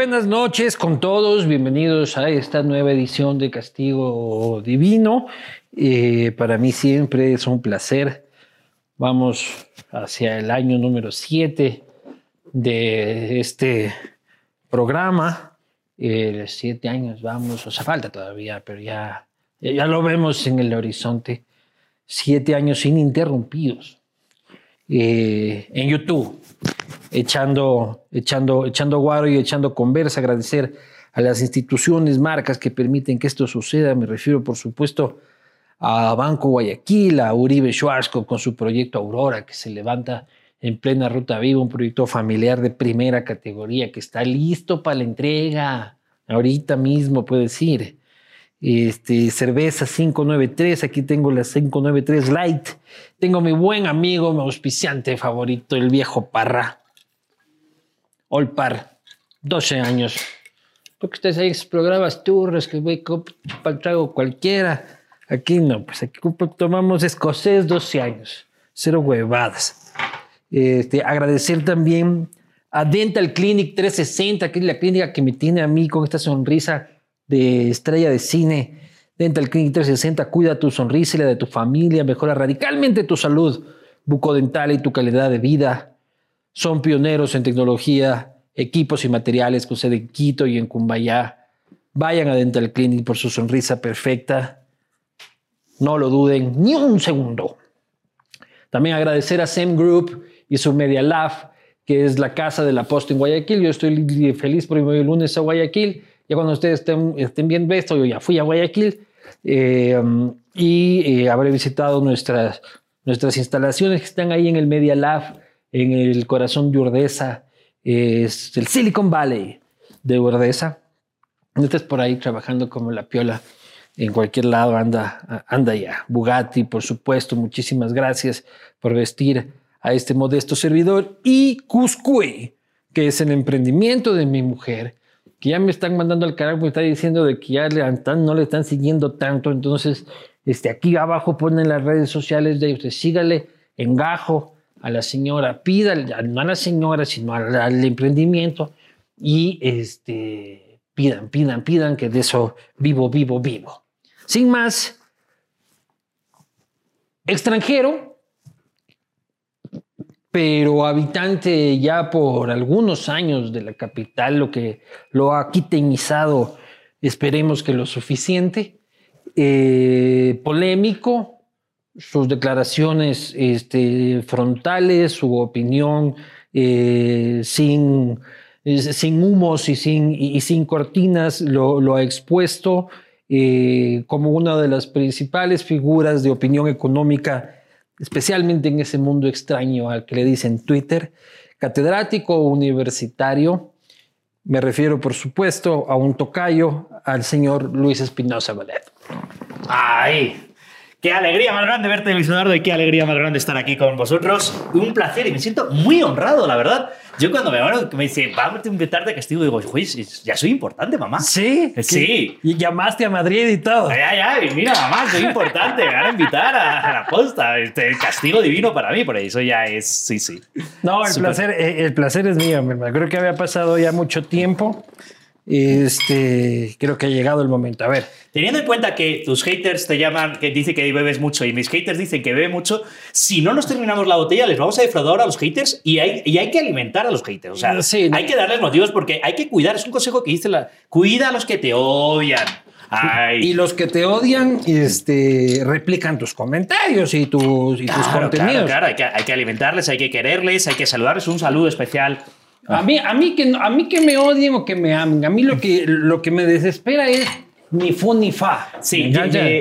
buenas noches con todos, bienvenidos a esta nueva edición de Castigo Divino. Eh, para mí siempre es un placer. Vamos hacia el año número 7 de este programa. Eh, siete años, vamos, o sea, falta todavía, pero ya, ya lo vemos en el horizonte. Siete años ininterrumpidos eh, en YouTube echando, echando, echando guaro y echando conversa, agradecer a las instituciones, marcas que permiten que esto suceda. Me refiero, por supuesto, a Banco Guayaquil, a Uribe Schwarzkopf con su proyecto Aurora, que se levanta en plena ruta viva, un proyecto familiar de primera categoría que está listo para la entrega. Ahorita mismo, puede decir. Este, cerveza 593, aquí tengo la 593 Light. Tengo mi buen amigo, mi auspiciante favorito, el viejo Parra. Olpar, 12 años. Porque ustedes ahí programas turros que voy a trago cualquiera. Aquí no, pues aquí tomamos escocés 12 años. Cero huevadas. Este, agradecer también a Dental Clinic 360, que es la clínica que me tiene a mí con esta sonrisa de estrella de cine. Dental Clinic 360 cuida tu sonrisa y la de tu familia, mejora radicalmente tu salud bucodental y tu calidad de vida. Son pioneros en tecnología, equipos y materiales con sede en Quito y en Cumbayá. Vayan a Dental Clinic por su sonrisa perfecta. No lo duden ni un segundo. También agradecer a SEM Group y su Media Lab, que es la casa de la posta en Guayaquil. Yo estoy feliz por el lunes a Guayaquil. Ya cuando ustedes estén, estén yo ya fui a Guayaquil eh, y eh, habré visitado nuestras, nuestras instalaciones que están ahí en el Media Lab en el corazón de Urdesa, es el Silicon Valley de Urdesa. No estés por ahí trabajando como la piola. En cualquier lado anda, anda ya. Bugatti, por supuesto, muchísimas gracias por vestir a este modesto servidor. Y Cuscue, que es el emprendimiento de mi mujer, que ya me están mandando al carajo, me está diciendo de que ya no le están siguiendo tanto. Entonces, este, aquí abajo ponen las redes sociales de usted, sígale en gajo a la señora, pida, no a la señora, sino al, emprendimiento y este, pidan, pidan, pidan, que de eso vivo, vivo, vivo. Sin más, extranjero, pero habitante ya por algunos años de la capital, lo que lo ha quitenizado, esperemos que lo suficiente, eh, polémico, sus declaraciones este, frontales, su opinión eh, sin, sin, humos y sin, y sin cortinas, lo, ha expuesto eh, como una de las principales figuras de opinión económica, especialmente en ese mundo extraño al que le dicen Twitter, catedrático universitario. Me refiero, por supuesto, a un tocayo, al señor Luis Espinosa Valet. ¡Ay! Qué alegría más grande verte, Luis Eduardo, y qué alegría más grande estar aquí con vosotros. Un placer y me siento muy honrado, la verdad. Yo cuando me, me dice, vamos a invitarte a castigo, digo, pues ya soy importante, mamá. Sí. Sí. Y llamaste a Madrid y todo. Ya, ya, y mira, mamá, soy importante, me van a invitar a, la posta. Este, castigo divino para mí, por eso ya es, sí, sí. No, el, placer, eh, el placer es mío, mi hermano. Creo que había pasado ya mucho tiempo. Este, creo que ha llegado el momento. A ver. Teniendo en cuenta que tus haters te llaman, que dice que bebes mucho y mis haters dicen que bebe mucho, si no nos terminamos la botella, les vamos a defraudar a los haters y hay, y hay que alimentar a los haters. O sea, hay que darles motivos porque hay que cuidar. Es un consejo que dice la. Cuida a los que te odian. Y los que te odian este, replican tus comentarios y tus, y tus contenidos. Claro, claro. Hay, que, hay que alimentarles, hay que quererles, hay que saludarles. Un saludo especial a mí, a, mí que, a mí que me odien o que me amen, a mí lo que, lo que me desespera es ni fu ni fa. Sí,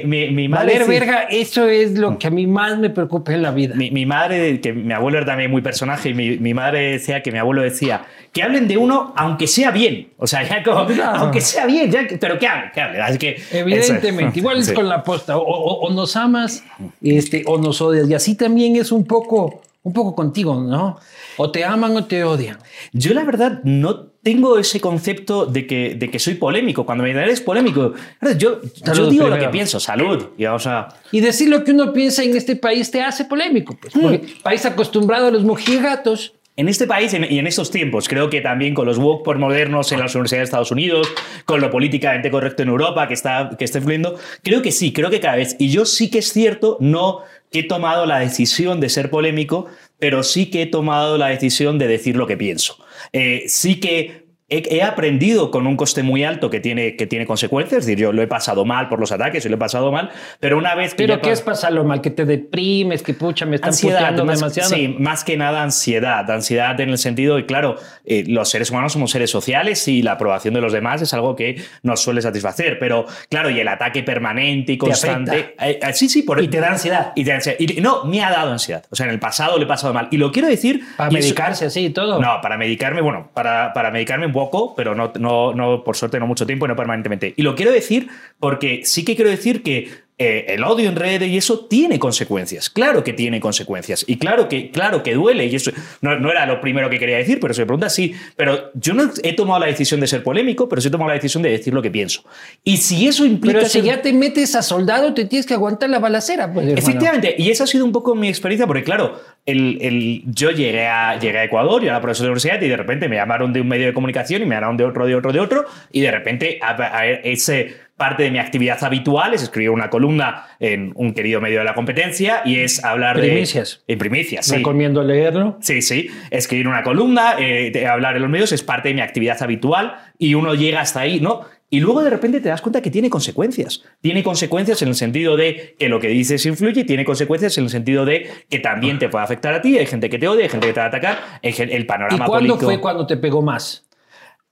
mi, mi, madre. Valer verga, eso es lo que a mí más me preocupa en la vida. Mi, madre, que mi abuelo era también muy personaje, y mi, madre decía que mi abuelo decía que hablen de uno aunque sea bien. O sea, ya como, aunque sea bien, ya, pero que hable, que hable. Así que, Evidentemente, igual es con la posta. O, o, nos amas este, o nos odias. Y así también es un poco, un poco contigo, ¿no? O te aman o te odian. Yo la verdad no tengo ese concepto de que, de que soy polémico. Cuando me dicen, eres polémico, yo, yo digo lo que pienso, salud. Y, vamos a... y decir lo que uno piensa en este país te hace polémico. Pues, porque mm. país acostumbrado a los mojigatos. En este país y en estos tiempos, creo que también con los woke por modernos en las universidades de Estados Unidos, con lo políticamente correcto en Europa que está, que está influyendo, creo que sí, creo que cada vez. Y yo sí que es cierto, no he tomado la decisión de ser polémico, pero sí que he tomado la decisión de decir lo que pienso. Eh, sí que he, aprendido con un coste muy alto que tiene, que tiene consecuencias. Es decir, yo lo he pasado mal por los ataques y lo he pasado mal, pero una vez que. ¿Pero qué es pasarlo mal? ¿Que te deprimes? ¿Que pucha, me están ansiedad, demasiado? Sí, más que nada ansiedad. Ansiedad en el sentido de, claro, eh, los seres humanos somos seres sociales y la aprobación de los demás es algo que nos suele satisfacer. Pero, claro, y el ataque permanente y constante. Eh, eh, sí, sí, por. Y te da ansiedad. Y, te da ansiedad. y no, me ha dado ansiedad. O sea, en el pasado le he pasado mal. Y lo quiero decir. Para medicarse así y todo. No, para medicarme, bueno, para, para medicarme un poco, pero no, no, no, por suerte, no mucho tiempo y no permanentemente. Y lo quiero decir porque sí que quiero decir que eh, el odio en redes y eso tiene consecuencias. Claro que tiene consecuencias. Y claro que, claro que duele. Y eso no, era lo primero que quería decir, pero se me pregunta sí. Pero yo no he tomado la decisión de ser polémico, pero sí he tomado la decisión de decir lo que pienso. Y si eso implica. Pero si ya te metes a soldado, te tienes que aguantar la balacera. Pues, Efectivamente. Y esa ha sido un poco mi experiencia, porque claro, el, el, yo llegué a, llegué a Ecuador, yo era profesor de universidad, y de repente me llamaron de un medio de comunicación y me llamaron de otro, de otro, de otro. Y de repente a ese parte de mi actividad habitual es escribir una columna en un querido medio de la competencia y es hablar primicias. de... En primicias. sí. Recomiendo leerlo. Sí, sí. Escribir una columna, eh, hablar en los medios es parte de mi actividad habitual y uno llega hasta ahí, ¿no? Y luego de repente te das cuenta que tiene consecuencias. Tiene consecuencias en el sentido de que lo que dices influye y tiene consecuencias en el sentido de que también te puede afectar a ti. Hay gente que te odia, hay gente que te va a atacar. El panorama ¿Y cuándo fue cuando te pegó más?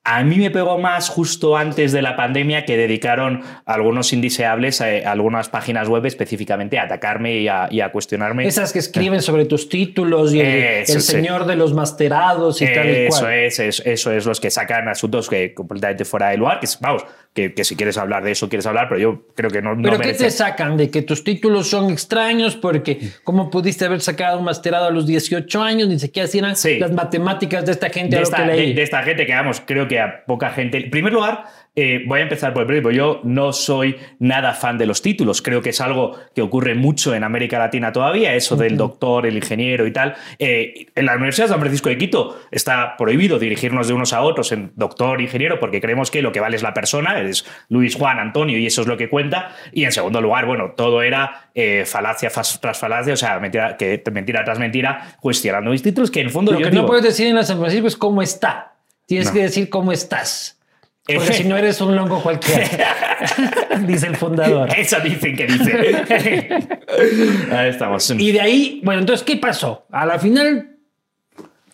A mí me pegó más justo antes de la pandemia que dedicaron algunos indeseables a, algunas páginas web específicamente a atacarme y a, cuestionarme. Esas que escriben sobre tus títulos y el, señor de los masterados y tal y cual. Eso es, eso es los que sacan asuntos que completamente fuera de lugar, que vamos, que, si quieres hablar de eso, quieres hablar, pero yo creo que no. ¿Pero qué te sacan? ¿De que tus títulos son extraños? Porque, ¿cómo pudiste haber sacado un masterado a los 18 años? Ni siquiera hacían las matemáticas de esta gente. De, esta, de esta gente que, vamos, creo que a poca gente. En primer lugar, eh, voy a empezar por el principio. Yo no soy nada fan de los títulos. Creo que es algo que ocurre mucho en América Latina todavía, eso del doctor, el ingeniero y tal. Eh, en la Universidad de San Francisco de Quito está prohibido dirigirnos de unos a otros en doctor, ingeniero, porque creemos que lo que vale es la persona, es Luis Juan, Antonio, y eso es lo que cuenta. Y en segundo lugar, bueno, todo era eh, falacia tras falacia, o sea, mentira, que, mentira tras mentira, cuestionando mis títulos, que en el fondo... Lo que no puedes decir en la San Francisco es cómo está. Tienes que decir cómo estás. Porque si no eres un longo cualquiera, dice el fundador. Eso dicen que dice. Ahí estamos. Y de ahí, bueno, entonces, ¿qué pasó? A la final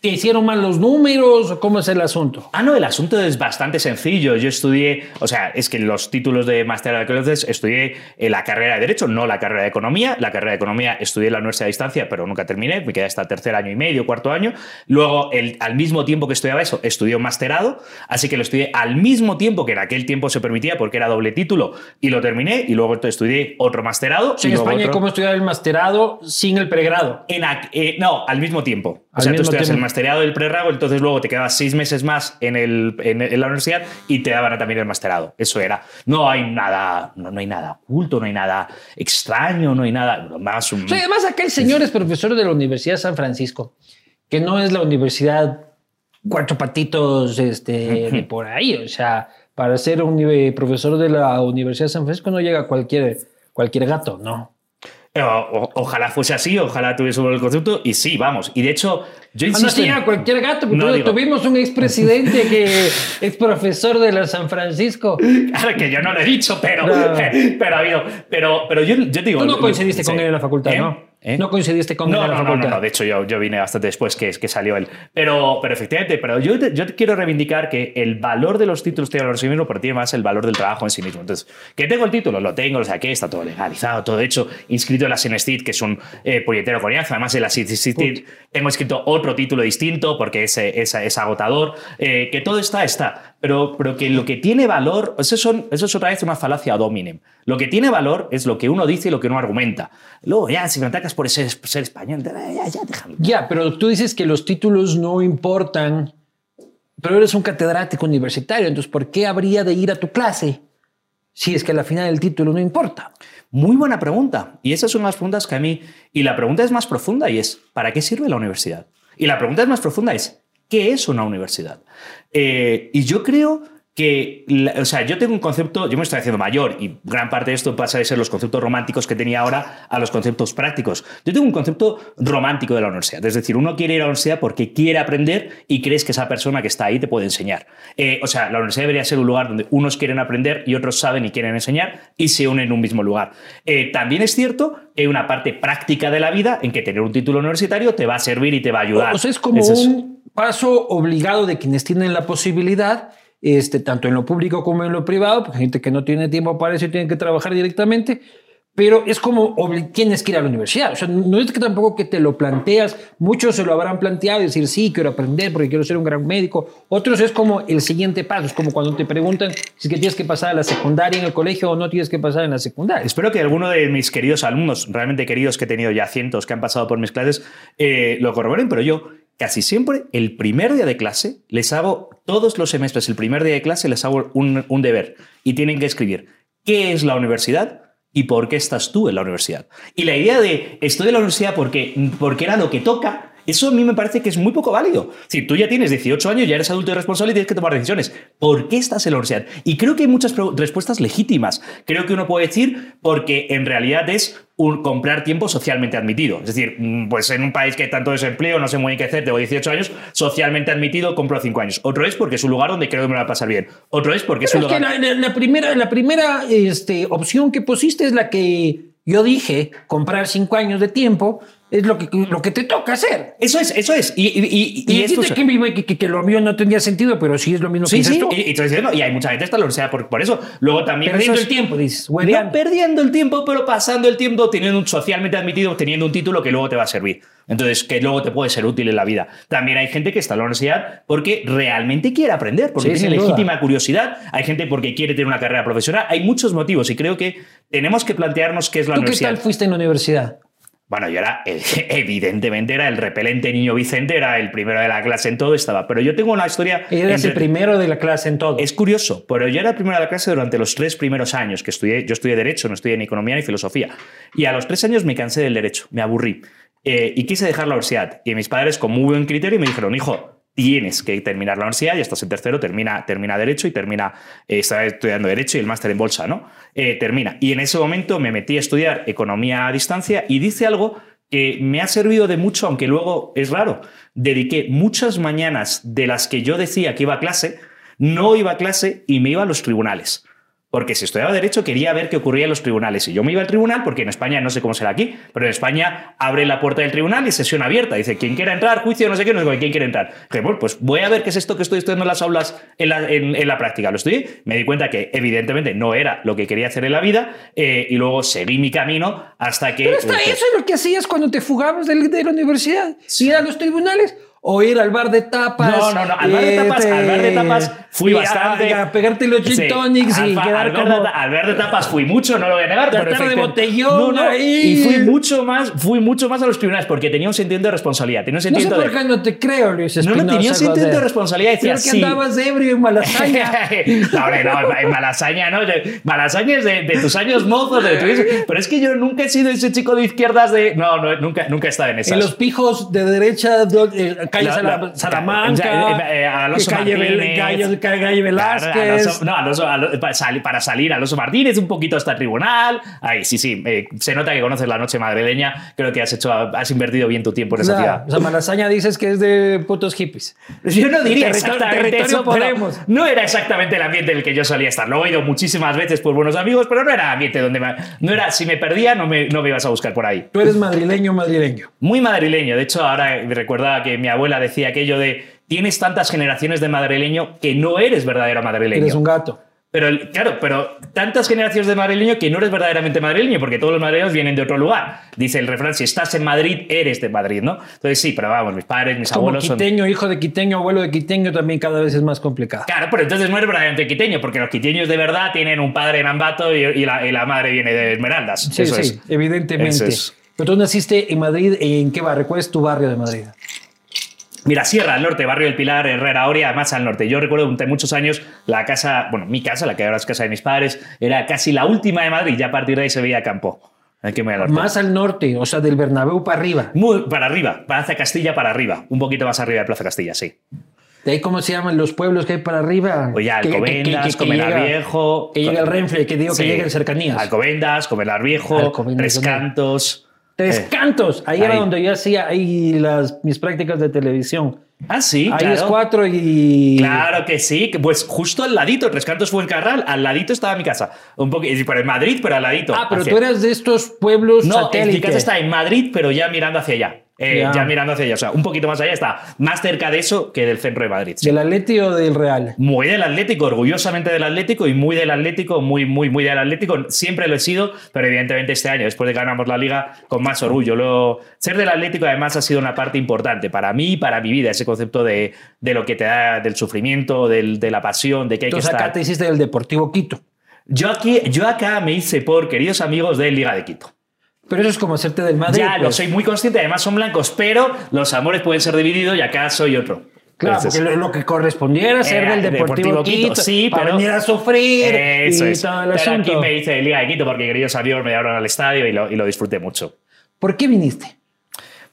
¿Te hicieron mal los números o cómo es el asunto? Ah, no, el asunto es bastante sencillo. Yo estudié, o sea, es que los títulos de máster de estudié en la carrera de Derecho, no la carrera de Economía. La carrera de Economía estudié en la Universidad de Distancia, pero nunca terminé, me quedé hasta tercer año y medio, cuarto año. Luego, el, al mismo tiempo que estudiaba eso, estudié un masterado, así que lo estudié al mismo tiempo que en aquel tiempo se permitía porque era doble título y lo terminé y luego estudié otro masterado. en España, ¿cómo estudiar el masterado sin el pregrado? En, eh, no, al mismo tiempo. O sea, tú estudias el masterado del pregrado, entonces luego te quedabas seis meses más en, el, en, la universidad y te daban también el masterado. Eso era. No hay nada, no, no hay nada oculto, no hay nada extraño, no hay nada más. Un... además, acá hay señores profesores de la Universidad de San Francisco, que no es la universidad cuatro patitos este, de por ahí. O sea, para ser un profesor de la Universidad de San Francisco no llega cualquier, cualquier gato, no ojalá fuese así, ojalá tuviese el concepto. Y sí, vamos. Y de hecho, yo insisto. No, cualquier gato. tuvimos un expresidente que es profesor de la San Francisco. Claro que yo no lo he dicho, pero, pero ha habido. Pero, pero yo, yo digo. Tú no coincidiste con él en la facultad, ¿Eh? ¿no? ¿Eh? No coincidiste con no, no, no, no, de hecho yo, yo vine bastante después que, que salió él. Pero, pero efectivamente, pero yo, yo quiero reivindicar que el valor de los títulos tiene valor en sí mismo, pero tiene más el valor del trabajo en sí mismo. Entonces, que tengo el título, lo tengo, lo saqué, está todo legalizado, todo hecho, inscrito en la Sinestit, que es un eh, polletero coreano. Además, en la Sinestit tengo escrito otro título distinto porque es, es, es agotador. Eh, que todo está, está pero, pero que lo que tiene valor, eso, son, eso es otra vez una falacia dominem. Lo que tiene valor es lo que uno dice y lo que uno argumenta. Luego, ya, si me atacas por ser, ser español, ya, ya, déjame. Ya, pero tú dices que los títulos no importan pero eres un catedrático universitario, entonces ¿por qué habría de ir a tu clase si es que al final el título no importa? Muy buena pregunta. Y esas son las preguntas que a mí... Y la pregunta es más profunda y es, ¿para qué sirve la universidad? Y la pregunta es más profunda es, ¿qué es una universidad? Eh, y yo creo que, o sea, yo tengo un concepto, yo me estoy haciendo mayor y gran parte de esto pasa de ser los conceptos románticos que tenía ahora a los conceptos prácticos. Yo tengo un concepto romántico de la universidad, es decir, uno quiere ir a la universidad porque quiere aprender y crees que esa persona que está ahí te puede enseñar. Eh, o sea, la universidad debería ser un lugar donde unos quieren aprender y otros saben y quieren enseñar y se unen en un mismo lugar. Eh, también es cierto que hay una parte práctica de la vida en que tener un título universitario te va a servir y te va a ayudar. O sea, es como un paso obligado de quienes tienen la posibilidad este, tanto en lo público como en lo privado, gente que no tiene tiempo para eso y tiene que trabajar directamente, pero es como tienes que ir a la universidad. O sea, no es que tampoco que te lo planteas, muchos se lo habrán planteado y decir, sí, quiero aprender porque quiero ser un gran médico. Otros es como el siguiente paso, es como cuando te preguntan si tienes que pasar a la secundaria en el colegio o no tienes que pasar en la secundaria. Espero que alguno de mis queridos alumnos, realmente queridos que he tenido ya cientos que han pasado por mis clases, eh, lo corroboren, pero yo casi siempre el primer día de clase les hago, todos los semestres, el primer día de clase les hago un, deber y tienen que escribir qué es la universidad y por qué estás tú en la universidad. Y la idea de estoy en la universidad porque, porque era lo que toca eso a mí me parece que es muy poco válido. Si tú ya tienes 18 años, ya eres adulto y responsable y tienes que tomar decisiones. ¿Por qué estás en la universidad? Y creo que hay muchas respuestas legítimas. Creo que uno puede decir porque en realidad es un comprar tiempo socialmente admitido. Es decir, mm, pues en un país que hay tanto desempleo, no sé muy bien qué hacer, tengo 18 años, socialmente admitido, compro 5 años. Otro es porque es un lugar donde creo que me va a pasar bien. Otro es porque es un lugar... Que la, primera, la primera este, opción que pusiste es la que yo dije, comprar 5 años de tiempo es lo que, lo que te toca hacer. Eso es, eso es. Y, y, y, esto que, que, que, lo mío no tenía sentido, pero sí es lo mismo que sí. Tú. Y, hay mucha gente está lo sea por, por eso. Luego también. Perdiendo el tiempo, dices. No perdiendo el tiempo, pero pasando el tiempo teniendo un socialmente admitido, teniendo un título que luego te va a servir. Entonces, que luego te puede ser útil en la vida. También hay gente que está en la universidad porque realmente quiere aprender, porque tiene legítima curiosidad. Hay gente porque quiere tener una carrera profesional. Hay muchos motivos y creo que tenemos que plantearnos qué es la universidad. ¿Qué tal fuiste en la universidad? Bueno, yo era, evidentemente, era el repelente niño Vicente, era el primero de la clase en todo, estaba. Pero yo tengo una historia. Eres el primero de la clase en todo. Es curioso, pero yo era el primero de la clase durante los tres primeros años que estudié. Yo estudié Derecho, no estudié ni Economía ni Filosofía. Y a los tres años me cansé del Derecho, me aburrí. Eh, y quise dejar la universidad. Y mis padres, con muy buen criterio, me dijeron: Hijo, tienes que terminar la universidad, ya estás en tercero, termina, termina Derecho y termina, eh, estaba estudiando Derecho y el máster en Bolsa, ¿no? Eh, termina. Y en ese momento me metí a estudiar Economía a distancia y dice algo que me ha servido de mucho, aunque luego es raro. Dediqué muchas mañanas de las que yo decía que iba a clase, no iba a clase y me iba a los tribunales. Porque si estudiaba Derecho quería ver qué ocurría en los tribunales. Y yo me iba al tribunal, porque en España no sé cómo será aquí, pero en España abre la puerta del tribunal y sesión abierta. Dice, quien quiera entrar, juicio, no sé qué, no sé quién quiere entrar. Dije, bueno, pues voy a ver qué es esto que estoy estudiando en las aulas, en la, práctica. Lo estudié, me di cuenta que evidentemente no era lo que quería hacer en la vida eh, y luego seguí mi camino hasta que... Pero eso es lo que hacías cuando te fugabas de, la universidad. Si a los tribunales o ir al bar de tapas. No, no, no, al bar de tapas, al bar de este, tapas fui bastante. A, pegarte los gin tonics y quedar al como. al bar de tapas fui mucho, no lo voy a negar. Pero de botellón no, Y fui mucho más, fui mucho más a los tribunales porque tenía un sentimiento de responsabilidad. Tenía un sentimiento no sé por qué no te creo, Luis Espinosa, No, no, tenía un sentimiento de responsabilidad. Decía, que sí. andabas ebrio en Malasaña. no, hombre, no, en Malasaña no. Malasaña es de, tus años mozos. De pero es que yo nunca he sido ese chico de izquierdas de. No, no, nunca, nunca he estado en esas. En los pijos de derecha, eh, calles a la Salamanca, eh, eh, Alonso calle, Martínez, calle, Velázquez. no, Alonso, para, salir, a Alonso Martínez, un poquito hasta el tribunal. Ay, sí, sí, eh, se nota que conoces la noche madrileña. Creo que has hecho, has invertido bien tu tiempo en esa ciudad. O sea, Malasaña dices que es de putos hippies. Yo no diría exactamente eso, no era exactamente el ambiente en el que yo solía estar. Lo he ido muchísimas veces por buenos amigos, pero no era ambiente donde no era, si me perdía, no me, no me ibas a buscar por ahí. Tú eres madrileño, madrileño. Muy madrileño. De hecho, ahora me recordaba que mi abuela decía aquello de tienes tantas generaciones de madrileño que no eres verdadero madrileño. Eres un gato. Pero claro, pero tantas generaciones de madrileño que no eres verdaderamente madrileño, porque todos los madrileños vienen de otro lugar. Dice el refrán, si estás en Madrid, eres de Madrid, ¿no? Entonces sí, pero vamos, mis padres, mis Como abuelos quiteño, hijo de quiteño, abuelo de quiteño, también cada vez es más complicado. Claro, pero entonces no eres verdaderamente quiteño, porque los quiteños de verdad tienen un padre en Ambato y, la, madre viene de Esmeraldas. Sí, sí, evidentemente. Pero tú naciste en Madrid, ¿en qué barrio? ¿Cuál es tu barrio de Madrid? Mira, Sierra, al norte, barrio del Pilar, Herrera, Oria, más al norte. Yo recuerdo durante muchos años la casa, bueno, mi casa, la que ahora es casa de mis padres, era casi la última de Madrid, ya a partir de ahí se veía campo. Más al norte, o sea, del Bernabéu para arriba. Muy para arriba, Plaza Castilla para arriba, un poquito más arriba de Plaza Castilla, sí. ¿De ahí cómo se llaman los pueblos que hay para arriba? Ya, Alcobendas, Comelar Viejo. Que llega el Renfe, que digo que llegue en cercanías. Alcobendas, Comelar Viejo, Tres Cantos. Tres eh, Cantos, ahí, era donde yo hacía ahí las, mis prácticas de televisión. Ah, sí, Ahí es cuatro y... Claro que sí, pues justo al ladito, Tres Cantos fue en Carral, al ladito estaba mi casa. Un poco, por en Madrid, pero al ladito. Ah, pero tú eras de estos pueblos No, mi casa está en Madrid, pero ya mirando hacia allá. Eh, ya. mirando hacia allá, o sea, un poquito más allá está, más cerca de eso que del centro de Madrid. ¿Del Atlético o del Real? Muy del Atlético, orgullosamente del Atlético y muy del Atlético, muy, muy, muy del Atlético. Siempre lo he sido, pero evidentemente este año, después de que ganamos la liga, con más orgullo. Lo, ser del Atlético además ha sido una parte importante para mí y para mi vida, ese concepto de, de, lo que te da, del sufrimiento, del, de la pasión, de que hay Entonces, que estar. acá te hiciste del Deportivo Quito. Yo, aquí, yo acá me hice por queridos amigos de Liga de Quito. Pero eso es como hacerte del Madrid. Ya, lo pues. soy muy consciente, además son blancos, pero los amores pueden ser divididos y acá soy otro. Claro, porque lo que correspondiera ser del Deportivo, Quito, sí, para pero venir a sufrir eso y todo el asunto. Aquí me hice de Liga de Quito porque queridos amigos me llevaron al estadio y lo, y lo disfruté mucho. ¿Por qué viniste?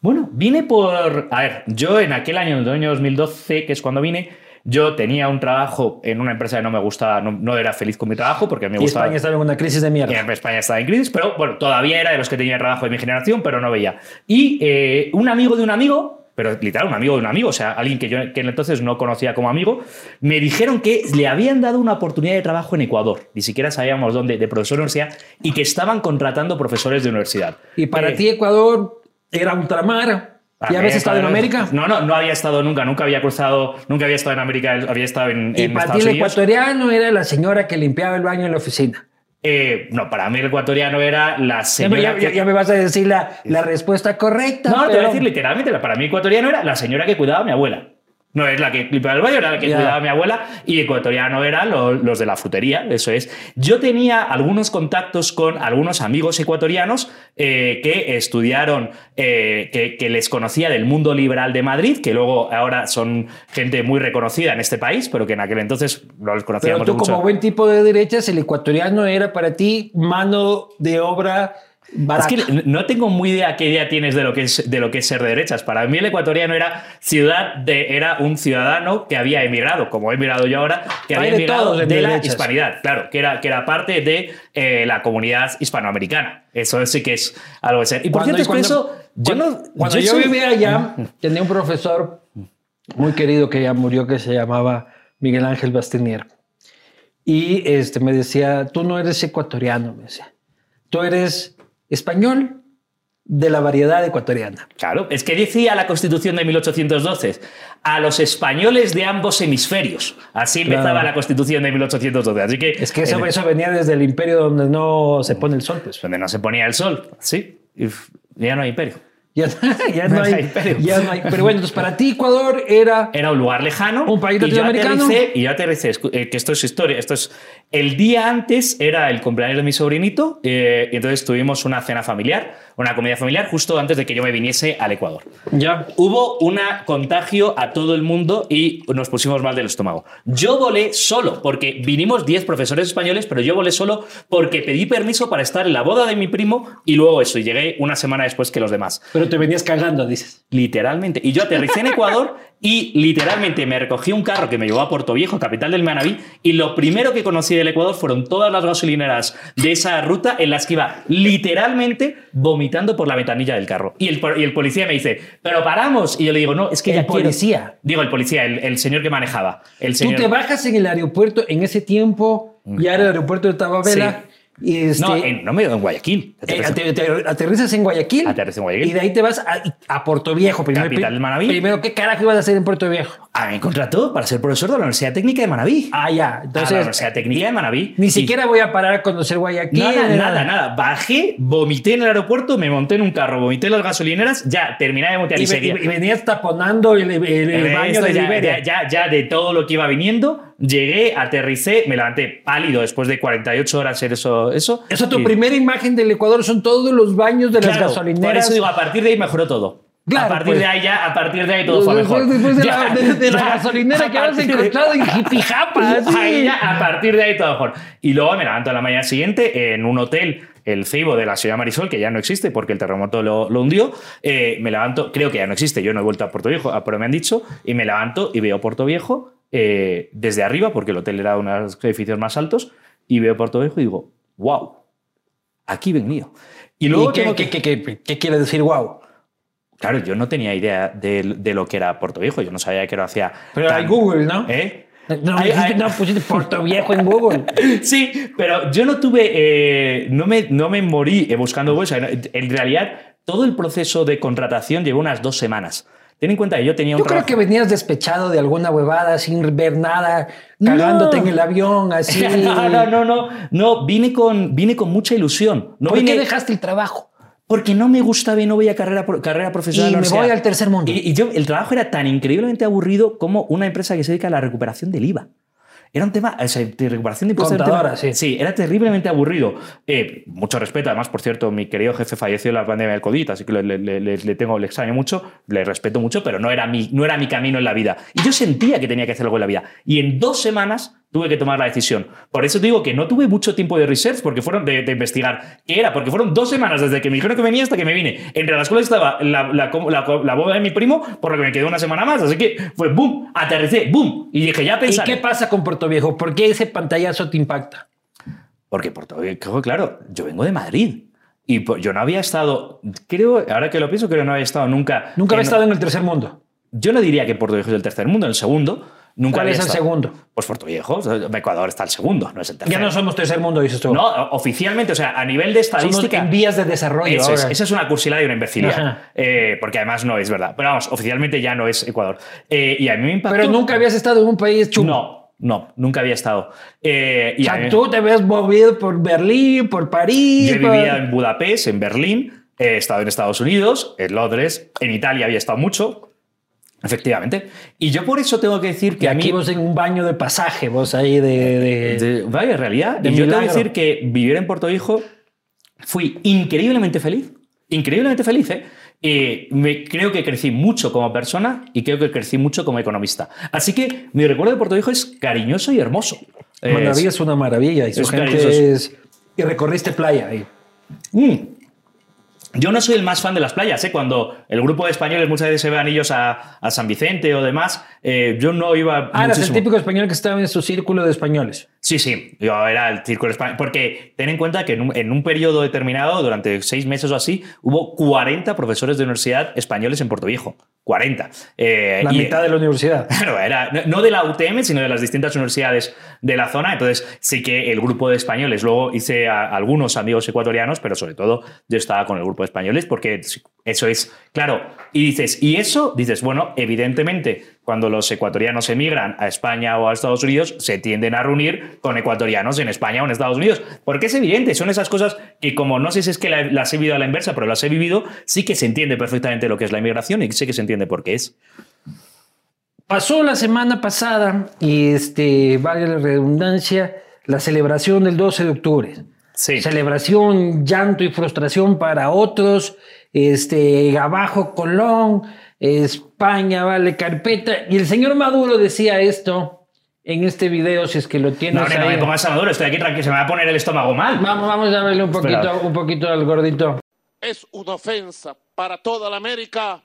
Bueno, vine por... A ver, yo en aquel año, en el año 2012, que es cuando vine, yo tenía un trabajo en una empresa que no me gustaba, no, era feliz con mi trabajo porque me gustaba. España estaba en una crisis de mierda. España estaba en crisis, pero bueno, todavía era de los que tenía trabajo de mi generación, pero no veía. Y eh, un amigo de un amigo, pero literal, un amigo de un amigo, o sea, alguien que yo que entonces no conocía como amigo, me dijeron que le habían dado una oportunidad de trabajo en Ecuador, ni siquiera sabíamos dónde, de profesor de universidad, y que estaban contratando profesores de universidad. Y para eh, ti Ecuador era ultramar. ¿Y habías estado en América? No, no, no había estado nunca, nunca había cruzado, nunca había estado en América, había estado en, ¿Y para ti el ecuatoriano era la señora que limpiaba el baño en la oficina? Eh, no, para mí el ecuatoriano era la señora. Ya, ya, me vas a decir la, la respuesta correcta. No, te voy a decir literalmente, para mí el ecuatoriano era la señora que cuidaba a mi abuela. No es la que limpiaba el baño, era la que cuidaba a mi abuela y ecuatoriano eran los, de la frutería, eso es. Yo tenía algunos contactos con algunos amigos ecuatorianos eh, que estudiaron, eh, que, les conocía del mundo liberal de Madrid, que luego ahora son gente muy reconocida en este país, pero que en aquel entonces no les conocíamos Pero tú como buen tipo de derechas, el ecuatoriano era para ti mano de obra es que no tengo muy idea qué idea tienes de lo que es, de lo que es ser de derechas. Para mí el ecuatoriano era, ciudad de, era un ciudadano que había emigrado, como he emigrado yo ahora, que había emigrado de, la hispanidad, claro, que era, que era parte de eh, la comunidad hispanoamericana. Eso sí que es algo de ser. Y por cierto, cuando, eso, yo cuando yo, vivía allá, tenía un profesor muy querido que ya murió que se llamaba Miguel Ángel Bastinier. Y este, me decía, tú no eres ecuatoriano, me decía. Tú eres español de la variedad ecuatoriana. Claro, es que decía la Constitución de 1812, a los españoles de ambos hemisferios. Así empezaba la Constitución de 1812. Así que, es que eso, eso, venía desde el imperio donde no se pone el sol. Pues. Donde no se ponía el sol, sí. ya no hay imperio. Ya, no, hay, ya no hay. Pero bueno, entonces para ti Ecuador era... Era un lugar lejano. Un país latinoamericano. Y yo aterricé, eh, que esto es historia, esto es el día antes era el cumpleaños de mi sobrinito eh, y entonces tuvimos una cena familiar, una comida familiar justo antes de que yo me viniese al Ecuador. Ya. Hubo un contagio a todo el mundo y nos pusimos mal del estómago. Yo volé solo porque vinimos 10 profesores españoles, pero yo volé solo porque pedí permiso para estar en la boda de mi primo y luego eso, y llegué una semana después que los demás. Pero te venías cagando, dices. Literalmente. Y yo aterricé en Ecuador y literalmente me recogí un carro que me llevó a Puerto Viejo, capital del Manabí, y lo primero que conocí del Ecuador fueron todas las gasolineras de esa ruta en las que iba literalmente vomitando por la ventanilla del carro. Y el, y el policía me dice, pero paramos. Y yo le digo, no, es que el policía. Digo, el policía, el, señor que manejaba. El señor... Tú te bajas en el aeropuerto en ese tiempo, ya era el aeropuerto de Tababela. Este, no, en, no me en Guayaquil. Eh, aterrizas en Guayaquil. Aterrizas en Guayaquil. Y de ahí te vas a, a Puerto Viejo. Primero, Capital del Manaví. Primero, ¿qué carajo ibas a hacer en Puerto Viejo? A mí me contrató para ser profesor de la Universidad Técnica de Manaví. Ah, ya. Entonces, a la Universidad Técnica de Manaví. Ni siquiera voy a parar a conocer Guayaquil. Nada, nada, nada, Bajé, vomité en el aeropuerto, me monté en un carro, vomité en las gasolineras, ya, terminé de vomitar y, y, y, venías taponando el, el, baño de ya, Ya, ya, de todo lo que iba viniendo. Llegué, aterricé, me levanté pálido después de 48 horas en eso. Eso, eso tu primera imagen del Ecuador son todos los baños de las gasolineras. Por eso digo, a partir de ahí mejoró todo. a partir de pues. ahí ya, a partir de ahí todo fue mejor. Después de, la, gasolinera que habías encontrado en Jipijapa. a partir de ahí todo mejor. Y luego me levanto a la mañana siguiente en un hotel, el Ceibo de la ciudad Marisol, que ya no existe porque el terremoto lo, hundió. Eh, me levanto, creo que ya no existe, yo no he vuelto a Puerto Viejo, pero me han dicho, y me levanto y veo Puerto Viejo eh, desde arriba, porque el hotel era uno de los edificios más altos, y veo Puerto Viejo y digo, wow, aquí venido. Y luego qué, qué, quiere decir wow? Claro, yo no tenía idea de, lo que era Puerto Viejo, yo no sabía que lo hacía. Pero hay Google, ¿no? ¿Eh? No, no pusiste Puerto Viejo en Google. sí, pero yo no tuve, eh, no, me, no me morí buscando Google. En realidad, todo el proceso de contratación llevó unas dos semanas. Ten en cuenta que yo tenía un Yo creo que venías despechado de alguna huevada sin ver nada, cagándote en el avión, así. no, no, no, no. No, vine con, vine con mucha ilusión. No ¿Por qué dejaste el trabajo? porque no me gustaba y no voy a carrera, carrera profesional. Y me voy al tercer mundo. Y, yo, el trabajo era tan increíblemente aburrido como una empresa que se dedica a la recuperación del IVA. Era un tema de recuperación de impuestos. sí. sí, era terriblemente aburrido. Eh, mucho respeto, además, por cierto, mi querido jefe falleció en la pandemia del COVID, así que le, tengo, le extraño mucho, le respeto mucho, pero no era, mi, no era mi camino en la vida. Y yo sentía que tenía que hacer algo en la vida. Y en dos semanas tuve que tomar la decisión. Por eso te digo que no tuve mucho tiempo de research, porque fueron de, investigar qué era, porque fueron dos semanas desde que me dijeron que venía hasta que me vine. Entre las cuales estaba la, la, boda de mi primo, por lo que me quedé una semana más. Así que fue boom, aterricé, boom. Y dije, ya pensé. ¿Y qué pasa con Puerto Viejo? ¿Por qué ese pantallazo te impacta? Porque Puerto Viejo, claro, yo vengo de Madrid. Y yo no había estado, creo, ahora que lo pienso, creo que no había estado nunca. Nunca había estado en el tercer mundo. Yo no diría que Puerto Viejo es el tercer mundo, en el segundo Nunca ¿Cuál es el segundo? Pues Puerto Viejo. Ecuador está el segundo, no es el tercero. Ya no somos tercer mundo, dices tú. No, oficialmente, o sea, a nivel de estadística. en vías de desarrollo. esa es una cursilada y una imbecilidad. Eh, porque además no es verdad. Pero vamos, oficialmente ya no es Ecuador. Eh, y a mí me impactó. Pero nunca habías estado en un país chulo. No. No, nunca había estado. Eh, y o sea, tú te habías movido por Berlín, por París. Yo vivía en Budapest, en Berlín, he estado en Estados Unidos, en Londres, en Italia había estado mucho, Efectivamente. Y yo por eso tengo que decir que a mí. vos en un baño de pasaje, vos ahí de. vaya, realidad. y yo tengo que decir que vivir en Puerto Hijo fui increíblemente feliz. Increíblemente feliz, ¿eh? Y me, creo que crecí mucho como persona y creo que crecí mucho como economista. Así que mi recuerdo de Puerto Hijo es cariñoso y hermoso. Maravilla es, una maravilla y su gente es. Y recorriste playa ahí. Mm. Yo no soy el más fan de las playas, ¿eh? Cuando el grupo de españoles muchas veces se ve anillos a, a San Vicente o demás, eh, yo no iba. Ah, eras el típico español que estaba en su círculo de españoles. Sí, sí, yo era el círculo español. Porque ten en cuenta que en un, en un, periodo determinado, durante seis meses o así, hubo 40 profesores de universidad españoles en Puerto Viejo. 40. Eh, la mitad de la universidad. Claro, era no de la UTM, sino de las distintas universidades de la zona. Entonces, sí que el grupo de españoles, luego hice a algunos amigos ecuatorianos, pero sobre todo yo estaba con el grupo españoles porque eso es, claro, y dices, ¿y eso? Dices, bueno, evidentemente, cuando los ecuatorianos emigran a España o a Estados Unidos, se tienden a reunir con ecuatorianos en España o en Estados Unidos. Porque es evidente, son esas cosas que como no sé si es que las he vivido a la inversa, pero las he vivido, sí que se entiende perfectamente lo que es la inmigración y sé que se entiende por qué es. Pasó la semana pasada, y este, vale la redundancia, la celebración del 12 de octubre. Sí. Celebración, llanto y frustración para otros este, abajo Colón, España vale carpeta. Y el señor Maduro decía esto en este video, si es que lo tienes. No, no, me pongas a Maduro, estoy aquí tranquilo, se me va a poner el estómago mal. Vamos, vamos a verle un poquito, un poquito al gordito. Es una ofensa para toda la América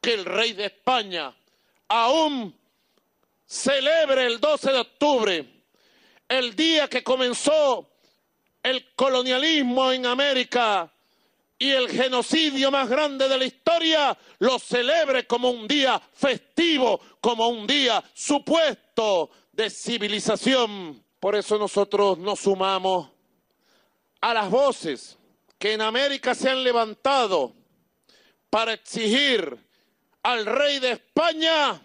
que el rey de España aún celebre el 12 de octubre, el día que comenzó el colonialismo en América y el genocidio más grande de la historia lo celebre como un día festivo, como un día supuesto de civilización. Por eso nosotros nos sumamos a las voces que en América se han levantado para exigir al rey de España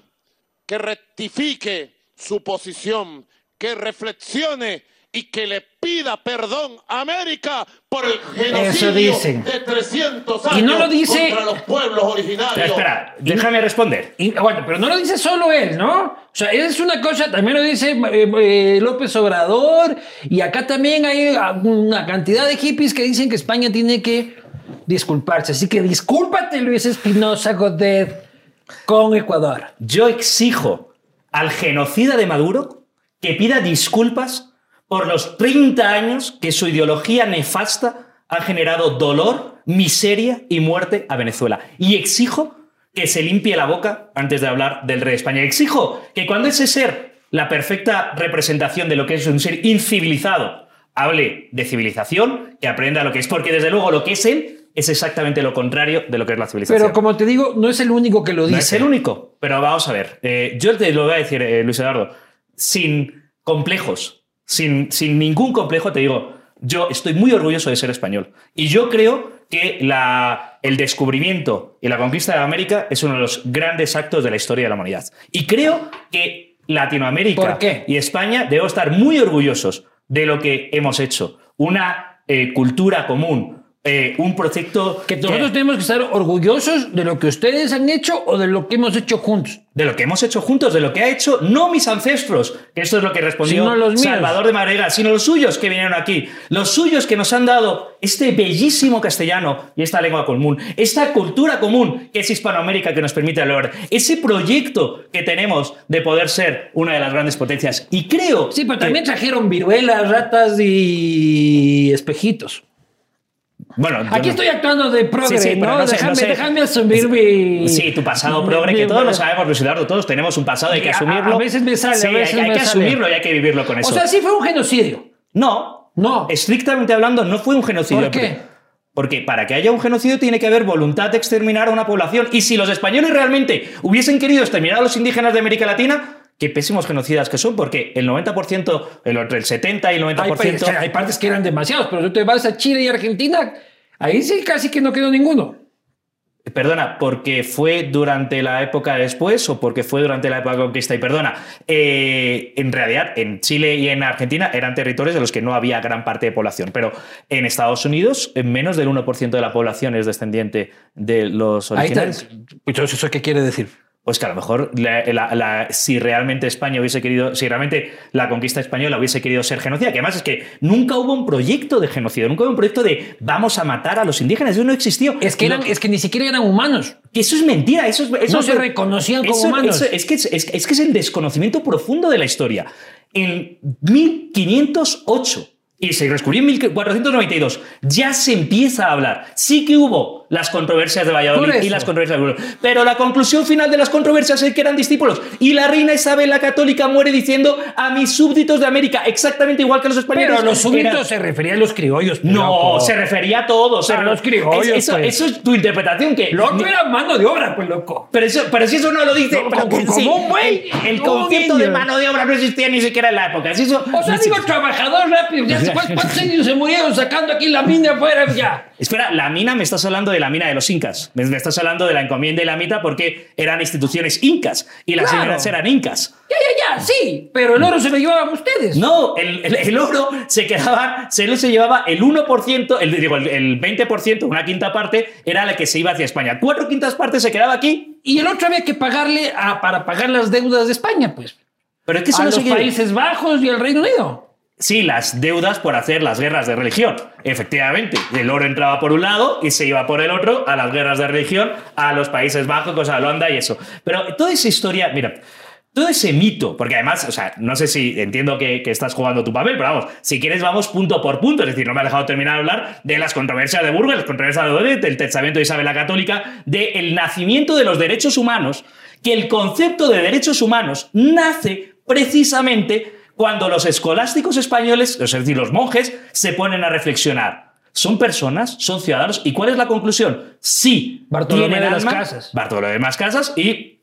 que rectifique su posición, que reflexione y que le pida perdón a América por el genocidio de 300 años y no lo dice... contra los pueblos originarios. Espera, déjame responder. bueno, pero no lo dice solo él, ¿no? O sea, es una cosa, también lo dice eh, eh, López Obrador, y acá también hay una cantidad de hippies que dicen que España tiene que disculparse. Así que discúlpate, Luis Espinosa Godet, con Ecuador. Yo exijo al genocida de Maduro que pida disculpas por los 30 años que su ideología nefasta ha generado dolor, miseria y muerte a Venezuela. Y exijo que se limpie la boca antes de hablar del rey de España. Exijo que cuando ese ser, la perfecta representación de lo que es un ser incivilizado, hable de civilización, que aprenda lo que es, porque desde luego lo que es él es exactamente lo contrario de lo que es la civilización. Pero como te digo, no es el único que lo dice. No es el único, pero vamos a ver. Eh, yo te lo voy a decir, eh, Luis Eduardo, sin complejos, sin, sin ningún complejo, te digo, yo estoy muy orgulloso de ser español. Y yo creo que la, el descubrimiento y la conquista de América es uno de los grandes actos de la historia de la humanidad. Y creo que Latinoamérica y España deben estar muy orgullosos de lo que hemos hecho. Una eh, cultura común, eh, un proyecto... Que nosotros tenemos que estar orgullosos de lo que ustedes han hecho o de lo que hemos hecho juntos. De lo que hemos hecho juntos, de lo que ha hecho no mis ancestros, que esto es lo que respondió Salvador de Marega, sino los suyos que vinieron aquí, los suyos que nos han dado este bellísimo castellano y esta lengua común, esta cultura común que es Hispanoamérica que nos permite hablar, ese proyecto que tenemos de poder ser una de las grandes potencias. Y creo... Sí, pero también trajeron viruelas, ratas y espejitos. Bueno, aquí estoy actuando de progre, ¿no? déjame, asumir mi. Sí, tu pasado progre, que todos lo sabemos, Luis Eduardo, todos tenemos un pasado, hay que asumirlo. A, veces me sale, a veces hay, que asumirlo y hay que vivirlo con eso. O sea, sí fue un genocidio. No, no. Estrictamente hablando, no fue un genocidio. ¿Por qué? Porque para que haya un genocidio tiene que haber voluntad de exterminar a una población. Y si los españoles realmente hubiesen querido exterminar a los indígenas de América Latina, qué pésimos genocidas que son, porque el 90%, entre el 70 y el 90%... Hay, hay partes que eran demasiados, pero tú te vas a Chile y Argentina, ahí sí casi que no quedó ninguno. Perdona, ¿porque fue durante la época después o porque fue durante la época de conquista? Y perdona, eh, en realidad en Chile y en Argentina eran territorios de los que no había gran parte de población, pero en Estados Unidos menos del 1% de la población es descendiente de los originales. ¿Eso qué quiere decir? Pues que a lo mejor si realmente España hubiese querido, si realmente la conquista española hubiese querido ser genocida, que además es que nunca hubo un proyecto de genocidio, nunca hubo un proyecto de vamos a matar a los indígenas, eso no existió. Es que, es que ni siquiera eran humanos. Que eso es mentira, eso es... no se reconocían como humanos. es, que, es que es el desconocimiento profundo de la historia. En 1508 y se descubrió en 1492. Ya se empieza a hablar. Sí que hubo las controversias de Valladolid y las controversias de Pero la conclusión final de las controversias es que eran discípulos. Y la reina Isabel la Católica muere diciendo a mis súbditos de América, exactamente igual que los españoles. Pero los súbditos se refería a los criollos. No, se refería a todos. A los criollos. eso, pues. eso, es tu interpretación. que Loco era mano de obra, pues loco. Pero, eso, pero si eso no lo dice. como, güey. El, concepto de mano de obra no existía ni siquiera en la época. eso, o sea, digo, trabajador rápido. Ya ¿Cuántos años se murieron sacando aquí la mina afuera? Ya. Espera, la mina, me estás hablando de la mina de los incas. Me, estás hablando de la encomienda y la mita porque eran instituciones incas y las claro. eran incas. Ya, ya, ya, sí, pero el oro se lo llevaban ustedes. No, el, oro se quedaba, se lo se llevaba el 1%, el, digo, el, 20%, una quinta parte, era la que se iba hacia España. Cuatro quintas partes se quedaba aquí. Y el otro había que pagarle a, para pagar las deudas de España, pues. Pero es que a los Países Bajos y el Reino Unido. Sí, las deudas por hacer las guerras de religión. Efectivamente, el oro entraba por un lado y se iba por el otro a las guerras de religión, a los Países Bajos, a Holanda y eso. Pero toda esa historia, mira, todo ese mito, porque además, o sea, no sé si entiendo que, estás jugando tu papel, pero vamos, si quieres vamos punto por punto, es decir, no me ha dejado terminar de hablar de las controversias de Burgos, las controversias de Odette, del testamento de Isabel la Católica, del nacimiento de los derechos humanos, que el concepto de derechos humanos nace precisamente cuando los escolásticos españoles, es decir, los monjes, se ponen a reflexionar. ¿Son personas? ¿Son ciudadanos? ¿Y cuál es la conclusión? Sí, Bartolomé de las Casas. Bartolomé de las Casas y,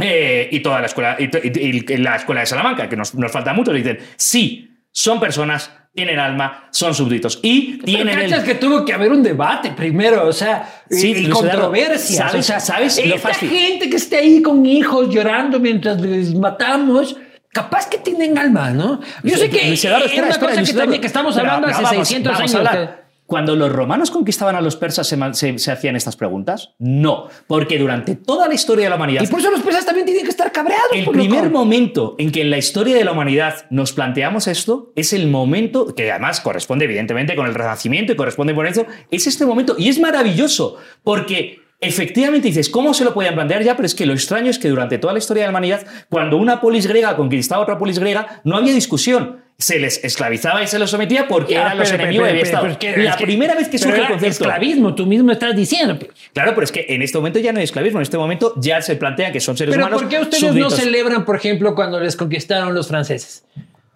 eh, y toda la escuela, y, la escuela de Salamanca, que nos, nos falta mucho, dicen, sí, son personas, tienen alma, son súbditos. Y tienen. Pero que tuvo que haber un debate primero, o sea, y, controversia. ¿Sabes? O sea, ¿sabes? Esta gente que esté ahí con hijos llorando mientras les matamos capaz que tienen alma, ¿no? Yo sé que es una cosa que, también, que estamos hablando hace 600 años. cuando los romanos conquistaban a los persas se, hacían estas preguntas? No, porque durante toda la historia de la humanidad... Y por eso los persas también tienen que estar cabreados. El primer momento en que en la historia de la humanidad nos planteamos esto es el momento, que además corresponde evidentemente con el Renacimiento y corresponde por eso, es este momento. Y es maravilloso, porque Efectivamente dices, ¿cómo se lo podían plantear ya? Pero es que lo extraño es que durante toda la historia de la humanidad, cuando una polis griega conquistaba otra polis griega, no había discusión. Se les esclavizaba y se los sometía porque eran los enemigos de Estado. la primera vez que surge el concepto. esclavismo, tú mismo estás diciendo. Claro, pero es que en este momento ya no hay esclavismo. En este momento ya se plantea que son seres humanos. ¿Pero por qué ustedes no celebran, por ejemplo, cuando les conquistaron los franceses?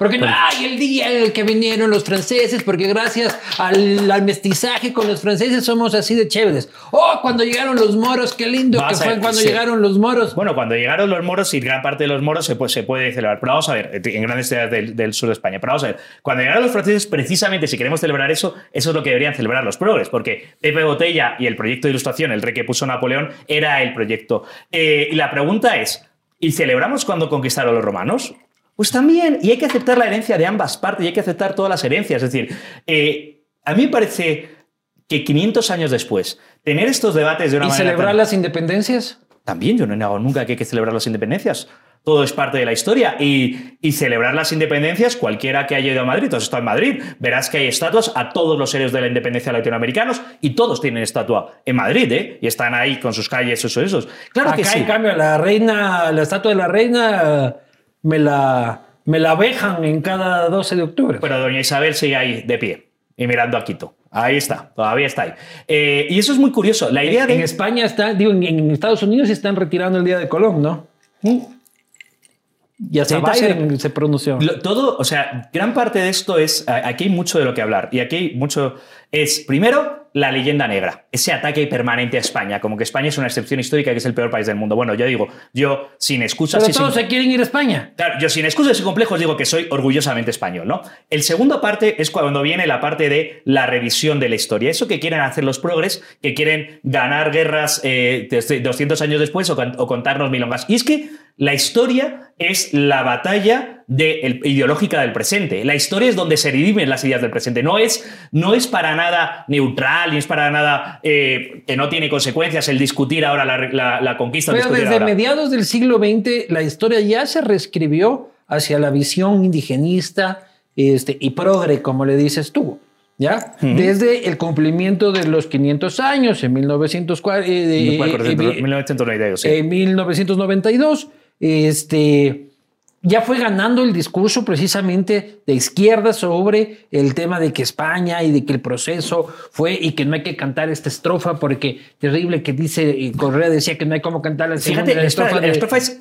Porque no hay el día en el que vinieron los franceses, porque gracias al, mestizaje con los franceses somos así de chéveres. Oh, cuando llegaron los moros, qué lindo que fue cuando llegaron los moros. Bueno, cuando llegaron los moros y gran parte de los moros se, pues, se puede celebrar. Pero vamos a ver, en grandes ciudades del, sur de España. Pero vamos a ver, cuando llegaron los franceses, precisamente si queremos celebrar eso, eso es lo que deberían celebrar los progres, porque Pepe Botella y el proyecto de ilustración, el rey que puso Napoleón, era el proyecto. Eh, y la pregunta es, ¿y celebramos cuando conquistaron los romanos? Pues también, y hay que aceptar la herencia de ambas partes, y hay que aceptar todas las herencias. Es decir, eh, a mí me parece que 500 años después, tener estos debates de una ¿Y manera. celebrar las independencias? También, yo no he negado nunca que hay que celebrar las independencias. Todo es parte de la historia. Y, celebrar las independencias, cualquiera que haya ido a Madrid, tú has estado en Madrid, verás que hay estatuas a todos los héroes de la independencia latinoamericanos y todos tienen estatua en Madrid, ¿eh? Y están ahí con sus calles, esos, esos. Claro que sí. en cambio, la reina, la estatua de la reina me la, me la vejan en cada 12 de octubre. Pero doña Isabel sigue ahí de pie y mirando a Quito. Ahí está, todavía está ahí. Eh, y eso es muy curioso. La idea de... En España está, digo, en, Estados Unidos están retirando el Día de Colón, ¿no? ¿Mm? Y hasta Biden se pronunció. todo, o sea, gran parte de esto es, aquí hay mucho de lo que hablar. Y aquí hay mucho, es, primero, la leyenda negra, ese ataque permanente a España, como que España es una excepción histórica que es el peor país del mundo. Bueno, yo digo, yo sin excusas... Pero todos se quieren ir a España. Claro, yo sin excusas y complejos digo que soy orgullosamente español, ¿no? El segundo parte es cuando viene la parte de la revisión de la historia. Eso que quieren hacer los progres, que quieren ganar guerras 200 eh, años después o, o contarnos milongas. Y es que la historia es la batalla de ideológica del presente. La historia es donde se redimen las ideas del presente. No es, no es para nada neutral, ni es para nada eh, que no tiene consecuencias el discutir ahora la, conquista. Pero desde mediados del siglo XX la historia ya se reescribió hacia la visión indigenista este, y progre, como le dices tú. ¿Ya? Desde el cumplimiento de los 500 años en 1940, eh, eh, en 1992 este, ya fue ganando el discurso precisamente de izquierda sobre el tema de que España y de que el proceso fue y que no hay que cantar esta estrofa porque terrible que dice, Correa decía que no hay como cantar la Fíjate, la estrofa. La estrofa es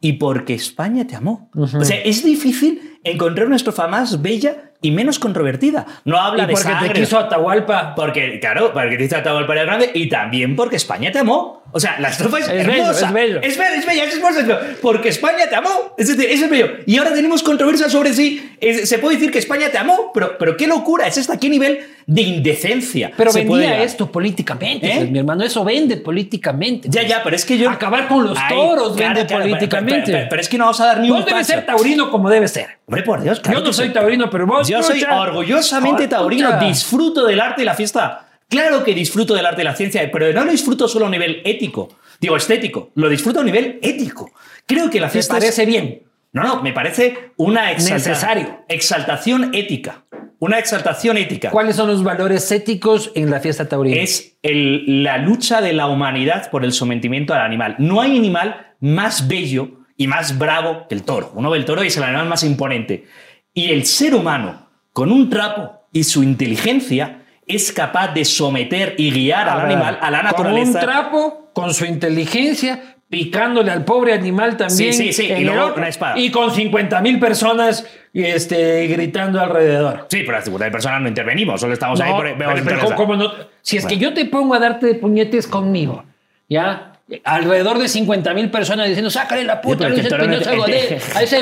y porque España te amó. O sea, es difícil encontrar una estrofa más bella y menos controvertida. No habla y de porque te quiso Atahualpa. Porque, claro, porque te quiso Atahualpa era grande y también porque España te amó. O sea, la estrofa es, hermosa. es bello. Es bello, es bella, es hermosa. Porque España te amó. Es decir, eso es bello. Y ahora tenemos controversia sobre si se puede decir que España te amó, pero, pero qué locura es esta, qué nivel de indecencia. Pero vendía esto políticamente, ¿Eh? pues, mi hermano. Eso vende políticamente. Ya, ya, pero es que yo. Acabar con los toros vende políticamente. Pero, es que no vamos a dar ni un paso. debe ser taurino como debe ser. Hombre, por Dios, Yo no soy taurino, pero vos. Yo soy orgullosamente taurino. Disfruto del arte y la fiesta. Claro que disfruto del arte y la ciencia, pero no lo disfruto solo a nivel ético, digo estético, lo disfruto a nivel ético. Creo que la fiesta. Me parece bien. No, no, me parece una exaltación ética. Una exaltación ética. ¿Cuáles son los valores éticos en la fiesta taurina? Es la lucha de la humanidad por el sometimiento al animal. No hay animal más bello y más bravo que el toro. Uno ve el toro y es el animal más imponente. Y el ser humano, con un trapo y su inteligencia, es capaz de someter y guiar al animal a la naturaleza. Con un trapo, con su inteligencia, picándole al pobre animal también. Sí, sí, sí. Y luego una espada. Y con 50 mil personas este, gritando alrededor. Sí, pero las 50 mil personas no intervenimos, solo estamos ahí por. Pero, no, si es que yo te pongo a darte de puñetes conmigo, ¿ya? Alrededor de 50 mil personas diciendo, sácale la puta, Luis Espinosa Godet, a ese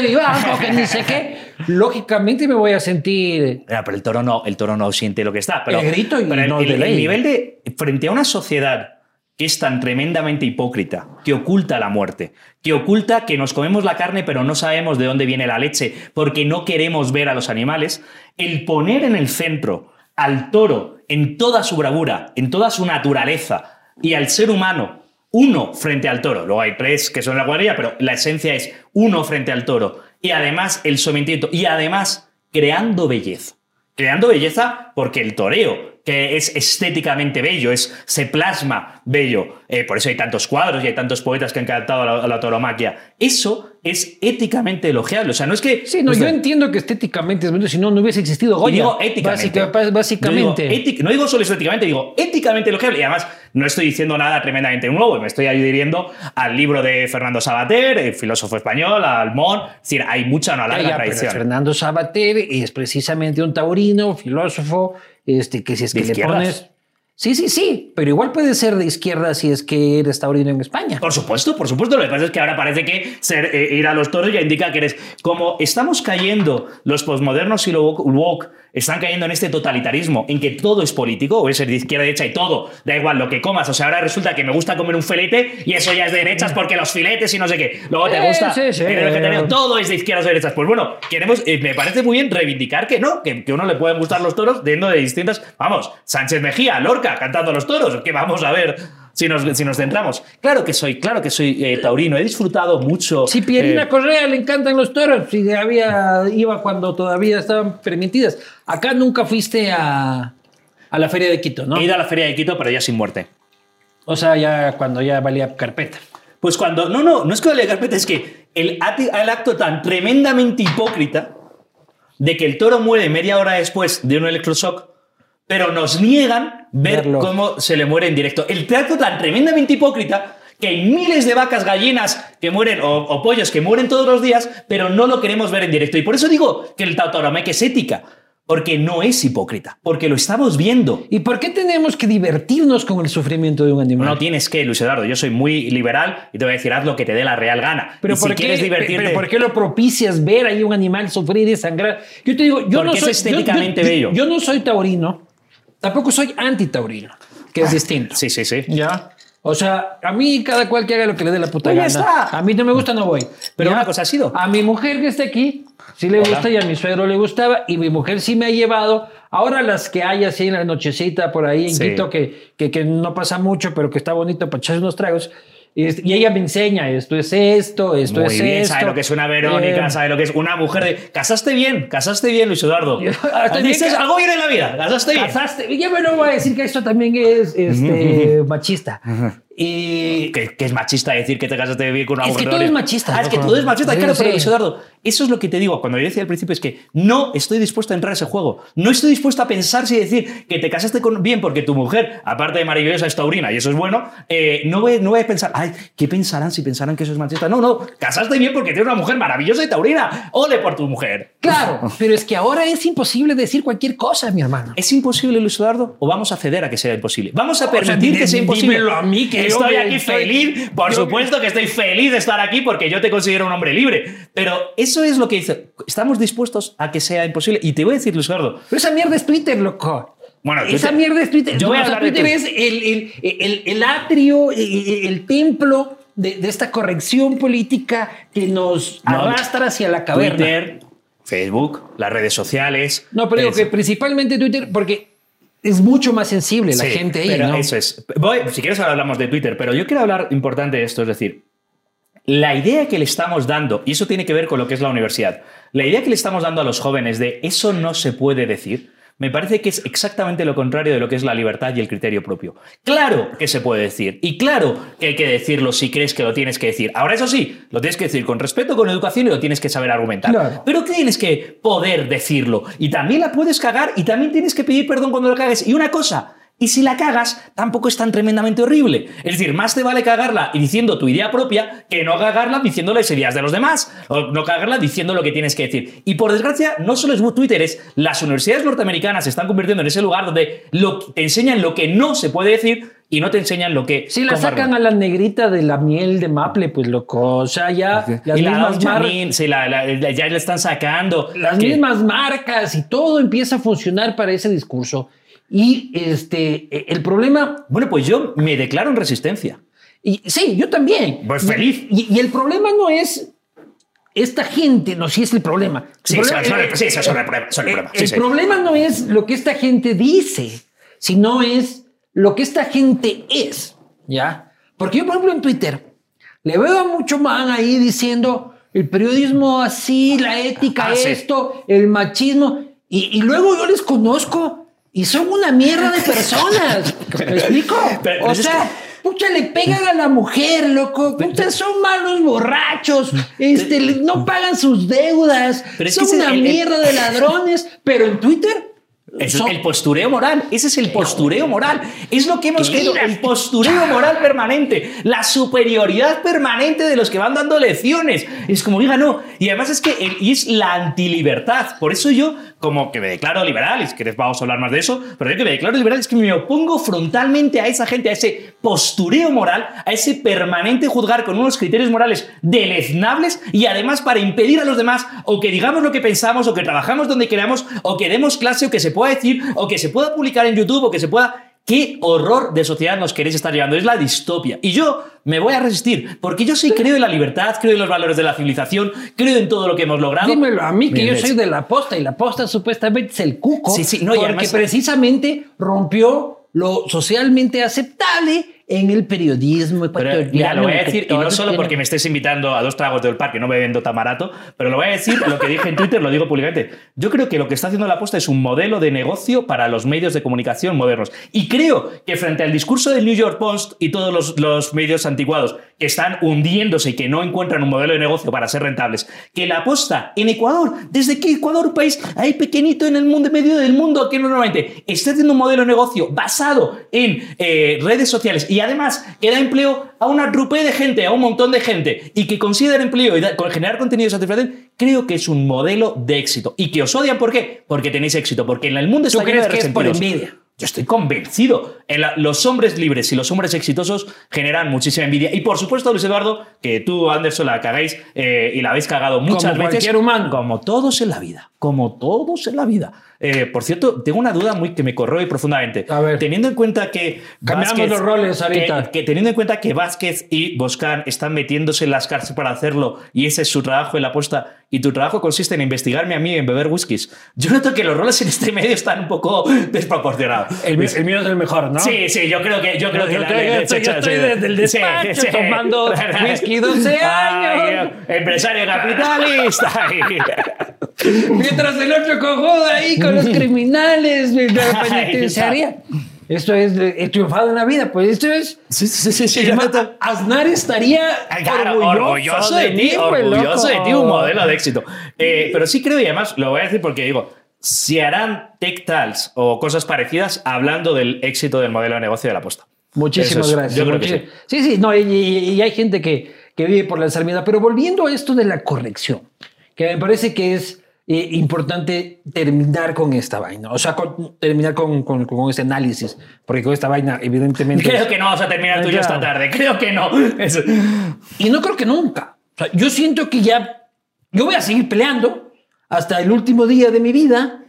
que ni sé qué. Lógicamente me voy a sentir. pero el toro no, el toro no siente lo que está. Pero, el grito y no el, el nivel de. Frente a una sociedad que es tan tremendamente hipócrita, que oculta la muerte, que oculta que nos comemos la carne pero no sabemos de dónde viene la leche porque no queremos ver a los animales, el poner en el centro al toro en toda su bravura, en toda su naturaleza y al ser humano uno frente al toro. Luego hay tres que son la cuadrilla, pero la esencia es uno frente al toro. Y además el sometimiento. Y además creando belleza. Creando belleza porque el toreo que es estéticamente bello, es, se plasma bello. Eh, por eso hay tantos cuadros y hay tantos poetas que han cantado a la, a la tauromaquia. Eso es éticamente elogiable. O sea, no es que. Sí, no, yo entiendo que estéticamente es bueno, si no, no hubiese existido Goya. digo éticamente. básicamente. No digo, no digo, solo estéticamente, digo éticamente elogiable. Y además, no estoy diciendo nada tremendamente nuevo, me estoy adhiriendo al libro de Fernando Sabater, el filósofo español, al Mon. Es decir, hay mucha no larga tradición. Fernando Sabater es precisamente un taurino, filósofo, este, que si es que le pones. Sí, sí, sí, pero igual puede ser de izquierda si es que eres taurino en España. Por supuesto, por supuesto. Lo que pasa es que ahora parece que ser, eh, ir a los toros ya indica que eres. Como estamos cayendo los posmodernos y lo woke están cayendo en este totalitarismo, en que todo es político, o es de izquierda, derecha y todo, da igual lo que comas. O sea, ahora resulta que me gusta comer un filete y eso ya es de derechas porque los filetes y no sé qué. Luego te gusta sí, sí, todo es de izquierdas o derechas. Pues bueno, queremos, eh, me parece muy bien reivindicar que no, que, que uno le pueden gustar los toros dentro de distintas. Vamos, Sánchez Mejía, Lorca, cantando los toros, que vamos a ver si nos, si nos centramos. Claro que soy, claro que soy eh, taurino, he disfrutado mucho. Si Pierina eh, Correa le encantan los toros, si había, iba cuando todavía estaban permitidas. Acá nunca fuiste a, a la Feria de Quito, ¿no? He ido a la Feria de Quito, pero ya sin muerte. O sea, ya cuando ya valía carpeta. Pues cuando, no, no, no es que valía carpeta, es que el, el acto tan tremendamente hipócrita de que el toro muere media hora después de un electroshock pero nos niegan ver cómo se le muere en directo. El teatro tan tremendamente hipócrita que hay miles de vacas, gallinas que mueren o, pollos que mueren todos los días, pero no lo queremos ver en directo. Y por eso digo que el que es ética. Porque no es hipócrita, porque lo estamos viendo. ¿Y por qué tenemos que divertirnos con el sufrimiento de un animal? No tienes que, Luis Eduardo. Yo soy muy liberal y te voy a decir, haz lo que te dé la real gana. Pero si quieres divertirte. Pero ¿por qué lo propicias ver ahí un animal sufrir y sangrar? Yo te digo, yo no soy. es estéticamente bello. yo, no soy taurino, Tampoco soy anti-taurino, que es ah, distinto. Sí, sí, sí. ¿Ya? O sea, a mí cada cual que haga lo que le dé la puta pues gana. Está. A mí no me gusta, no voy. Pero una cosa ha sido. A mi mujer que está aquí, sí le gusta y a mi suegro le gustaba y mi mujer sí me ha llevado. Ahora las que hay así en la nochecita por ahí en Quito, que, que, que, no pasa mucho, pero que está bonito para echarse unos tragos. Y ella me enseña, esto es esto, esto es bien, esto. Sabe lo que es una Verónica, eh, sabe lo que es una mujer de... Casaste bien, casaste bien, Luis Eduardo. Dices algo bien en la vida, casaste bien. Casaste, ya me no voy a decir que esto también es este, machista. Y... Que, es machista decir que te casaste bien con una mujer. Es que todo es machista. Ah, es que todo es machista. Claro, pero Luis Eduardo, eso es lo que te digo cuando yo decía al principio, es que no estoy dispuesto a entrar a ese juego. No estoy dispuesto a pensar si decir que te casaste con bien porque tu mujer, aparte de maravillosa, es taurina y eso es bueno. Eh, no, voy, no voy a pensar, ay, ¿qué pensarán si pensaran que eso es machista? No, no, casaste bien porque tienes una mujer maravillosa y taurina. Ole por tu mujer. Claro, pero es que ahora es imposible decir cualquier cosa, mi hermano. ¿Es imposible, Luis Eduardo? ¿O vamos a ceder a que sea imposible? Vamos a permitir que sea imposible. Dímelo a mí que estoy aquí feliz. Por supuesto que estoy feliz de estar aquí porque yo te considero un hombre libre. Pero eso es lo que dice estamos dispuestos a que sea imposible. Y te voy a decir, Luis Eduardo. Pero esa mierda es Twitter, loco. Bueno, esa mierda es Twitter. Yo voy a Twitter es el, el, el, atrio, el, templo de, de, esta corrección política que nos arrastra hacia la caverna. Twitter, Facebook, las redes sociales. No, pero digo que principalmente Twitter, porque es mucho más sensible la gente ahí. Pero eso es. si quieres, ahora hablamos de Twitter, pero yo quiero hablar importante de esto, es decir, la idea que le estamos dando, y eso tiene que ver con lo que es la universidad, la idea que le estamos dando a los jóvenes de eso no se puede decir, me parece que es exactamente lo contrario de lo que es la libertad y el criterio propio. Claro que se puede decir, y claro que hay que decirlo si crees que lo tienes que decir. Ahora, eso sí, lo tienes que decir con respeto, con educación y lo tienes que saber argumentar. Pero tienes que poder decirlo. Y también la puedes cagar y también tienes que pedir perdón cuando lo cagues. Y una cosa, y si la cagas, tampoco es tan tremendamente horrible. Es decir, más te vale cagarla y diciendo tu idea propia que no cagarla diciendo las ideas de los demás. O no cagarla diciendo lo que tienes que decir. Y por desgracia, no solo es Twitter, es las universidades norteamericanas se están convirtiendo en ese lugar donde te enseñan lo que no se puede decir y no te enseñan lo que. Si la sacan a la negrita de la miel de Maple, pues loco. O sea, ya las mismas marcas. Sí, ya le están sacando. Las mismas marcas y todo empieza a funcionar para ese discurso. Y este, e, el problema... Bueno, pues yo me declaro en resistencia. Y, sí, yo también. Pues feliz. Y, el problema no es esta gente, no, sí es el problema. sí, problema, sí, eso es el problema. el problema no es lo que esta gente dice, sino es lo que esta gente es, ¿ya? Porque yo, por ejemplo, en Twitter le veo a mucho man ahí diciendo el periodismo así, la ética, ah, esto, el machismo, y, luego yo les conozco y son una mierda de personas. ¿Me explico? o sea, pucha, le pegan a la mujer, loco. Pucha, son malos borrachos. Este, no pagan sus deudas. son una mierda de ladrones. Pero en Twitter es el postureo moral, ese es el postureo moral. Es lo que hemos querido, el postureo moral permanente, la superioridad permanente de los que van dando lecciones. Es como, diga, no. Y además es que y es la antilibertad. Por eso yo, como que me declaro liberal, y si quieres vamos a hablar más de eso, pero yo que me declaro liberal es que me opongo frontalmente a esa gente, a ese postureo moral, a ese permanente juzgar con unos criterios morales deleznables y además para impedir a los demás o que digamos lo que pensamos o que trabajamos donde queramos o que demos clase o que se pueda decir o que se pueda publicar en YouTube o que se pueda... ¿Qué horror de sociedad nos queréis estar llevando? Es la distopia. Y yo me voy a resistir, porque yo sí creo en la libertad, creo en los valores de la civilización, creo en todo lo que hemos logrado. Dímelo a mí, que yo soy de la posta, y la posta supuestamente es el cuco, sí, sí, no, porque precisamente rompió lo socialmente aceptable en el periodismo ecuatoriano. Mira, lo voy a decir, y no solo porque me estés invitando a dos tragos del parque, no me vendo tan barato, pero lo voy a decir, lo que dije en Twitter, lo digo públicamente. Yo creo que lo que está haciendo la posta es un modelo de negocio para los medios de comunicación modernos. Y creo que frente al discurso del New York Post y todos los, los medios anticuados que están hundiéndose y que no encuentran un modelo de negocio para ser rentables, que la posta en Ecuador, desde que Ecuador, país ahí pequeñito en el mundo, medio del mundo, que normalmente está haciendo un modelo de negocio basado en eh, redes sociales y además que da empleo a una grupe de gente, a un montón de gente, y que consigue dar empleo y generar contenido satisfactorio, creo que es un modelo de éxito. Y que os odian, ¿por qué? Porque tenéis éxito, porque en el mundo está lleno de que es por envidia? Yo estoy convencido. los hombres libres y los hombres exitosos generan muchísima envidia. Y por supuesto, Luis Eduardo, que tú, Anderson, la cagáis eh, y la habéis cagado muchas como veces. humano. Como todos en la vida. Como todos en la vida. Eh, por cierto, tengo una duda muy que me corroe profundamente. A ver. Teniendo en cuenta que. Cambiamos los roles ahorita. Que, teniendo en cuenta que Vázquez y Boscan están metiéndose en las cárceles para hacerlo y ese es su trabajo en la apuesta y tu trabajo consiste en investigarme a mí en beber whiskies. Yo noto que los roles en este medio están un poco desproporcionados. El, mío es el mejor, ¿no? Sí, sí, yo creo que. Yo creo que yo, estoy desde el despacho tomando whisky 12 años. empresario capitalista. Mientras el otro cojudo ahí con los criminales de la penitenciaria. Esto es he triunfado en la vida, pues esto es. Sí, sí, sí. sí Aznar estaría orgulloso, de ti, orgulloso de ti, un modelo de éxito. Eh, pero sí creo, y además lo voy a decir porque digo, si harán tech tals o cosas parecidas hablando del éxito del modelo de negocio de la posta. Muchísimas gracias. Yo creo que sí. Sí, sí, no, y, hay gente que, que vive por la salida. Pero volviendo a esto de la corrección, que me parece que es eh, importante terminar con esta vaina, o sea, terminar con, con, con, este análisis, porque con esta vaina, evidentemente. Creo que no vas a terminar tú esta tarde, creo que no. Y no creo que nunca. yo siento que ya. Yo voy a seguir peleando hasta el último día de mi vida,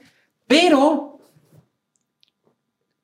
pero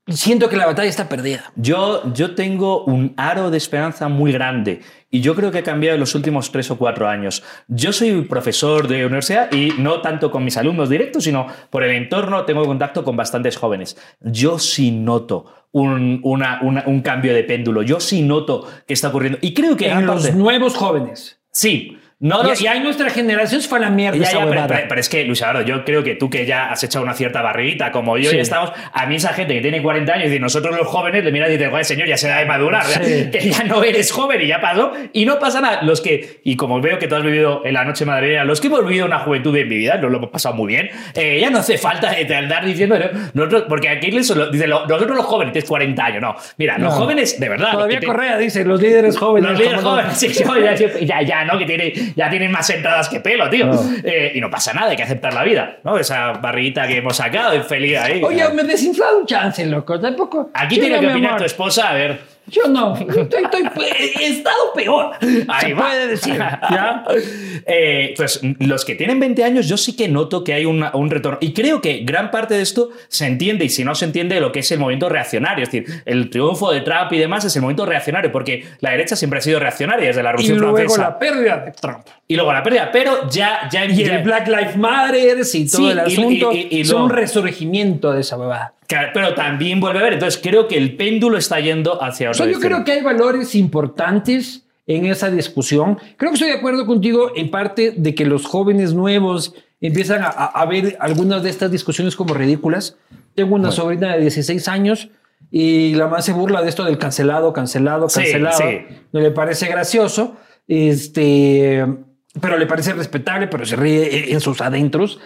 siento que la batalla está perdida. Yo, yo tengo un aro de esperanza muy grande y yo creo que ha cambiado en los últimos tres o cuatro años. Yo soy profesor de universidad y no tanto con mis alumnos directos, sino por el entorno tengo contacto con bastantes jóvenes. Yo sí noto un, un cambio de péndulo, yo sí noto que está ocurriendo y creo que... En los nuevos jóvenes. Sí, no, y, ahí nuestra generación se fue a la mierda. pero, es que, Luis Eduardo, yo creo que tú que ya has echado una cierta barriguita, como yo, y estamos. A mí, esa gente que tiene 40 años y nosotros los jóvenes le miran y dicen, señor, ya se da de madurar, que ya no eres joven y ya pasó, y no pasa nada. Los que, y como veo que tú has vivido en la noche madrileña, los que hemos vivido una juventud en mi vida, nos lo hemos pasado muy bien, eh, ya no hace falta andar diciendo, nosotros, porque aquí dicen, nosotros los jóvenes, tienes 40 años, no. Mira, los jóvenes, de verdad. Todavía Correa dice, los líderes jóvenes. Los líderes jóvenes, sí, ya, ya, ¿no? Que tiene, ya tienen más que pelo, tío. Eh, y no pasa nada, hay que aceptar la vida, ¿no? Esa barriguita que hemos sacado, feliz ahí. Oye, me he desinflado un chance, loco. Tampoco. Aquí tiene que opinar tu esposa, a ver. Yo no, estoy, he estado peor. Ahí se puede decir. ¿ya? Eh, pues los que tienen 20 años, yo sí que noto que hay un retorno. Y creo que gran parte de esto se entiende, y si no se entiende, lo que es el movimiento reaccionario. Es decir, el triunfo de Trump y demás es el movimiento reaccionario, porque la derecha siempre ha sido reaccionaria desde la Revolución Francesa. Y luego la pérdida de Trump. Y luego la pérdida, pero ya. ya y el Black Lives Matter y todo el asunto. Y, un resurgimiento de esa bebada. pero también vuelve a ver. Entonces creo que el péndulo está yendo hacia otro. yo creo que hay valores importantes en esa discusión. Creo que estoy de acuerdo contigo en parte de que los jóvenes nuevos empiezan a, ver algunas de estas discusiones como ridículas. Tengo una sobrina de 16 años y la más se burla de esto del cancelado, cancelado, cancelado. No le parece gracioso, este, pero le parece respetable, pero se ríe en sus adentros.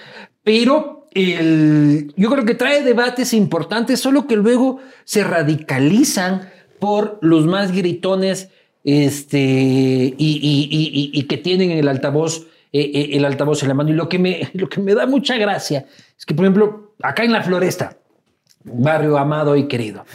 Pero el, yo creo que trae debates importantes, solo que luego se radicalizan por los más gritones este, y, que tienen el altavoz, eh, eh, el altavoz en la mano. Y lo que, me, lo que me da mucha gracia es que, por ejemplo, acá en la floresta, barrio amado y querido,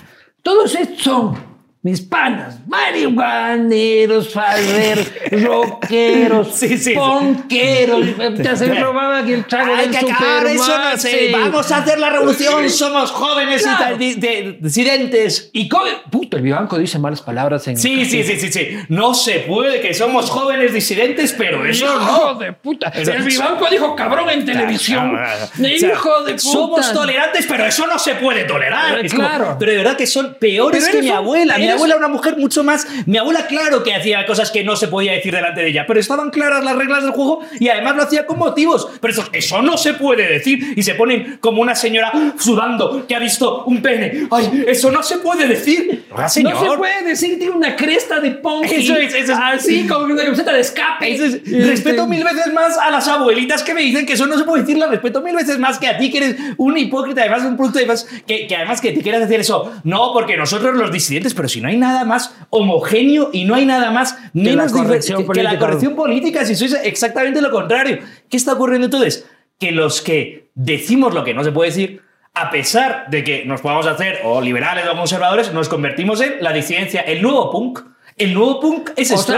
todos estos son mis panas, marihuaneros, falderos, rockeros, sí, sí, ponqueros, ya se robaba aquí el chago Hay que acabar eso, no sé. Vamos a hacer la revolución, somos jóvenes y disidentes. Y puto, el Vivanco dice malas palabras en Sí, sí, sí, sí, sí. No se puede que somos jóvenes disidentes, pero eso Hijo de puta. El Vivanco dijo cabrón en televisión. Hijo de puta. Somos tolerantes, pero eso no se puede tolerar. Claro. pero de verdad que son peores que mi abuela abuela una mujer mucho más. Mi abuela, claro que hacía cosas que no se podía decir delante de ella, pero estaban claras las reglas del juego y además lo hacía con motivos. Pero eso, eso no se puede decir y se ponen como una señora sudando que ha visto un pene. ¡Ay, eso no se puede decir! No se puede decir, tiene una cresta de punk. Eso es, eso es. Así, como una camiseta de escape. Respeto este. mil veces más a las abuelitas que me dicen que eso no se puede decir, la respeto mil veces más que a ti que eres un hipócrita, además un producto, además, que, que además que te quieras decir eso. No, porque nosotros los disidentes, pero si no hay nada más homogéneo y no hay nada más menos que la corrección, política. Que la corrección política, si sois exactamente lo contrario. ¿Qué está ocurriendo entonces? Que los que decimos lo que no se puede decir, a pesar de que nos podamos hacer o liberales o conservadores, nos convertimos en la disidencia, el nuevo punk. El nuevo punk es esto.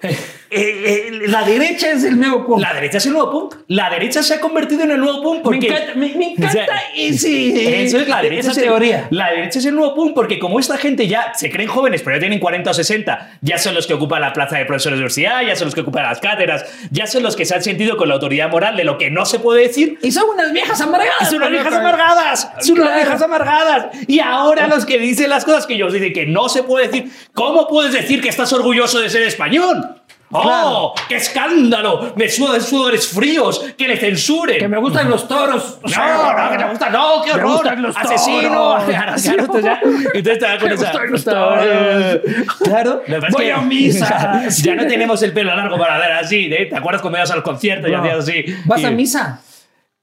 Eh, eh, la derecha es el nuevo punk. La derecha es el nuevo punk. La derecha se ha convertido en el nuevo punk porque. Me encanta, me, encanta eso es la derecha. Esa teoría. La derecha es el nuevo punk porque, como esta gente ya se creen jóvenes, pero ya tienen 40 o 60, ya son los que ocupan la plaza de profesores de universidad, ya son los que ocupan las cátedras, ya son los que se han sentido con la autoridad moral de lo que no se puede decir. Y son unas viejas amargadas. Son unas viejas amargadas. Son unas viejas amargadas. Y ahora los que dicen las cosas que ellos dicen que no se puede decir, ¿cómo puedes decir que estás orgulloso de ser español? ¡Oh! ¡Qué escándalo! Me sudan sudores fríos, que le censuren. Que me gustan los toros. No, no, que te gustan, no, qué horror. Me gustan los Asesino. Entonces te con esa. Los toros. Claro. Voy a misa. ya no tenemos el pelo largo para dar así. ¿eh? ¿Te acuerdas cuando ibas al concierto y hacías así? ¿Vas a misa?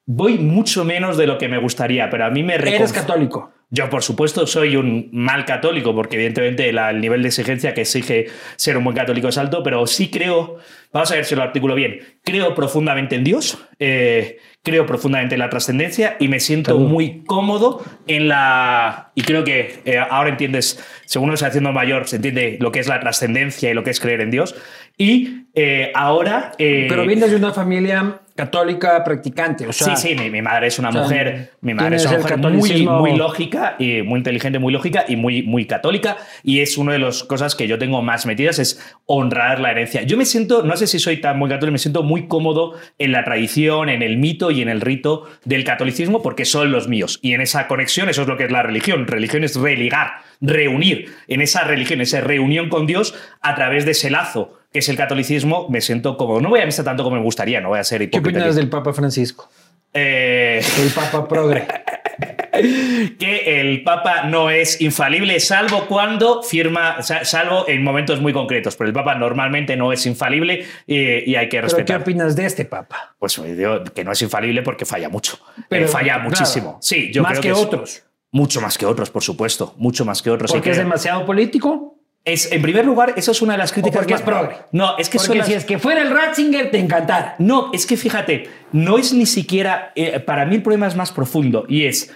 Voy mucho menos de lo que me gustaría, pero a mí me Eres católico. Yo, por supuesto, soy un mal católico, porque evidentemente el nivel de exigencia que exige ser un buen católico es alto, pero sí creo, vamos a ver si lo articulo bien, creo profundamente en Dios, eh, creo profundamente en la trascendencia y me siento muy cómodo en la... Y creo que eh, ahora entiendes, según uno se haciendo mayor, se entiende lo que es la trascendencia y lo que es creer en Dios. Y eh, ahora... pero vienes de una familia católica practicante. O sea, sí, sí, mi, madre es una mujer, mi madre es una mujer muy, muy lógica y muy inteligente, muy lógica y muy, muy católica. Y es una de las cosas que yo tengo más metidas, es honrar la herencia. Yo me siento, no sé si soy tan muy católico, me siento muy cómodo en la tradición, en el mito y en el rito del catolicismo porque son los míos. Y en esa conexión, eso es lo que es la religión. Religión es religar, reunir en esa religión, esa reunión con Dios a través de ese lazo que es el catolicismo, me siento como. No voy a misa tanto como me gustaría, no voy a ser hipócrita. ¿Qué opinas del Papa Francisco? Eh, el Papa Progre. que el Papa no es infalible, salvo cuando firma, salvo en momentos muy concretos. Pero el Papa normalmente no es infalible y, hay que respetar. ¿Pero ¿Qué opinas de este Papa? Pues digo que no es infalible porque falla mucho. Pero, falla muchísimo. Sí, yo más que, otros. mucho más que otros, por supuesto. Mucho más que otros. ¿Porque es demasiado político? Es, en primer lugar, eso es una de las críticas. porque es progre. No, es que porque si es que fuera el Ratzinger, te encantara. No, es que fíjate, no es ni siquiera. Eh, para mí el problema es más profundo y es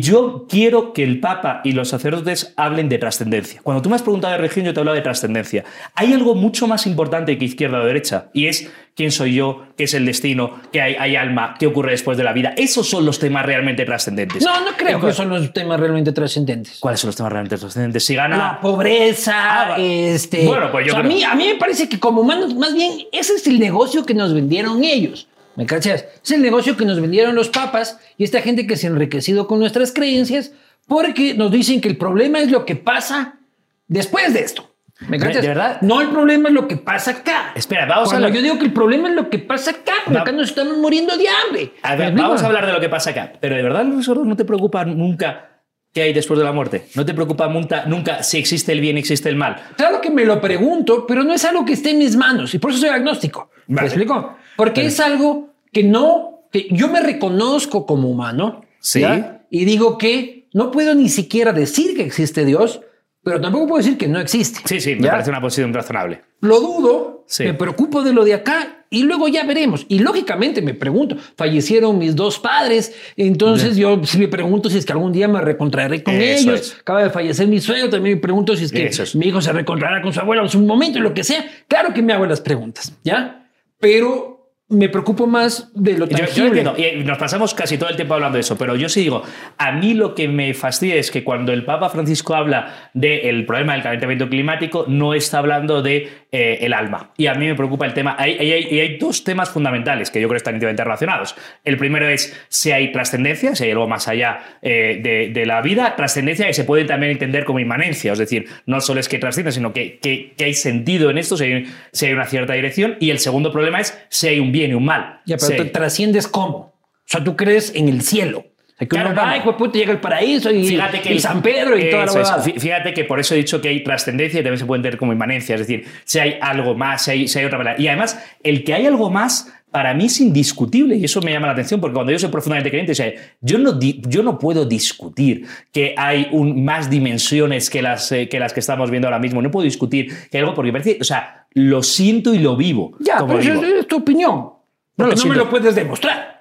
yo quiero que el Papa y los sacerdotes hablen de trascendencia. Cuando tú me has preguntado de religión, yo te he hablado de trascendencia. Hay algo mucho más importante que izquierda o derecha, y es quién soy yo, qué es el destino, qué hay, alma, qué ocurre después de la vida. Esos son los temas realmente trascendentes. No, no creo que son los temas realmente trascendentes. ¿Cuáles son los temas realmente trascendentes? Si gana... La pobreza, ah, este... Bueno, pues yo a, mí, a mí me parece que como más, más bien ese es el negocio que nos vendieron ellos. ¿Me cachas? Es el negocio que nos vendieron los papas y esta gente que se ha enriquecido con nuestras creencias porque nos dicen que el problema es lo que pasa después de esto. ¿Me cachas? ¿De verdad? No, el problema es lo que pasa acá. Espera, vamos Cuando a yo digo que el problema es lo que pasa acá, porque acá nos estamos muriendo de hambre. A ver, vamos a hablar de lo que pasa acá. Pero de verdad, sordos no te preocupa nunca qué hay después de la muerte. No te preocupa nunca, nunca si existe el bien existe el mal. Claro que me lo pregunto, pero no es algo que esté en mis manos y por eso soy agnóstico. ¿Me Vale. explico? Porque es algo que no, que yo me reconozco como humano. Sí. ¿ya? Y digo que no puedo ni siquiera decir que existe Dios, pero tampoco puedo decir que no existe. Sí, sí, me ¿ya? parece una posición razonable. Lo dudo, Sí. me preocupo de lo de acá y luego ya veremos. Y lógicamente me pregunto, fallecieron mis dos padres, entonces yo sí me pregunto si es que algún día me recontraré con Eso ellos. es. Acaba de fallecer mi suegro, también me pregunto si es que es. mi hijo se reencontrará con su abuelo en su momento, lo que sea. Claro que me hago las preguntas, ¿ya? Pero me preocupo más de lo Yo, yo tangible. entiendo, y nos pasamos casi todo el tiempo hablando de eso, pero yo sí digo, a mí lo que me fastidia es que cuando el Papa Francisco habla del problema del calentamiento climático, no está hablando de eh, el alma. Y a mí me preocupa el tema. Hay, hay- hay- y hay dos temas fundamentales que yo creo que están íntimamente relacionados. El primero es si hay trascendencia, si hay algo más allá eh, de, de la vida, trascendencia que se puede también entender como inmanencia, es decir, no solo es que trasciende, sino que, que- que hay sentido en esto, si hay, si hay una cierta dirección. Y el segundo problema es si hay un bien y un mal. Ya, pero Si- te trasciendes cómo. O sea, tú crees en el cielo. O sea, que Claro, uno va, hijo puta, llega el paraíso y, Fíjate que y San Pedro y toda la huevada. Fí- Fíjate que por eso he dicho que hay trascendencia y también se puede entender como inmanencia. Es decir, si hay algo más, si hay, si hay otra manera. Y además, el que hay algo más, para mí es indiscutible y eso me llama la atención porque cuando yo soy profundamente creyente, o sea, yo no, yo no puedo discutir que hay un, más dimensiones que las, eh, que las que estamos viendo ahora mismo. No puedo discutir que hay algo porque parece, o sea, lo siento y lo vivo. Ya, como pero digo. es, es tu opinión. No, no me lo puedes demostrar.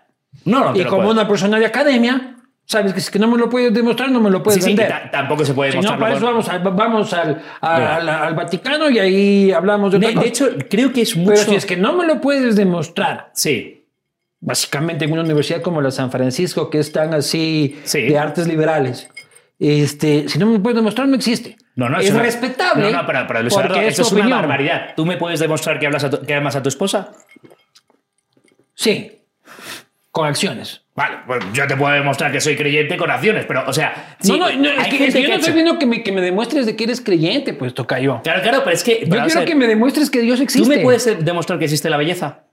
No, no, te y lo como puedo. una persona de academia, sabes que si no me lo puedes demostrar, no me lo puedes Sí, vender. tampoco se puede si no, demostrar. para eso vamos, al, vamos al, a- al- al Vaticano y ahí hablamos de, otra de, cosa. de hecho, creo que es mucho. Pero si es que no me lo puedes demostrar, Sí, básicamente en una universidad como la San Francisco, que es tan así Sí. de artes liberales, este, si no me lo puedes demostrar, no existe. No, no, es no- respetable. No, no, pero, pero Luis es eso es una opinión. barbaridad. ¿Tú me puedes demostrar que, hablas a tu- que amas a tu esposa? Sí, con acciones. Vale, pues yo te puedo demostrar que soy creyente con acciones, pero, o sea, no, sí, no, no, es que, es que yo no estoy viendo que me, que me demuestres de que eres creyente, pues toca yo. Claro, claro, pero es que. Yo pero quiero ver, que me demuestres que Dios existe. ¿Tú me puedes demostrar que existe la belleza?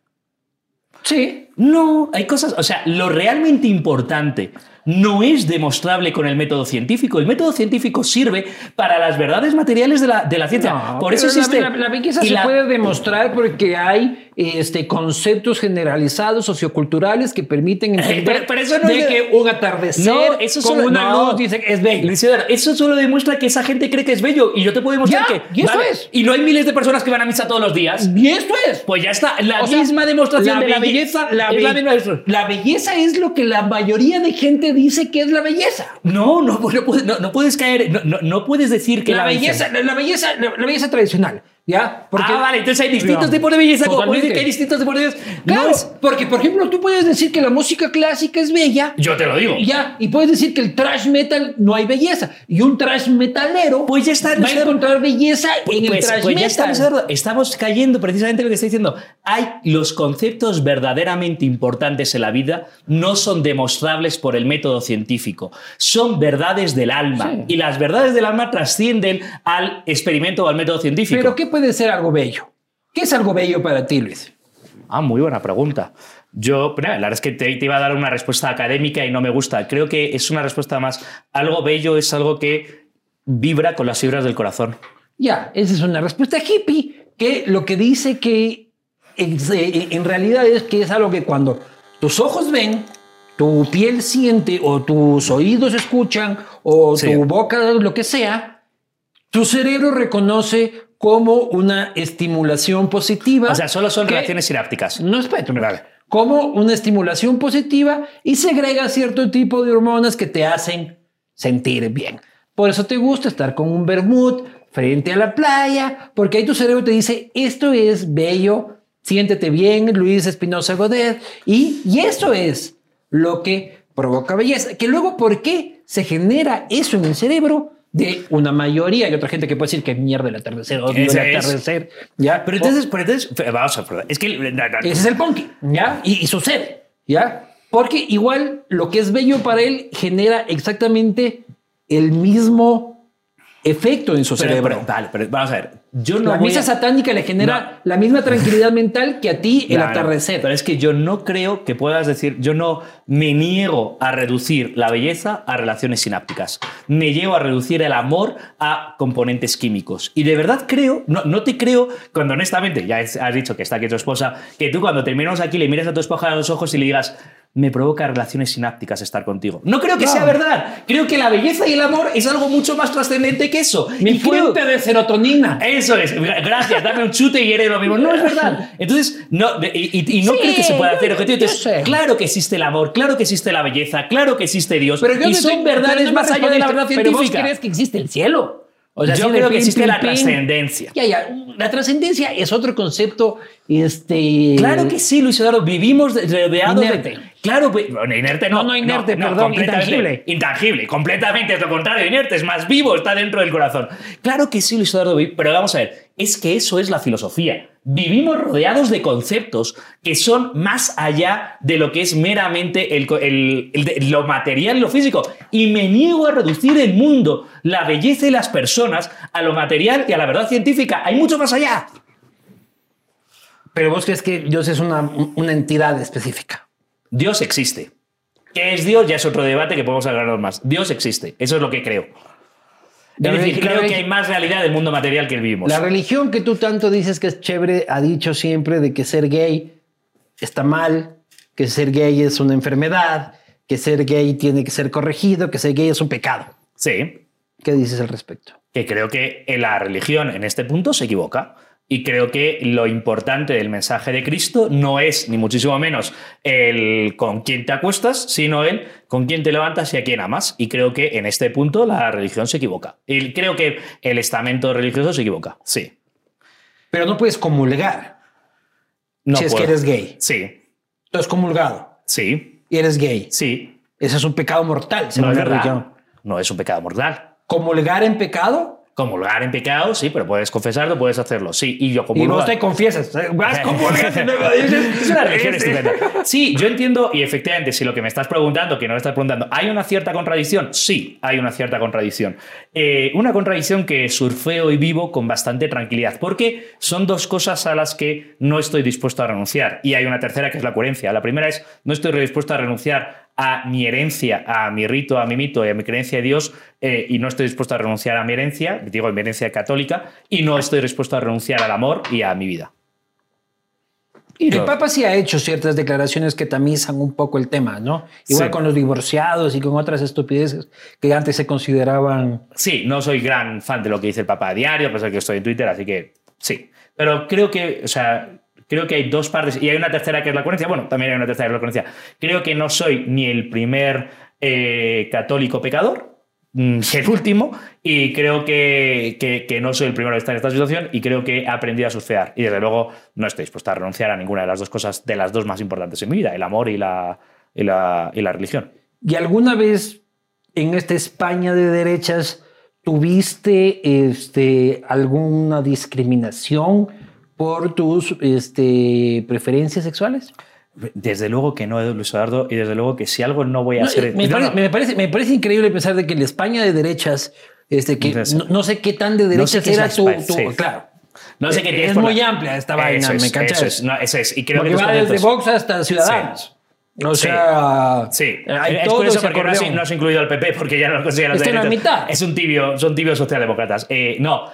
Sí. No, hay cosas. O sea, lo realmente importante no es demostrable con el método científico. El método científico sirve para las verdades materiales de la, de la ciencia. No, Por eso pero la- existe. La, la belleza se puede demostrar porque hay este, conceptos generalizados socioculturales que permiten entender pero- pero eso no de es- que un atardecer No, eso con solo- una no. luz dice que es bello. Eso solo demuestra que esa gente cree que es bello. Y yo te puedo demostrar Ya, que. y eso es. Y no hay miles de personas que van a misa todos los días. Y esto es. Pues ya está. La O sea, misma demostración de la belle- belleza la es la be- misma. La belleza es lo que la mayoría de gente dice que es la belleza. No, no, no, puedes, no, no puedes caer. No, no, puedes decir que la, belleza, la, la belleza, la belleza tradicional, ¿ya? ah, vale, entonces hay distintos tipos de belleza. Como puedes decir totalmente. que hay distintos tipos de belleza. Claro, No porque por ejemplo tú puedes decir que la música clásica es bella. Yo te lo digo. Ya, y puedes decir que el trash metal no hay belleza. Y un trash metalero Pues ya está, va a encontrar belleza Pues, en el pues- trash pues ya metal. está, Luis Eduardo. Estamos cayendo precisamente en lo que estoy diciendo. Hay los conceptos verdaderamente importantes en la vida no son demostrables por el método científico. Son verdades del alma. Sí. Y las verdades del alma trascienden al experimento o al método científico. Pero ¿qué puede ser algo bello? ¿Qué es algo bello para ti, Luis? Ah, muy buena pregunta. Yo, la verdad es que te, te iba a dar una respuesta académica y no me gusta. Creo que es una respuesta más. Algo bello es algo que vibra con las fibras del corazón. Ya, esa es una respuesta hippie que lo que dice que en, en realidad es que es algo que cuando tus ojos ven, tu piel siente o tus oídos escuchan o Sí. tu boca lo que sea, tu cerebro reconoce como una estimulación positiva. O sea, solo son que- reacciones sinápticas. No, espérate, Vale. vale. Como una estimulación positiva y segrega cierto tipo de hormonas que te hacen sentir bien. Por eso te gusta estar con un vermut frente a la playa, porque ahí tu cerebro te dice, esto es bello, siéntete bien, Luis Espinosa Godet, y, y eso es lo que provoca belleza. Que luego, ¿por qué se genera eso en el cerebro? De una mayoría. Hay otra gente que puede decir que mierda el atardecer, odio el atardecer. ¿ya? Pero entonces, pero entonces, vamos a es que ese es el punky, ¿ya? Y, y sucede, ¿ya? Porque igual lo que es bello para él genera exactamente el mismo efecto en su cerebro. vale, pero vamos a ver. Yo no la misa satánica le genera la misma tranquilidad mental que a ti el atardecer. Pero es que yo no creo que puedas decir, yo no me niego a reducir la belleza a relaciones sinápticas. Me llevo a reducir el amor a componentes químicos. Y de verdad creo, no, no te creo, cuando honestamente, ya has dicho que está aquí tu esposa, que tú cuando terminamos aquí le mires a tu esposa a los ojos y le digas, me provoca relaciones sinápticas estar contigo. No creo que sea verdad. Creo que la belleza y el amor es algo mucho más trascendente que eso. Mi fuente de serotonina. Eso es. Gracias, dame un chute y eres lo mismo. No es verdad. Entonces, no, y, no creo que se pueda hacer objetivo. claro que existe el amor, claro que existe la belleza, claro que existe Dios. Pero y son verdades más allá de la verdad científica. Pero vos crees que existe el cielo. O sea, yo creo que existe la trascendencia. Ya, ya. La trascendencia es otro concepto. Este... Claro que sí, Luis Eduardo. Vivimos rodeados de. Claro, bueno, inerte no. No, no inerte, perdón, intangible. Intangible, completamente es lo contrario. Inerte es más vivo, está dentro del corazón. Claro que sí, Luis Eduardo. Pero vamos a ver, es que eso es la filosofía. Vivimos rodeados de conceptos que son más allá de lo que es meramente el, lo material y lo físico. Y me niego a reducir el mundo, la belleza y las personas a lo material y a la verdad científica. Hay mucho más allá. Pero vos crees que Dios es una, una entidad específica. Dios existe. ¿Qué es Dios? Ya es otro debate que podemos hablar más. Dios existe. Eso es lo que creo. Es decir, creo que hay más realidad del mundo material que vivimos. La religión que tú tanto dices que es chévere ha dicho siempre de que ser gay está mal, que ser gay es una enfermedad, que ser gay tiene que ser corregido, que ser gay es un pecado. Sí. ¿Qué dices al respecto? Que creo que la religión en este punto se equivoca. Y creo que lo importante del mensaje de Cristo no es ni muchísimo menos el con quién te acuestas, sino el con quién te levantas y a quién amas. Y creo que en este punto la religión se equivoca. Y creo que el estamento religioso se equivoca, sí. Pero no puedes comulgar. No si es que eres gay. Sí. Tú has comulgado. Sí. Y eres gay. Sí. Ese es un pecado mortal, no es religión. No es un pecado mortal. ¿Comulgar en pecado? Comulgar en pecado, sí, pero puedes confesarlo, puedes hacerlo. Sí, y yo comulgo. Y vos te confiesas. Vas es una religión estupenda. Sí, yo entiendo, y efectivamente, si lo que me estás preguntando, que no me estás preguntando, ¿hay una cierta contradicción? Sí, hay una cierta contradicción. Eh, una contradicción que surfeo y vivo con bastante tranquilidad, porque son dos cosas a las que no estoy dispuesto a renunciar. Y hay una tercera que es la coherencia. La primera es, no estoy dispuesto a renunciar a mi herencia, a mi rito, a mi mito y a mi creencia de Dios, eh, y no estoy dispuesto a renunciar a mi herencia, digo, mi herencia católica, y no estoy dispuesto a renunciar al amor y a mi vida. Y el Papa sí ha hecho ciertas declaraciones que tamizan un poco el tema, ¿no? Igual con los divorciados y con otras estupideces que antes se consideraban. Sí, no soy gran fan de lo que dice el Papa a diario, a pesar que estoy en Twitter, así que sí. Pero creo que, o sea, Creo que hay dos partes y hay una tercera que es la coherencia. Bueno, también hay una tercera que es la coherencia. Creo que no soy ni el primer eh, católico pecador, mm, el último, y creo que, que, no soy el primero que está en esta situación y creo que he aprendido a surfear. Y desde luego no estoy dispuesto a renunciar a ninguna de las dos cosas, de las dos más importantes en mi vida, el amor y la, y la, y la religión. ¿Y alguna vez en esta España de derechas tuviste este, alguna discriminación? Por tus este, preferencias sexuales? Desde luego que no, Luis Eduardo, y desde luego que si algo no voy a hacer... Me, parece, me, parece, increíble pensar de que en España de derechas, este, que no, sé qué tan de derechas era tu, Claro. No sé qué Es muy amplia esta vaina, me encanta. Eso es, no, eso es. Y creo porque que va desde Vox hasta Ciudadanos. O sea, sí. Hay es eso porque no has, incluido al PP porque ya no lo consideras Está en la mitad. Es un tibio, son tibios socialdemócratas. Eh, no,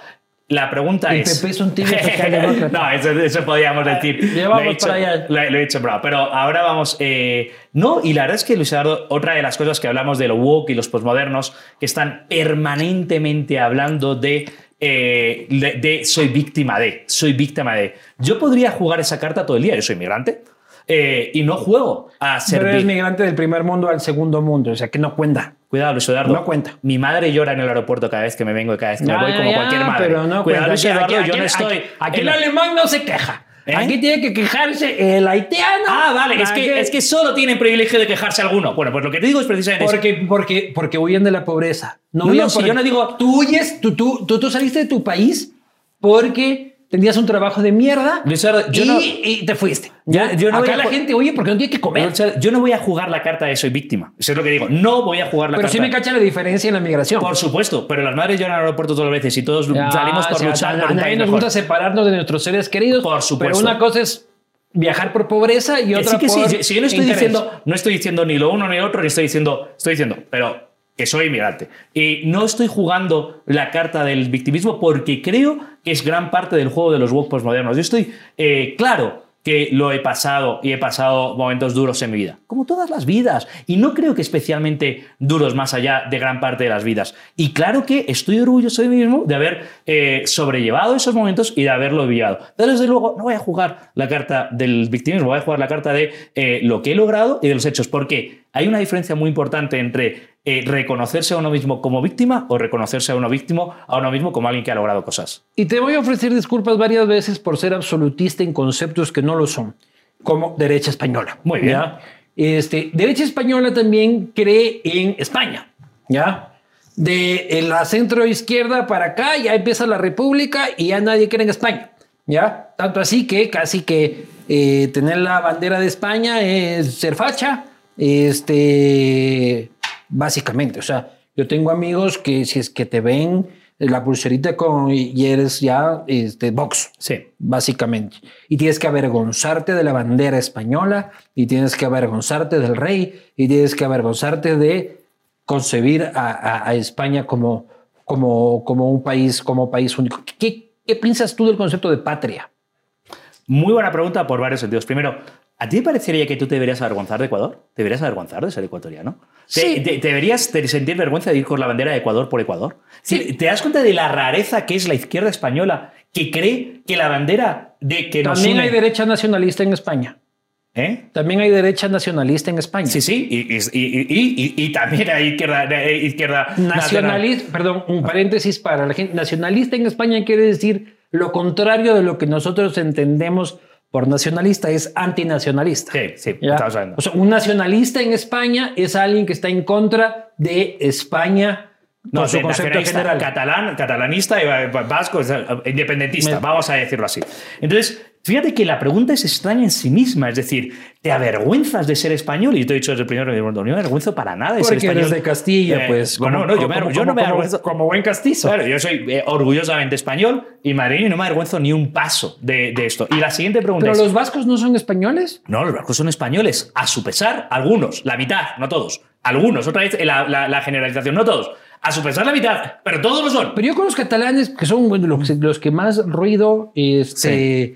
la pregunta es. El PP es un socialdemócrata. no, eso, eso, podríamos decir. Llevamos para allá. Lo, he dicho, bravo. Pero ahora vamos. Eh, no, y la verdad es que, Luis Eduardo, otra de las cosas que hablamos de lo woke y los posmodernos, que están permanentemente hablando de, eh, de, de soy víctima de, soy víctima de. Yo podría jugar esa carta todo el día. Yo soy inmigrante. Eh, y no juego a ser. Pero eres migrante del primer mundo al segundo mundo, o sea que no cuenta. Cuidado, Luis Eduardo. No cuenta. Mi madre llora en el aeropuerto cada vez que me vengo y cada vez que me voy, como cualquier madre. Pero no Cuidado, Luis Eduardo, yo no estoy. Aquí, el alemán no se queja. ¿Eh? Aquí tiene que quejarse el haitiano. Ah, vale, es que, es que solo tienen privilegio de quejarse alguno. Bueno, pues lo que te digo es precisamente porque, eso. Porque, porque huyen de la pobreza. No, no, si yo no digo. Tú huyes, tú, tú, tú, tú saliste de tu país porque tenías un trabajo de mierda y, te fuiste. Ya, yo no Acá la gente, oye, porque no tiene que comer. yo no voy a jugar la carta de soy víctima. Eso es lo que digo. No voy a jugar la carta. Pero sí me cacha la diferencia en la migración. Por supuesto, pero las madres lloran al aeropuerto todas las veces y todos salimos por luchar por un país nos gusta separarnos de nuestros seres queridos. Por supuesto. Pero una cosa es viajar por pobreza y otra sí, por sí. Si yo no estoy diciendo, no estoy diciendo ni lo uno ni lo otro, ni estoy diciendo, estoy diciendo, pero que soy inmigrante. Y no estoy jugando la carta del victimismo porque creo que es gran parte del juego de los woke postmodernos. Yo estoy eh, claro que lo he pasado y he pasado momentos duros en mi vida, como todas las vidas, y no creo que especialmente duros más allá de gran parte de las vidas. Y claro que estoy orgulloso de mí mismo de haber eh, sobrellevado esos momentos y de haberlo vivido. Pero desde luego no voy a jugar la carta del victimismo, voy a jugar la carta de eh, lo que he logrado y de los hechos, porque hay una diferencia muy importante entre eh, reconocerse a uno mismo como víctima o reconocerse a uno víctima a uno mismo como alguien que ha logrado cosas. Y te voy a ofrecer disculpas varias veces por ser absolutista en conceptos que no lo son, como derecha española. Muy bien. Este, derecha española también cree en España, ¿ya? De la centro izquierda para acá ya empieza la república y ya nadie cree en España, ¿ya? Tanto así que casi que eh, tener la bandera de España es ser facha, este básicamente. O sea, yo tengo amigos que si es que te ven la pulserita con y eres ya este box, sí, básicamente. Y tienes que avergonzarte de la bandera española y tienes que avergonzarte del rey y tienes que avergonzarte de concebir a, España como, como, como un país, como país único. ¿Qué, ¿Qué piensas tú del concepto de patria? Muy buena pregunta por varios sentidos. Primero, ¿A ti te parecería que tú te deberías avergonzar de Ecuador? ¿Te deberías avergonzar de ser ecuatoriano? Sí. ¿Te, deberías sentir vergüenza de ir con la bandera de Ecuador por Ecuador? Sí. ¿Te das cuenta de la rareza que es la izquierda española que cree que la bandera de que nos También hay derecha nacionalista en España. ¿Eh? También hay derecha nacionalista en España. Sí, sí, y, también hay izquierda, izquierda nacionalista. Perdón, un paréntesis para la gente. Nacionalista en España quiere decir lo contrario de lo que nosotros entendemos por nacionalista es antinacionalista. Sí, sí, O sea, un nacionalista en España es alguien que está en contra de España no, su concepto general. Catalán, catalanista, y vasco, independentista, vamos a decirlo así. Entonces, fíjate que la pregunta es extraña en sí misma, es decir, ¿te avergüenzas de ser español? Y te he dicho desde el primero que no me avergüenzo para nada de ser español. Eres de Castilla, eh, pues. Bueno, no, yo, no me avergüenzo. Como, buen castizo. Claro, yo soy eh, orgullosamente español y madrileño y no me avergüenzo ni un paso de, esto. Y la siguiente pregunta ¿Pero los vascos no son españoles? No, los vascos son españoles, a su pesar, algunos, la mitad, no todos. Algunos, otra vez la, la generalización, no todos a su pesar la mitad, pero todos lo son. Pero yo con los catalanes, que son los, que más ruido, este,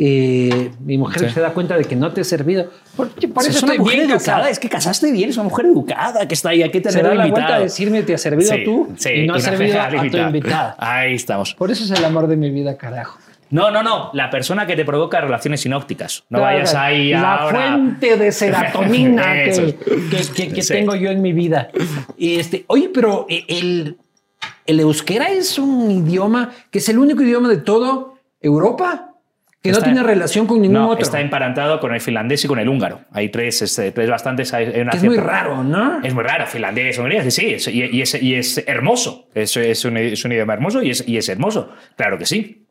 eh, mi mujer se da cuenta de que no te he servido. Por, eso es una estoy mujer bien educada, es que casaste bien, es una mujer educada que está ahí, hay que tener se da la vuelta a decirme te ha servido tú y no ha servido a tu invitada. Ahí estamos. Por eso es el amor de mi vida, carajo. No, no, no. La persona que te provoca relaciones sinópticas. No vayas ahí La fuente de serotonina que, tengo yo en mi vida. Este, oye, pero el, el euskera es un idioma que es el único idioma de todo Europa que no tiene relación con ningún otro. Está emparentado con el finlandés y con el húngaro. Hay tres, este, tres bastantes. es muy raro, ¿no? Es muy raro. Finlandés, húngaro, sí, sí. Y, es, y es hermoso. Es, es, un, es un idioma hermoso y es, y es hermoso. Claro que sí.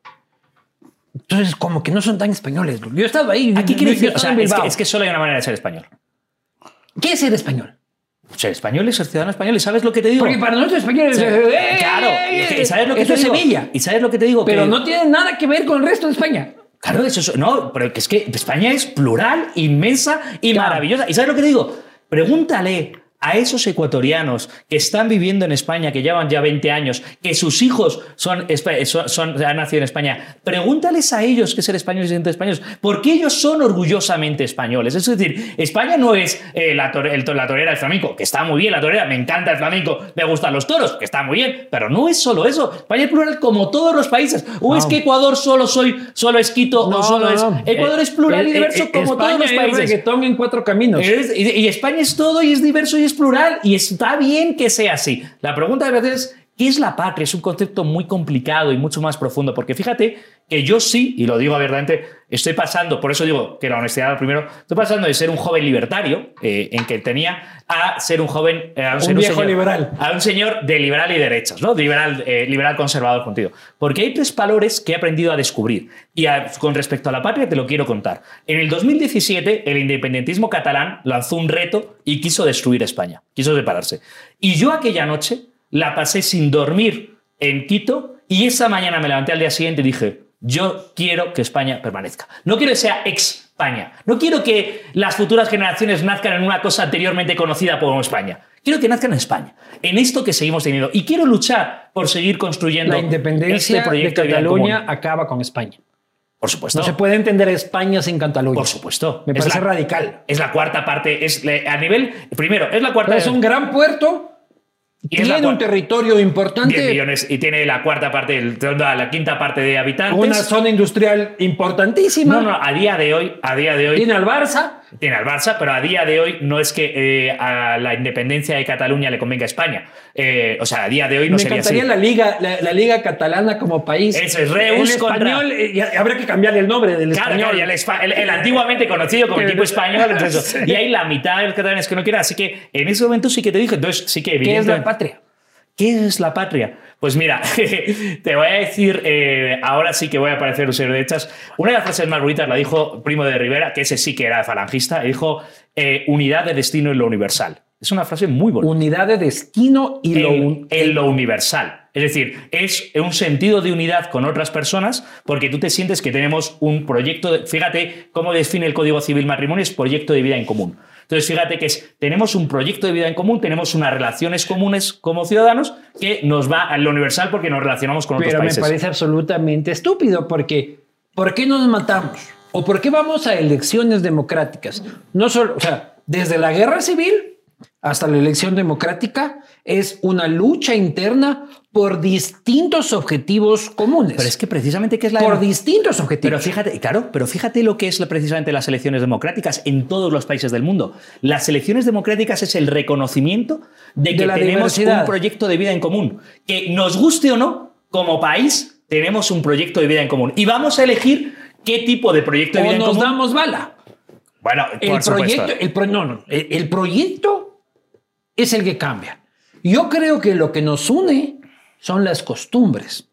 Entonces, como que no son tan españoles. Yo he estado ahí. Aquí quiere decir, o sea, es, que, solo hay una manera de ser español. ¿Qué es ser español? Ser español es ser ciudadano español. ¿Y sabes lo que te digo? Porque para nosotros españoles eh, claro. ¿Y sabes lo que te es digo? Sevilla. ¿Y sabes lo que te digo? Pero no tiene nada que ver con el resto de España. Claro, eso no, pero es que España es plural, inmensa y maravillosa. ¿Y sabes lo que te digo? Pregúntale a esos ecuatorianos que están viviendo en España, que llevan ya 20 años, que sus hijos son, son, han nacido en España, pregúntales a ellos qué ser españoles y ser españoles, porque ellos son orgullosamente españoles. Es decir, España no es eh, la, la torera del flamenco, que está muy bien la torera, me encanta el flamenco, me gustan los toros, que está muy bien, pero no es solo eso. España es plural como todos los países. O es que Ecuador solo soy, solo es Quito, o solo es. Ecuador es plural y eh, diverso eh, como todos los países. Es reggaetón en cuatro caminos. y, y España es todo y es diverso y es plural y está bien que sea así. La pregunta a veces es ¿Qué es la patria? Es un concepto muy complicado y mucho más profundo, porque fíjate que yo sí, y lo digo abiertamente, estoy pasando, por eso digo que la honestidad primero, estoy pasando de ser un joven libertario, eh, en que tenía, a ser un joven... Eh, un, viejo liberal. A un señor de liberal y derechas, ¿no? Liberal, eh, liberal conservador contigo. Porque hay tres valores que he aprendido a descubrir. Y con respecto a la patria te lo quiero contar. En el 2017, el independentismo catalán lanzó un reto y quiso destruir España, quiso separarse. Y yo aquella noche la pasé sin dormir en Quito y esa mañana me levanté al día siguiente y dije, yo quiero que España permanezca. No quiero que sea ex España. No quiero que las futuras generaciones nazcan en una cosa anteriormente conocida como España. Quiero que nazcan en España, en esto que seguimos teniendo. Y quiero luchar por seguir construyendo la independencia este proyecto de Cataluña acaba con España. Por supuesto. No se puede entender España sin Cataluña. Por supuesto. Me parece radical. Es la cuarta parte. Es a nivel. Primero, es la cuarta. es un gran puerto tiene un territorio importante. 10 millones y tiene la cuarta parte, la quinta parte de habitantes. Una zona industrial importantísima. No, no, a día de hoy, a día de hoy. Tiene al Barça tiene al Barça, pero a día de hoy no es que eh, a la independencia de Cataluña le convenga a España. Eh, o sea, a día de hoy no Me sería encantaría la liga, la, liga catalana como país. Eso es Reus el español, eh, habría que cambiarle el nombre del español. el, antiguamente conocido como equipo español. Y hay la mitad de los catalanes que no quieren. Así que en ese momento sí que te dije, entonces sí que ¿Qué es la patria? ¿Qué es la patria? Pues mira, te voy a decir, eh, ahora sí que voy a parecer un señor de hechas. Una de las frases más bonitas la dijo Primo de Rivera, que ese sí que era falangista, dijo eh, unidad de destino en lo universal. Es una frase muy bonita. Unidad de destino y lo, en lo universal. Es decir, es un sentido de unidad con otras personas porque tú te sientes que tenemos un proyecto, de, fíjate cómo define el Código Civil Matrimonio, es proyecto de vida en común. Entonces, fíjate que es, tenemos un proyecto de vida en común, tenemos unas relaciones comunes como ciudadanos que nos va a lo universal porque nos relacionamos con otros países. Pero me parece absolutamente estúpido porque ¿por qué nos matamos? ¿O por qué vamos a elecciones democráticas? No solo, o sea, desde la guerra civil hasta la elección democrática es una lucha interna por distintos objetivos comunes. Pero es que precisamente que es la por distintos objetivos. Pero fíjate, claro, pero fíjate lo que es precisamente las elecciones democráticas en todos los países del mundo. Las elecciones democráticas es el reconocimiento de que tenemos un proyecto de vida en común, que nos guste o no, como país tenemos un proyecto de vida en común y vamos a elegir qué tipo de proyecto de vida en común. nos damos bala. Bueno, el proyecto, el, no, no, el proyecto es el que cambia. Yo creo que lo que nos une son las costumbres.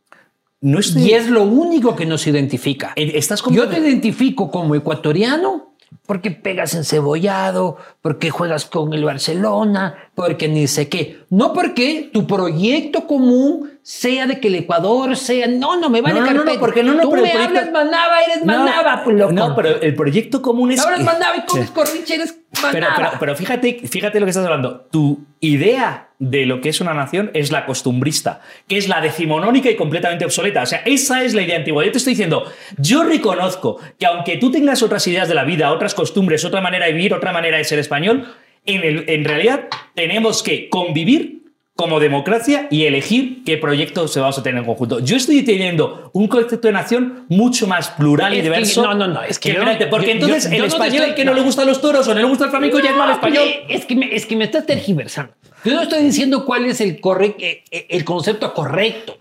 No Y es lo único que nos identifica. ¿Estás Yo te identifico como ecuatoriano porque pegas encebollado, porque juegas con el Barcelona, porque ni sé qué. No porque tu proyecto común sea de que el Ecuador sea. No, no me vale no, no, no, porque no, no, Tú me hablas manaba, eres manaba, pues loco. No, pero el proyecto común es. Hablas manaba y comes corriche, eres pero, pero, pero, fíjate, fíjate lo que estás hablando. Tu idea de lo que es una nación es la costumbrista, que es la decimonónica y completamente obsoleta. O sea, esa es la idea antigua. Yo te estoy diciendo, yo reconozco que aunque tú tengas otras ideas de la vida, otras costumbres, otra manera de vivir, otra manera de ser español, en, el, en realidad tenemos que convivir como democracia y elegir qué proyectos se vamos a tener en conjunto. Yo estoy teniendo un concepto de nación mucho más plural y diverso. no, no, no, es que, porque entonces el español que no le gustan los toros o no le gusta el flamenco ya es mal español. Es que me, es que me estás tergiversando. Yo no estoy diciendo cuál es el, eh, eh, el concepto correcto.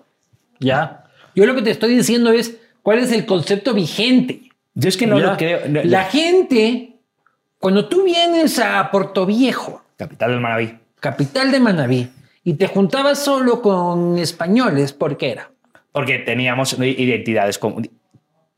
¿Ya? Yo lo que te estoy diciendo es cuál es el concepto vigente. Yo es que no lo creo. La gente, cuando tú vienes a Puerto Viejo, capital del Manabí, capital de Manabí, y te juntabas solo con españoles, ¿por qué era? Porque teníamos identidades comunes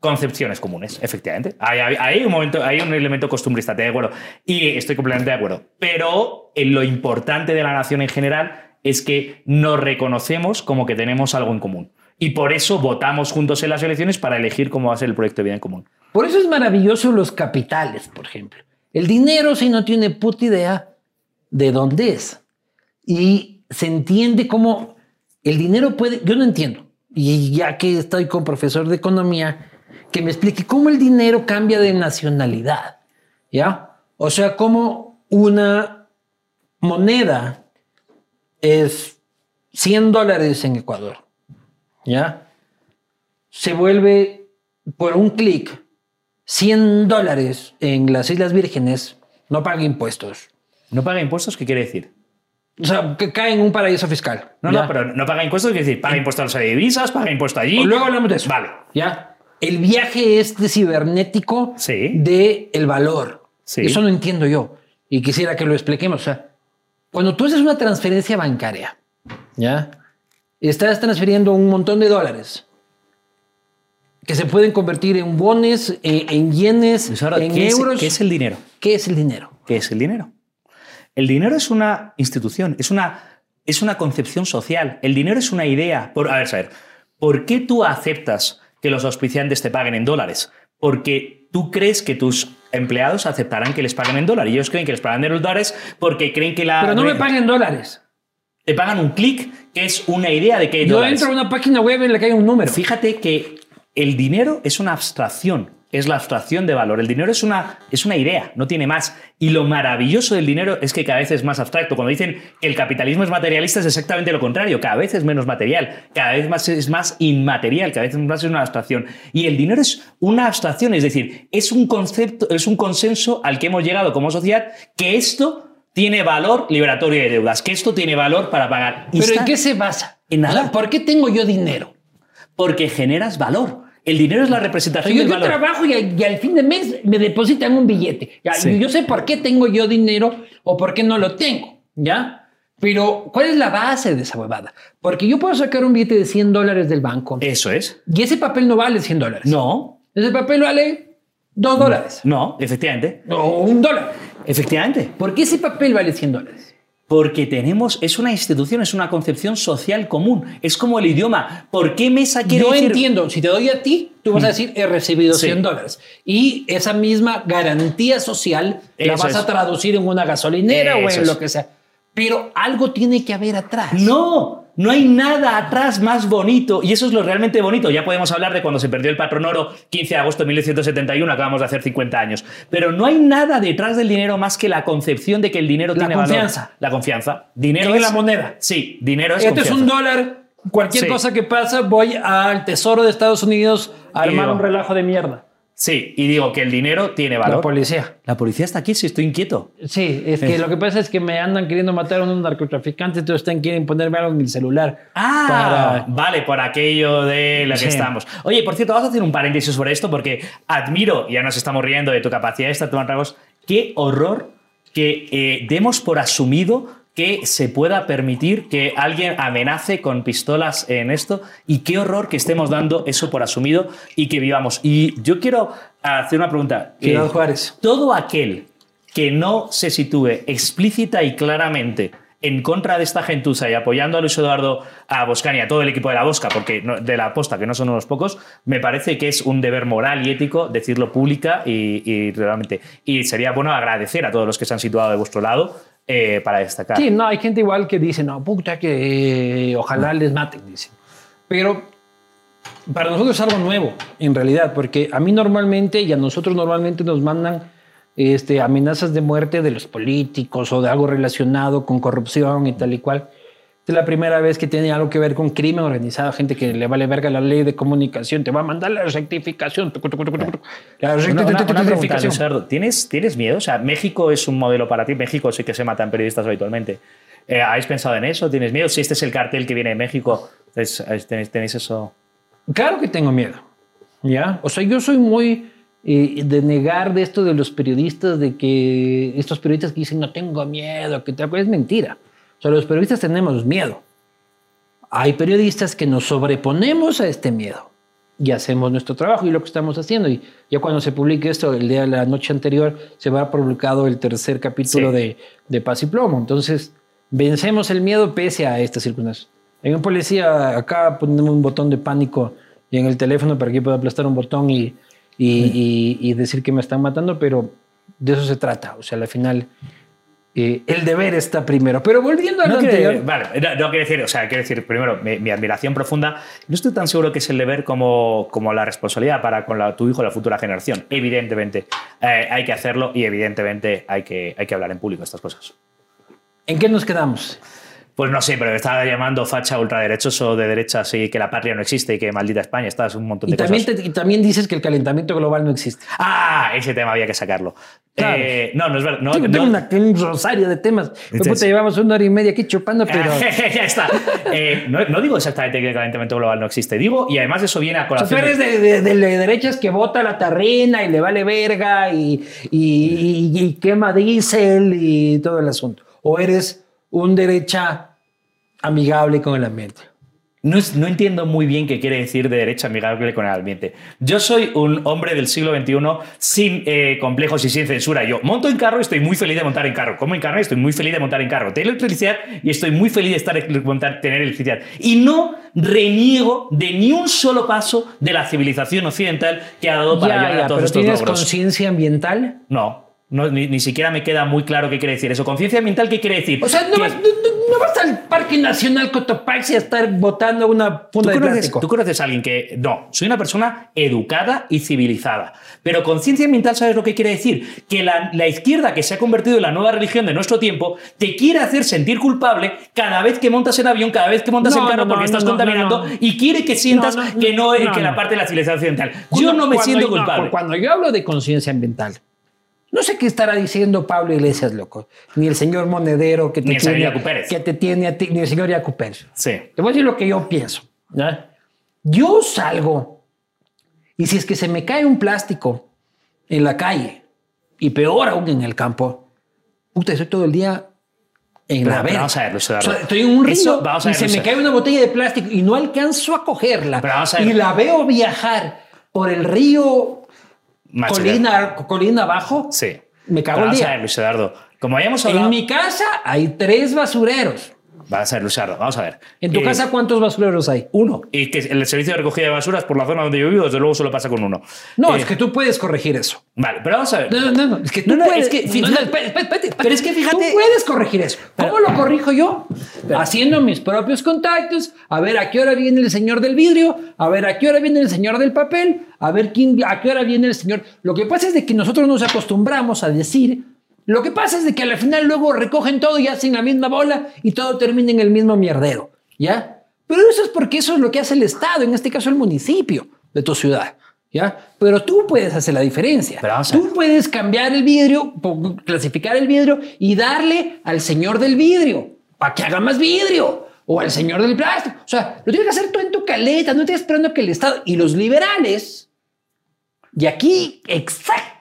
concepciones comunes, efectivamente. Hay, un momento, hay un elemento costumbrista, te de acuerdo. Y estoy completamente de acuerdo. Pero en lo importante de la nación en general es que nos reconocemos como que tenemos algo en común. Y por eso votamos juntos en las elecciones para elegir cómo va a ser el proyecto de vida en común. Por eso es maravilloso los capitales, por ejemplo. El dinero, si no tiene puta idea de dónde es. Y se entiende cómo el dinero puede, yo no entiendo, y ya que estoy con profesor de economía, que me explique cómo el dinero cambia de nacionalidad, ¿ya? O sea, cómo una moneda es 100 dólares en Ecuador, ¿ya? Se vuelve por un clic 100 dólares en las Islas Vírgenes, no paga impuestos. ¿No paga impuestos? ¿Qué quiere decir? O sea, que cae en un paraíso fiscal. No, no, pero no paga impuestos, es decir, paga impuestos a divisas, paga impuesto allí. Luego hablamos de eso. Vale. ¿Ya? El viaje es de cibernético Sí. de el valor. Sí. Eso no entiendo yo. Y quisiera que lo expliquemos. O sea, cuando tú haces una transferencia bancaria, ¿ya? Estás transfiriendo un montón de dólares que se pueden convertir en bones, en, en yenes, Pues ahora, en ¿qué es- euros. ¿Qué es el dinero? ¿Qué es el dinero? ¿Qué es el dinero? El dinero es una institución, es una, es una concepción social. El dinero es una idea. Por, a ver, a ver, ¿por qué tú aceptas que los auspiciantes te paguen en dólares? Porque tú crees que tus empleados aceptarán que les paguen en dólares. Y ellos creen que les pagan en dólares porque creen que la... Pero no me paguen dólares. Te pagan un clic, que es una idea de que hay Yo dólares. entro a una página web en la que hay un número. Fíjate que el dinero es una abstracción, es la abstracción de valor. El dinero es una, es una idea, no tiene más. Y lo maravilloso del dinero es que cada vez es más abstracto. Cuando dicen que el capitalismo es materialista es exactamente lo contrario, cada vez es menos material, cada vez más es más inmaterial, cada vez más es una abstracción. Y el dinero es una abstracción, es decir, es un concepto, es un consenso al que hemos llegado como sociedad que esto tiene valor liberatorio de deudas, que esto tiene valor para pagar. ¿Pero en qué se basa? En nada. ¿Por qué tengo yo dinero? Porque generas valor. El dinero es la representación yo, del yo valor. trabajo y, al- y al fin de mes me depositan un billete. Ya, Sí. Yo sé por qué tengo yo dinero o por qué no lo tengo. ¿Ya? Pero, ¿cuál es la base de esa huevada? Porque yo puedo sacar un billete de 100 dólares del banco Eso es. y ese papel no vale 100 dólares. No, Ese papel vale 2 dólares no, efectivamente. o un dólar. Efectivamente. ¿Por qué ese papel vale 100 dólares? Porque tenemos, es una institución, es una concepción social común. Es como el idioma. ¿Por qué mesa quiere Yo decir? entiendo, si te doy a ti, tú vas a decir, he recibido Sí. 100 dólares. Y esa misma garantía social la vas es. a traducir en una gasolinera o en es. lo que sea. Pero algo tiene que haber atrás. No, no hay nada atrás más bonito. Y eso es lo realmente bonito. Ya podemos hablar de cuando se perdió el patrón oro, 15 de agosto de 1971, acabamos de hacer 50 años. Pero no hay nada detrás del dinero más que la concepción de que el dinero La tiene confianza. valor. La confianza. Dinero En es la moneda. Sí, dinero es Este es un dólar. Cualquier Sí. cosa que pasa, voy al Tesoro de Estados Unidos a armar un relajo de mierda. Sí, y digo que el dinero tiene valor. La policía. La policía está aquí, si estoy inquieto. Sí, es que Sí. lo que pasa es que me andan queriendo matar a unos narcotraficantes, entonces están quieren ponerme algo en el celular. Ah, vale, por aquello de la que Sí. estamos. Oye, por cierto, vamos a hacer un paréntesis sobre esto porque admiro, ya nos estamos riendo de tu capacidad de tomar tragos, qué horror que eh, demos por asumido que se pueda permitir que alguien amenace con pistolas en esto y qué horror que estemos dando eso por asumido y que vivamos. Y yo quiero hacer una pregunta. Ciudad Eh, Juárez. todo aquel que no se sitúe explícita y claramente en contra de esta gentuza y apoyando a Luis Eduardo a Boscani y a todo el equipo de la Bosca, porque no- de la posta, que no son unos pocos, me parece que es un deber moral y ético decirlo pública y, y realmente. Y sería bueno agradecer a todos los que se han situado de vuestro lado eh, para destacar. Sí, no, hay gente igual que dice, no, puta, que eh, ojalá les maten, dice. Pero para nosotros es algo nuevo, en realidad, porque a mí normalmente y a nosotros normalmente nos mandan este, amenazas de muerte de los políticos o de algo relacionado con corrupción y tal y cual. Es la primera vez que tiene algo que ver con crimen organizado, gente que le vale verga la ley de comunicación, te va a mandar la rectificación. La rectificación. ¿Tienes, ¿Tienes miedo? O sea, México es un modelo para ti. México sí que se matan periodistas habitualmente. Eh, ¿Habéis pensado en eso? ¿Tienes miedo? Si este es el cartel que viene de México, es- tenéis, tenéis eso. Claro que tengo miedo. ¿Ya? O sea, yo soy muy eh, de negar de esto de los periodistas, de que estos periodistas que dicen no tengo miedo, que tal, es mentira. O sea, los periodistas tenemos miedo. Hay periodistas que nos sobreponemos a este miedo y hacemos nuestro trabajo y lo que estamos haciendo. Y ya cuando se publique esto, el día de la noche anterior, se va publicado el tercer capítulo Sí. de, de Paz y Plomo. Entonces, vencemos el miedo pese a estas circunstancias. En un policía, acá ponemos un botón de pánico y en el teléfono para que pueda aplastar un botón y, y, y- y decir que me están matando, pero de eso se trata. O sea, al final, eh, el deber está primero. Pero volviendo a No lo quiere, anterior, vale, no, no quiere decir, o sea, quiero decir, primero, mi, mi admiración profunda. No estoy tan seguro que es el deber como, como la responsabilidad para con la- tu hijo y la futura generación. Evidentemente, eh, hay que hacerlo y evidentemente hay que, hay que hablar en público estas cosas. ¿en qué nos quedamos? Pues no sé, pero me estaba llamando facha ultraderechos o de derecha, así que la patria no existe y que maldita España, estás un montón de y también cosas. y también dices que el calentamiento global no existe. Ah, ese tema había que sacarlo. Claro. Eh, no, no es verdad. No, tengo, no- tengo una- un rosario de temas. Entonces- Puta, llevamos una hora y media aquí chupando, pero. ya está. Eh, no, no digo exactamente que el calentamiento global no existe. Digo, y además eso viene a O sea, colación. tú eres de, de- de- de derechas que vota la terrena y le vale verga y, y- y- y quema diésel y todo el asunto. O eres un derecha amigable con el ambiente. No, es- no entiendo muy bien qué quiere decir de derecha amigable con el ambiente. Yo soy un hombre del siglo XXI sin eh, complejos y sin censura. Yo monto en carro y estoy muy feliz de montar en carro. Como en carne estoy muy feliz de montar en carro. Tengo electricidad y estoy muy feliz de estar, montar, tener electricidad. Y no reniego de ni un solo paso de la civilización occidental que ha dado para Ya, llegar ya, a todos pero estos ¿tienes conciencia ambiental? No, no ni, ni siquiera me queda muy claro qué quiere decir eso. Conciencia ambiental, ¿qué quiere decir? O sea, no vas, no- no- vas al Parque Nacional Cotopaxi a estar botando una ¿Tú funda de conoces, plástico. tú conoces a alguien que... No, soy una persona educada y civilizada. Pero conciencia ambiental, ¿sabes lo que quiere decir? Que la, la izquierda, que se ha convertido en la nueva religión de nuestro tiempo, te quiere hacer sentir culpable cada vez que montas en avión, cada vez que montas en carro porque estás contaminando y quiere que sientas que, no, no, que la parte de la civilización occidental. Yo no me siento culpable. cuando yo hablo de conciencia ambiental, no sé qué estará diciendo Pablo Iglesias, loco. Ni el señor Monedero que te, Ni tiene, que te tiene a ti, ni el señor Yacu Pérez. Sí. Te voy a decir lo que yo pienso. ¿ya? Yo salgo y si es que se me cae un plástico en la calle y peor aún en el campo, puta, estoy todo el día en Pero- la verga. vamos a ver, O sea, estoy en un río Eso, y se me cae una botella de plástico y no alcanzo a cogerla Pero vamos a ver. y la veo viajar por el río colina, colina abajo. Sí. Me cago el día. Luis Eduardo. Como habíamos hablado... En mi casa hay tres basureros. Vamos a ver, Luis Eduardo. Vamos a ver. En tu Eh, casa, ¿cuántos basureros hay? Uno. Y que el servicio de recogida de basuras por la zona donde yo vivo, desde luego, solo pasa con uno. No, Eh, es que tú puedes corregir eso. Vale, pero vamos a ver. No, no, no, es que tú No, no, puedes. es que, no, fíjate- no, espérate, espérate. Pero es que fíjate- Tú puedes corregir eso. ¿Cómo lo corrijo yo? Haciendo mis propios contactos, a ver a qué hora viene el señor del vidrio, a ver a qué hora viene el señor del papel, a ver quién, a qué hora viene el señor. Lo que pasa es de que nosotros nos acostumbramos a decir. Lo que pasa es de que al final luego recogen todo y hacen la misma bola y todo termina en el mismo mierdero. ¿Ya? Pero eso es porque eso es lo que hace el Estado, en este caso el municipio de tu ciudad. ¿Ya? Pero tú puedes hacer la diferencia. Pero tú puedes cambiar el vidrio, clasificar el vidrio y darle al señor del vidrio para que haga más vidrio o al señor del plástico. O sea, lo tienes que hacer tú en tu caleta, no estás esperando que el Estado y los liberales. Y aquí exactamente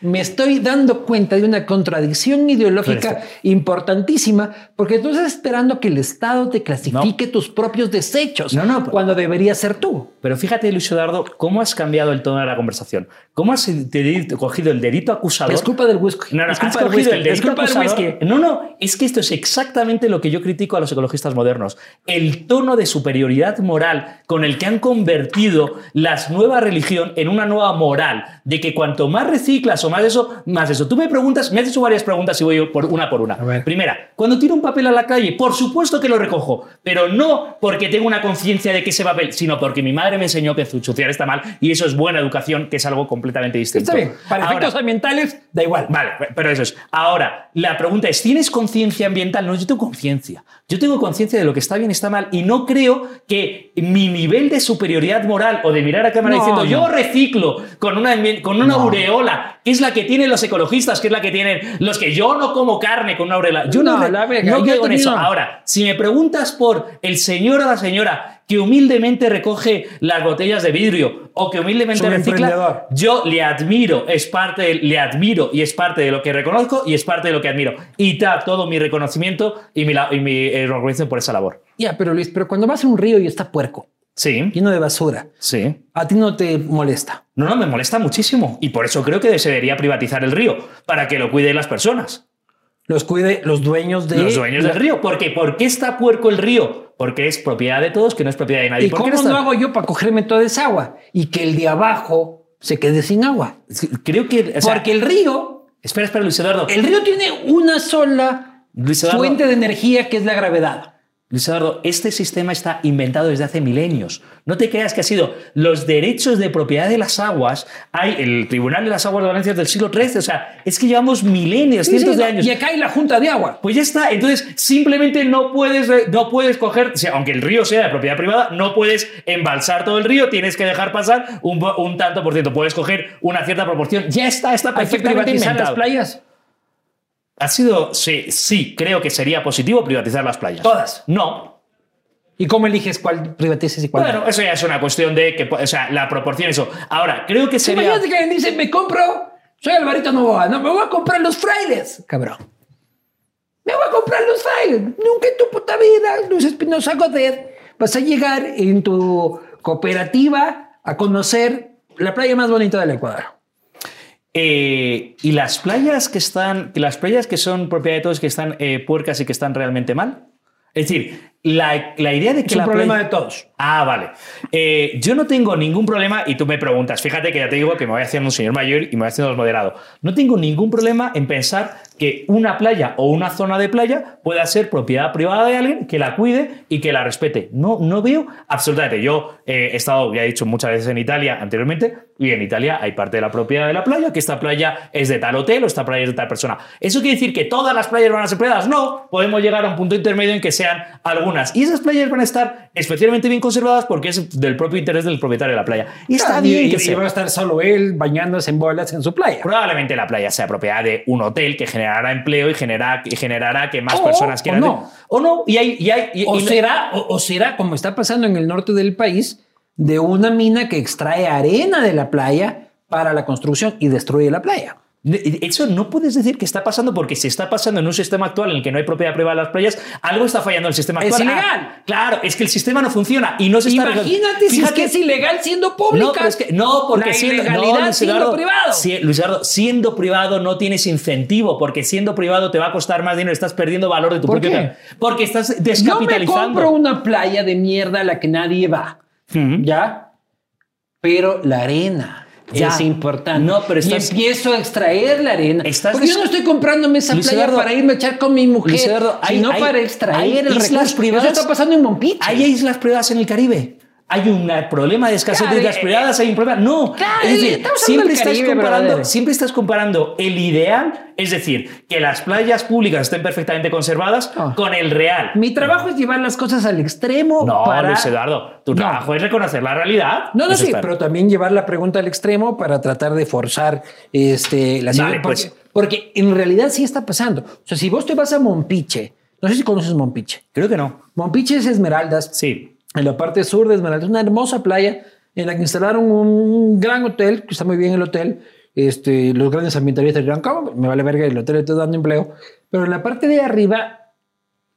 me estoy dando cuenta de una contradicción ideológica importantísima porque tú estás esperando que el Estado te clasifique tus propios desechos No, no, cuando debería ser tú. Pero fíjate, Luis Eduardo, cómo has cambiado el tono de la conversación. ¿Cómo has cogido el dedito acusador? Es culpa del whisky. No, no, es culpa del whisky. el Es culpa del whisky. No, no, es que esto es exactamente lo que yo critico a los ecologistas modernos. El tono de superioridad moral con el que han convertido la nueva religión en una nueva moral, de que cuanto más reciclas o más eso, más eso. Tú me preguntas, me has hecho varias preguntas y voy yo por una por una. Primera, cuando tiro un papel a la calle, por supuesto que lo recojo, pero no porque tengo una conciencia de que ese papel, sino porque mi madre me enseñó que ensuciar está mal y eso es buena educación, que es algo completamente distinto. Está bien. Para Ahora- efectos ambientales, da igual. Vale, pero eso es. Ahora, la pregunta es, ¿tienes conciencia ambiental? No, yo tengo conciencia. Yo tengo conciencia de lo que está bien y está mal y no creo que mi nivel de superioridad moral o de mirar a cámara No, diciendo no. yo reciclo con una, con una No. aureola, que es la que tienen los ecologistas, que es la que tienen los que yo no como carne con una aureola. Yo no, No, la verga, no creo en eso. Ahora, si me preguntas por el señor o la señora que humildemente recoge las botellas de vidrio o que humildemente recicla, yo le admiro, es parte, de- le admiro y es parte de lo que reconozco y es parte de lo que admiro. Y da todo mi reconocimiento y mi, la- y mi eh, reconocimiento por esa labor. Ya, pero Luis, pero cuando vas a un río y está puerco, Sí, lleno de basura, sí. a ti no te molesta. No, no, me molesta muchísimo. Y por eso creo que se debería privatizar el río, para que lo cuiden las personas. Los cuide los dueños de. Los dueños del río. Porque, ¿Por qué está puerco el río? Porque es propiedad de todos, que no es propiedad de nadie. ¿Y ¿Por qué cómo no no está? hago yo para cogerme toda esa agua y que el de abajo se quede sin agua? Creo que... o sea, Porque el río, Espera, espera, Luis Eduardo. el río tiene una sola Luis Eduardo. fuente de energía que es la gravedad. Luis Eduardo, este sistema está inventado desde hace milenios. No te creas que ha sido los derechos de propiedad de las aguas. Hay el Tribunal de las Aguas de Valencia del siglo XIII. O sea, es que llevamos milenios, cientos de años. Y acá hay la Junta de Agua. Pues ya está. Entonces, simplemente no puedes, no puedes coger, aunque el río sea de propiedad privada, no puedes embalsar todo el río. Tienes que dejar pasar un, tanto por ciento. Puedes coger una cierta proporción. Ya está, está perfectamente ¿Hay que privatizar las playas? Ha sido, sí, sí, creo que sería positivo privatizar las playas. ¿Todas? No. ¿Y cómo eliges cuál privatizas y cuál Bueno, eso ya es una cuestión de que, o sea, la proporción, eso. Ahora, creo que sería. Imagínate que me dice, me compro, soy Alvarito Novoa, no, me voy a comprar los frailes, cabrón. Me voy a comprar los frailes. Nunca en tu puta vida, Luis Espinosa Godet, vas a llegar en tu cooperativa a conocer la playa más bonita del Ecuador. Eh, y las playas que están, las playas que son propiedad de todos, que están eh, puercas y que están realmente mal. Es decir, la, idea de que... Es un problema de todos. Ah, vale. Eh, yo no tengo ningún problema y tú me preguntas, fíjate que ya te digo que me voy haciendo un señor mayor y me voy haciendo moderado. No tengo ningún problema en pensar que una playa o una zona de playa pueda ser propiedad privada de alguien que la cuide y que la respete. No, no veo absolutamente. Yo eh, he estado, ya he dicho muchas veces en Italia anteriormente, y en Italia hay parte de la propiedad de la playa, que esta playa es de tal hotel o esta playa es de tal persona. ¿Eso quiere decir que todas las playas van a ser privadas? No, podemos llegar a un punto intermedio en que sean algunas. Y esas playas van a estar especialmente bien conservadas porque es del propio interés del propietario de la playa. Y está bien que se va a estar solo él bañándose en bolas en su playa. Probablemente la playa sea propiedad de un hotel que generará empleo y, genera, y generará que más personas quieran. O no. O no. Y hay, y hay, o, será, o será, como está pasando en el norte del país, de una mina que extrae arena de la playa para la construcción y destruye la playa. Eso no puedes decir que está pasando porque si está pasando en un sistema actual en el que no hay propiedad privada de las playas, algo está fallando en el sistema actual. Es ilegal. claro, es que el sistema no funciona y no se está Imagínate si es que es ilegal siendo pública. No, es que, no porque siendo, siendo privado. Luis Eduardo, siendo privado no tienes incentivo porque siendo privado te va a costar más dinero, estás perdiendo valor de tu ¿Por propio qué? Porque estás descapitalizando. Yo me compro una playa de mierda a la que nadie va. ¿Ya? Pero la arena es importante. No, pero y empiezo a extraer la arena. porque yo no estoy comprándome esa playa para irme a echar con mi mujer, sino para extraer el recurso. Privadas, Eso está pasando en Mompiche. Hay islas privadas en el Caribe hay un problema de escasez de islas privadas, hay un problema. No, es decir, siempre estás, comparando, siempre estás comparando el ideal, es decir, que las playas públicas estén perfectamente conservadas ah. con el real. Mi trabajo es llevar las cosas al extremo. No, Luis Eduardo, tu trabajo es reconocer la realidad. No, no, sí, pero también llevar la pregunta al extremo para tratar de forzar este, la vale, pues. porque, en realidad sí está pasando. O sea, si vos te vas a Mompiche, no sé si conoces Mompiche. Creo que no. Mompiche es Esmeraldas. Sí en la parte sur de Esmeralda. Es una hermosa playa en la que instalaron un gran hotel, que está muy bien el hotel. Este, los grandes ambientalistas dirán, ¿cómo? Me vale verga, el hotel está dando empleo. Pero en la parte de arriba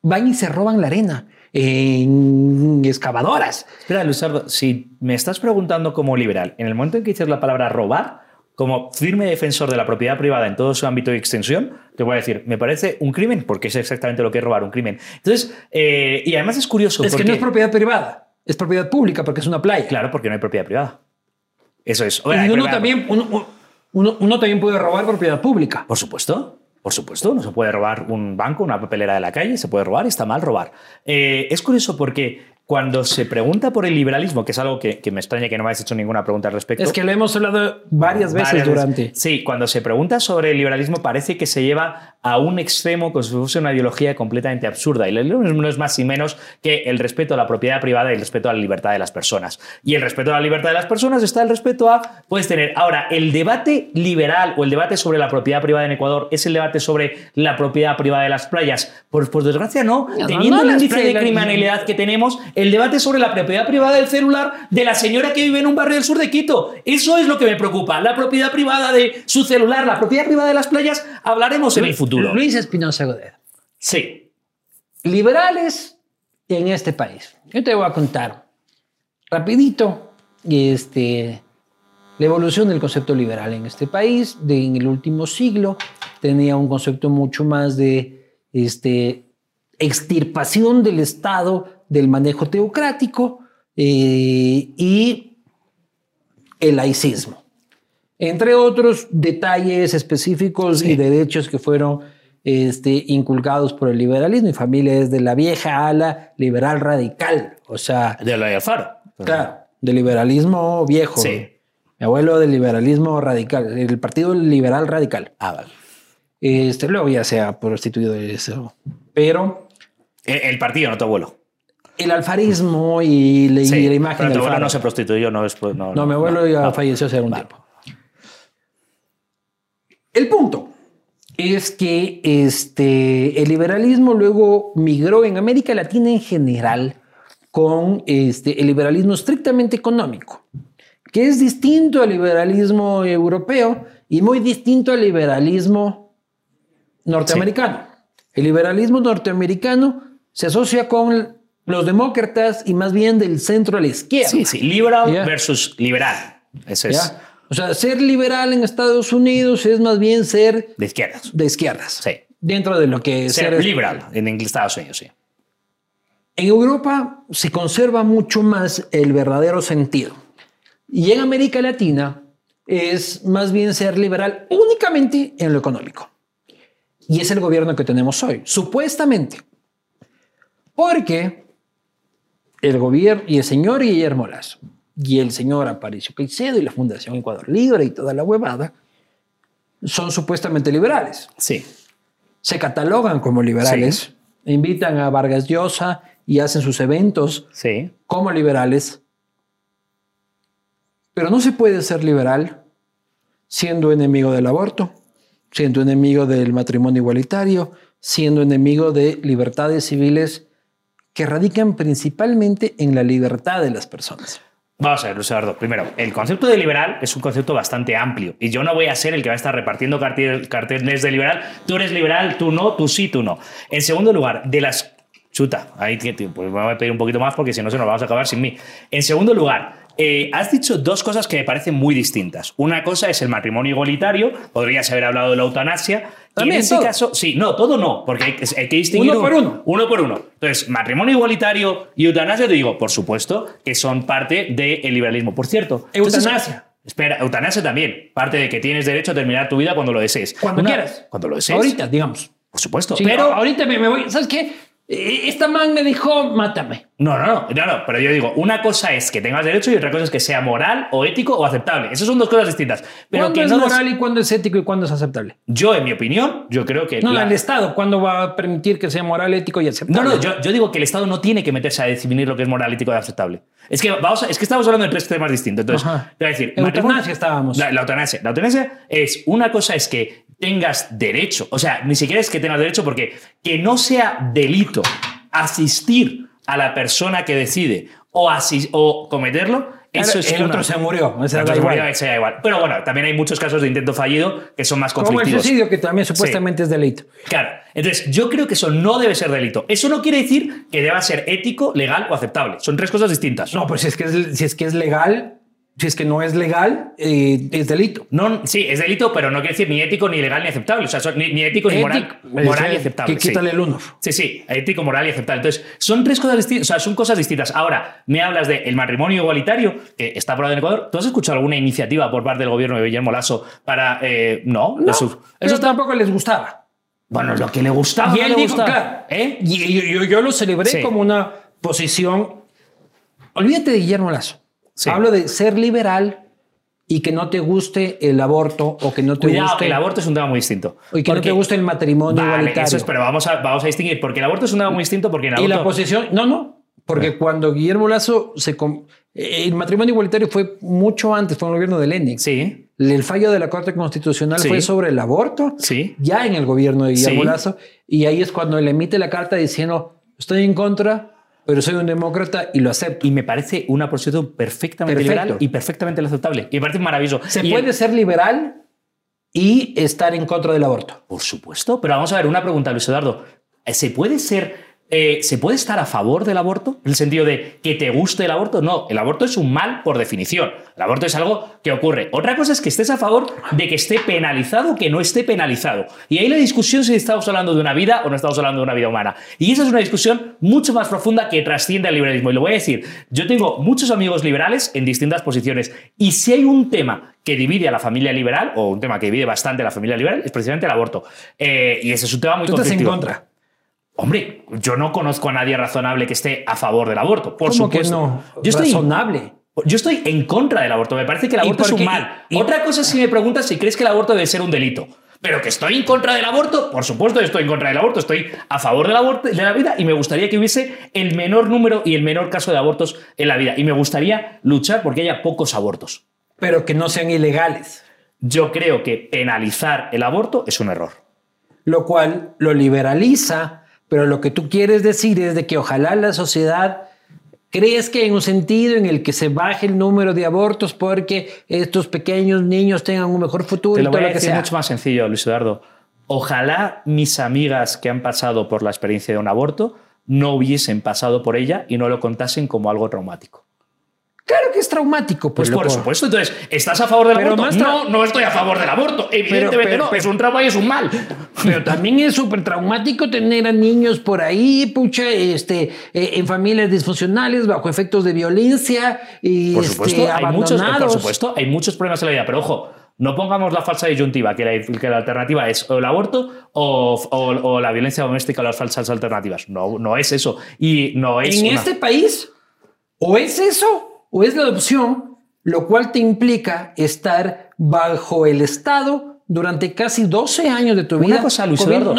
van y se roban la arena en excavadoras. Espera, Luzardo, si me estás preguntando como liberal, en el momento en que dices la palabra robar, como firme defensor de la propiedad privada en todo su ámbito de extensión, te voy a decir, me parece un crimen, porque es exactamente lo que es robar, un crimen. Entonces, eh, y además es curioso. Es que no es propiedad privada, es propiedad pública, porque es una playa. Claro, porque no hay propiedad privada. Eso es. y uno también, uno, también puede robar propiedad pública. Por supuesto. Por supuesto, no se puede robar un banco, una papelera de la calle, se puede robar está mal robar. Eh, es curioso porque cuando se pregunta por el liberalismo, que es algo que, me extraña que no me hayas hecho ninguna pregunta al respecto. Es que lo hemos hablado varias veces durante. Sí, cuando se pregunta sobre el liberalismo parece que se lleva a un extremo como si fuese una ideología completamente absurda. Y el liberalismo no es más y menos que el respeto a la propiedad privada y el respeto a la libertad de las personas. Y el respeto a la libertad de las personas está el respeto a, puedes tener. Ahora, el debate liberal o el debate sobre la propiedad privada en Ecuador es el debate sobre la propiedad privada de las playas. Por, por desgracia, no. Teniendo el índice de criminalidad que tenemos, el debate sobre la propiedad privada del celular de la señora que vive en un barrio del sur de Quito. Eso es lo que me preocupa. La propiedad privada de su celular, la propiedad privada de las playas, hablaremos en el futuro. Luis Espinosa Godet. Sí. Liberales en este país. Yo te voy a contar rapidito este, la evolución del concepto liberal en este país de, en el último siglo. Tenía un concepto mucho más de este, extirpación del Estado del manejo teocrático eh, y el laicismo. Entre otros detalles específicos y derechos que fueron este, inculcados por el liberalismo. Mi familia es de la vieja ala liberal radical. O sea. De la de Alfaro. Claro, del liberalismo viejo. Sí. Mi abuelo del liberalismo radical, el Partido Liberal Radical. Ah, vale. Este, luego ya se ha prostituido de eso. Pero El, el partido, no tu abuelo. El alfarismo y, la- y Sí, la imagen pero del tu abuelo no se prostituyó, no es. No, No, mi abuelo ya no. falleció hace un Vale. tiempo. El punto es que este, el liberalismo luego migró en América Latina en general con este, el liberalismo estrictamente económico, que es distinto al liberalismo europeo y muy distinto al liberalismo norteamericano. El liberalismo norteamericano se asocia con los demócratas y más bien del centro a la izquierda. Sí, sí. Liberal versus liberal. Eso es. O sea, ser liberal en Estados Unidos es más bien ser de izquierdas. de izquierdas. Sí. Dentro de lo que Ser ser liberal en Estados Unidos, sí. En Europa se conserva mucho más el verdadero sentido. Y en América Latina es más bien ser liberal únicamente en lo económico. Y es el gobierno que tenemos hoy, supuestamente. Porque el gobierno y el señor Guillermo Lazo y el señor Aparicio Caicedo y la Fundación Ecuador Libre y toda la huevada son supuestamente liberales Sí. se catalogan como liberales, invitan a Vargas Llosa y hacen sus eventos Sí. como liberales. Pero no se puede ser liberal siendo enemigo del aborto, siendo enemigo del matrimonio igualitario, siendo enemigo de libertades civiles que radican principalmente en la libertad de las personas. Vamos a ver, Luis Eduardo. Primero, el concepto de liberal es un concepto bastante amplio y yo no voy a ser el que va a estar repartiendo cartel- carteles de liberal. Tú eres liberal, tú no, tú sí, tú no. En segundo lugar, de las... Chuta, ahí pues voy a pedir un poquito más porque si no se nos vamos a acabar sin mí. En segundo lugar, eh, has dicho dos cosas que me parecen muy distintas. Una cosa es el matrimonio igualitario, podrías haber hablado de la eutanasia. Y en También, ese todo. caso, sí, no, todo no, porque hay, que- hay que distinguir. Uno por uno. Uno por uno. Entonces, matrimonio igualitario y eutanasia, te digo, por supuesto, que son parte del liberalismo. Por cierto, Eutanasia. espera, eutanasia también. Parte de que tienes derecho a terminar tu vida cuando lo desees. Cuando quieras. Cuando lo desees. Ahorita, digamos. Por supuesto. Sí, pero. ahorita me, me voy. ¿Sabes qué? Eh, Esta man me dijo, mátame. No, no, no, no, no, pero yo digo, una cosa es que tengas derecho y otra cosa es que sea moral o ético o aceptable. Esas son dos cosas distintas. Pero ¿Cuándo que es no moral y cuándo es ético y cuándo es aceptable? Yo, en mi opinión, yo creo que. No, la- el Estado, ¿cuándo va a permitir que sea moral, ético y No, aceptable? no, yo, yo digo que el Estado no tiene que meterse a definir lo que es moral, ético y aceptable. Es que, vamos a- es que estamos hablando de tres temas distintos. Entonces, Ajá. te voy a decir, Eutanasia estábamos. La, la eutanasia. La eutanasia es una cosa es que tengas derecho, o sea, ni siquiera es que tengas derecho porque que no sea delito asistir a la persona que decide o, o cometerlo, eso es el una- otro se murió. ese da igual. murió, ese da igual. Pero bueno, también hay muchos casos de intento fallido que son más Como el conflictivos. suicidio, que también supuestamente es delito. Claro. Entonces, yo creo que eso no debe ser delito. Eso no quiere decir que deba ser ético, legal o aceptable. Son tres cosas distintas. No, pues si es que es, si es, que es legal, si es que no es legal, eh, es delito. No, sí, es delito, pero no quiere decir ni ético, ni legal, ni aceptable. O sea, son ni, ni ético, ni moral. Moral y aceptable. que sí. quítale el uno. Sí, sí, ético, moral y aceptable. Entonces, son tres cosas distintas, o sea, son cosas distintas. Ahora, me hablas del matrimonio igualitario, que está aprobado en Ecuador. ¿Tú has escuchado alguna iniciativa por parte del gobierno de Guillermo Lasso para. eh, no, No, eso, tampoco les gustaba. Bueno, lo que le gustaba. y no él le dijo, gustaba. claro, ¿Eh? y yo, yo- yo lo celebré Sí. como una posición. Olvídate de Guillermo Lazo. Sí. Hablo de ser liberal y que no te guste el aborto o que no te Cuidado, guste el aborto es un tema muy distinto. y que no Porque- te guste el matrimonio Vale, igualitario. eso es, pero vamos a, vamos a distinguir, porque el aborto es un tema muy distinto, porque en y la aborto... posición, no, no, porque cuando Guillermo Lazo se el matrimonio igualitario fue mucho antes, fue en el gobierno de Lenin. Sí, El fallo de la Corte Constitucional Sí. fue sobre el aborto, Sí. ya en el gobierno de Guillermo Sí. Lazo, y ahí es cuando él emite la carta diciendo, estoy en contra, pero soy un demócrata y lo acepto. y me parece una posición perfectamente Perfecto. liberal y perfectamente aceptable. Y me parece maravilloso. Se Y puede el- ser liberal y estar en contra del aborto. Por supuesto, pero vamos a ver una pregunta, Luis Eduardo. ¿Se puede ser eh, ¿se puede estar a favor del aborto? En el sentido de que te guste el aborto. No, el aborto es un mal por definición. El aborto es algo que ocurre. Otra cosa es que estés a favor de que esté penalizado o que no esté penalizado. Y ahí la discusión si estamos hablando de una vida o no estamos hablando de una vida humana. Y esa es una discusión mucho más profunda que trasciende al liberalismo. Y lo voy a decir, yo tengo muchos amigos liberales en distintas posiciones. Y si hay un tema que divide a la familia liberal, o un tema que divide bastante a la familia liberal, es precisamente el aborto. Eh, y ese es un tema muy ¿Tú estás en contra? Hombre, yo no conozco a nadie razonable que esté a favor del aborto. Por ¿Cómo supuesto. que no? Yo estoy, razonable. Yo estoy en contra del aborto. Me parece que el aborto es un mal. Otra cosa es si me preguntas si crees que el aborto debe ser un delito. Pero que estoy en contra del aborto, por supuesto estoy en contra del aborto, estoy a favor del aborto, de la vida y me gustaría que hubiese el menor número y el menor caso de abortos en la vida. Y me gustaría luchar porque haya pocos abortos. Pero que no sean ilegales. Yo creo que penalizar el aborto es un error. Lo cual lo liberaliza pero lo que tú quieres decir es de que ojalá la sociedad crezca en un sentido en el que se baje el número de abortos porque estos pequeños niños tengan un mejor futuro. Te lo voy a decir mucho más sencillo, Luis Eduardo. Ojalá mis amigas que han pasado por la experiencia de un aborto no hubiesen pasado por ella y no lo contasen como algo traumático. Claro que es traumático. Pues, por supuesto. Entonces, ¿estás a favor del aborto? No, no estoy a favor del aborto. Evidentemente no. Es un trauma y es un mal. Pero también es súper traumático tener a niños por ahí, pucha, este, eh, en familias disfuncionales, bajo efectos de violencia y por supuesto, este, hay muchos, por supuesto, hay muchos problemas en la vida. Pero ojo, no pongamos la falsa disyuntiva, que la, que la alternativa es o el aborto o, la violencia doméstica o las falsas alternativas. No, no es eso. Y no es. En este país, o es eso o es la adopción, lo cual te implica estar bajo el Estado durante casi 12 años de tu vida. Una cosa, Luis Eduardo,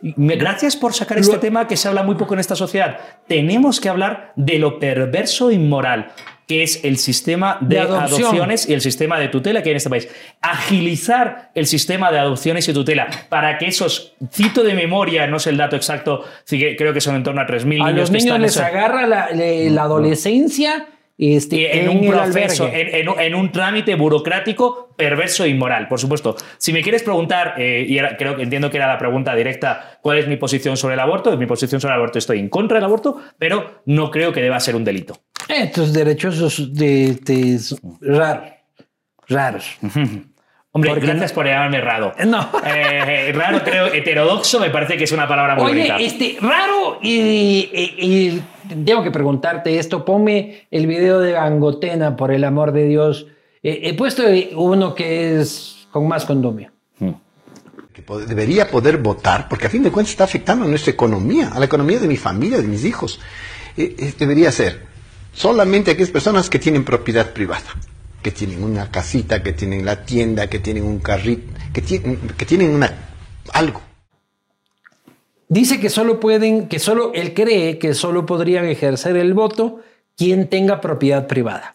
gracias por sacar este tema que se habla muy poco en esta sociedad. Tenemos que hablar de lo perverso e inmoral que es el sistema de, adopciones y el sistema de tutela que hay en este país. Agilizar el sistema de adopciones y tutela para que esos, cito de memoria, no sé el dato exacto, creo que son en torno a 3.000 niños. A los niños les agarra la, la adolescencia este, en, un proceso, en, un trámite burocrático perverso e inmoral, por supuesto. Si me quieres preguntar, eh, y creo que entiendo que era la pregunta directa, ¿cuál es mi posición sobre el aborto? En mi posición sobre el aborto estoy en contra del aborto, pero no creo que deba ser un delito. Estos derechosos de, de, raros. Raros. Hombre, gracias por llamarme raro. No. Eh, raro, creo, heterodoxo me parece que es una palabra muy Oye, este, raro, y, tengo que preguntarte esto. Ponme el video de Gangotena, por el amor de Dios. he puesto uno que es con más condomio. Hmm. Que debería poder votar, porque a fin de cuentas está afectando a nuestra economía, a la economía de mi familia, de mis hijos. Eh, eh, debería ser solamente aquellas personas que tienen propiedad privada que tienen una casita, que tienen la tienda, que tienen un carrito, que tienen, que tienen una, algo. Dice que solo pueden, que solo, él cree que solo podrían ejercer el voto quien tenga propiedad privada.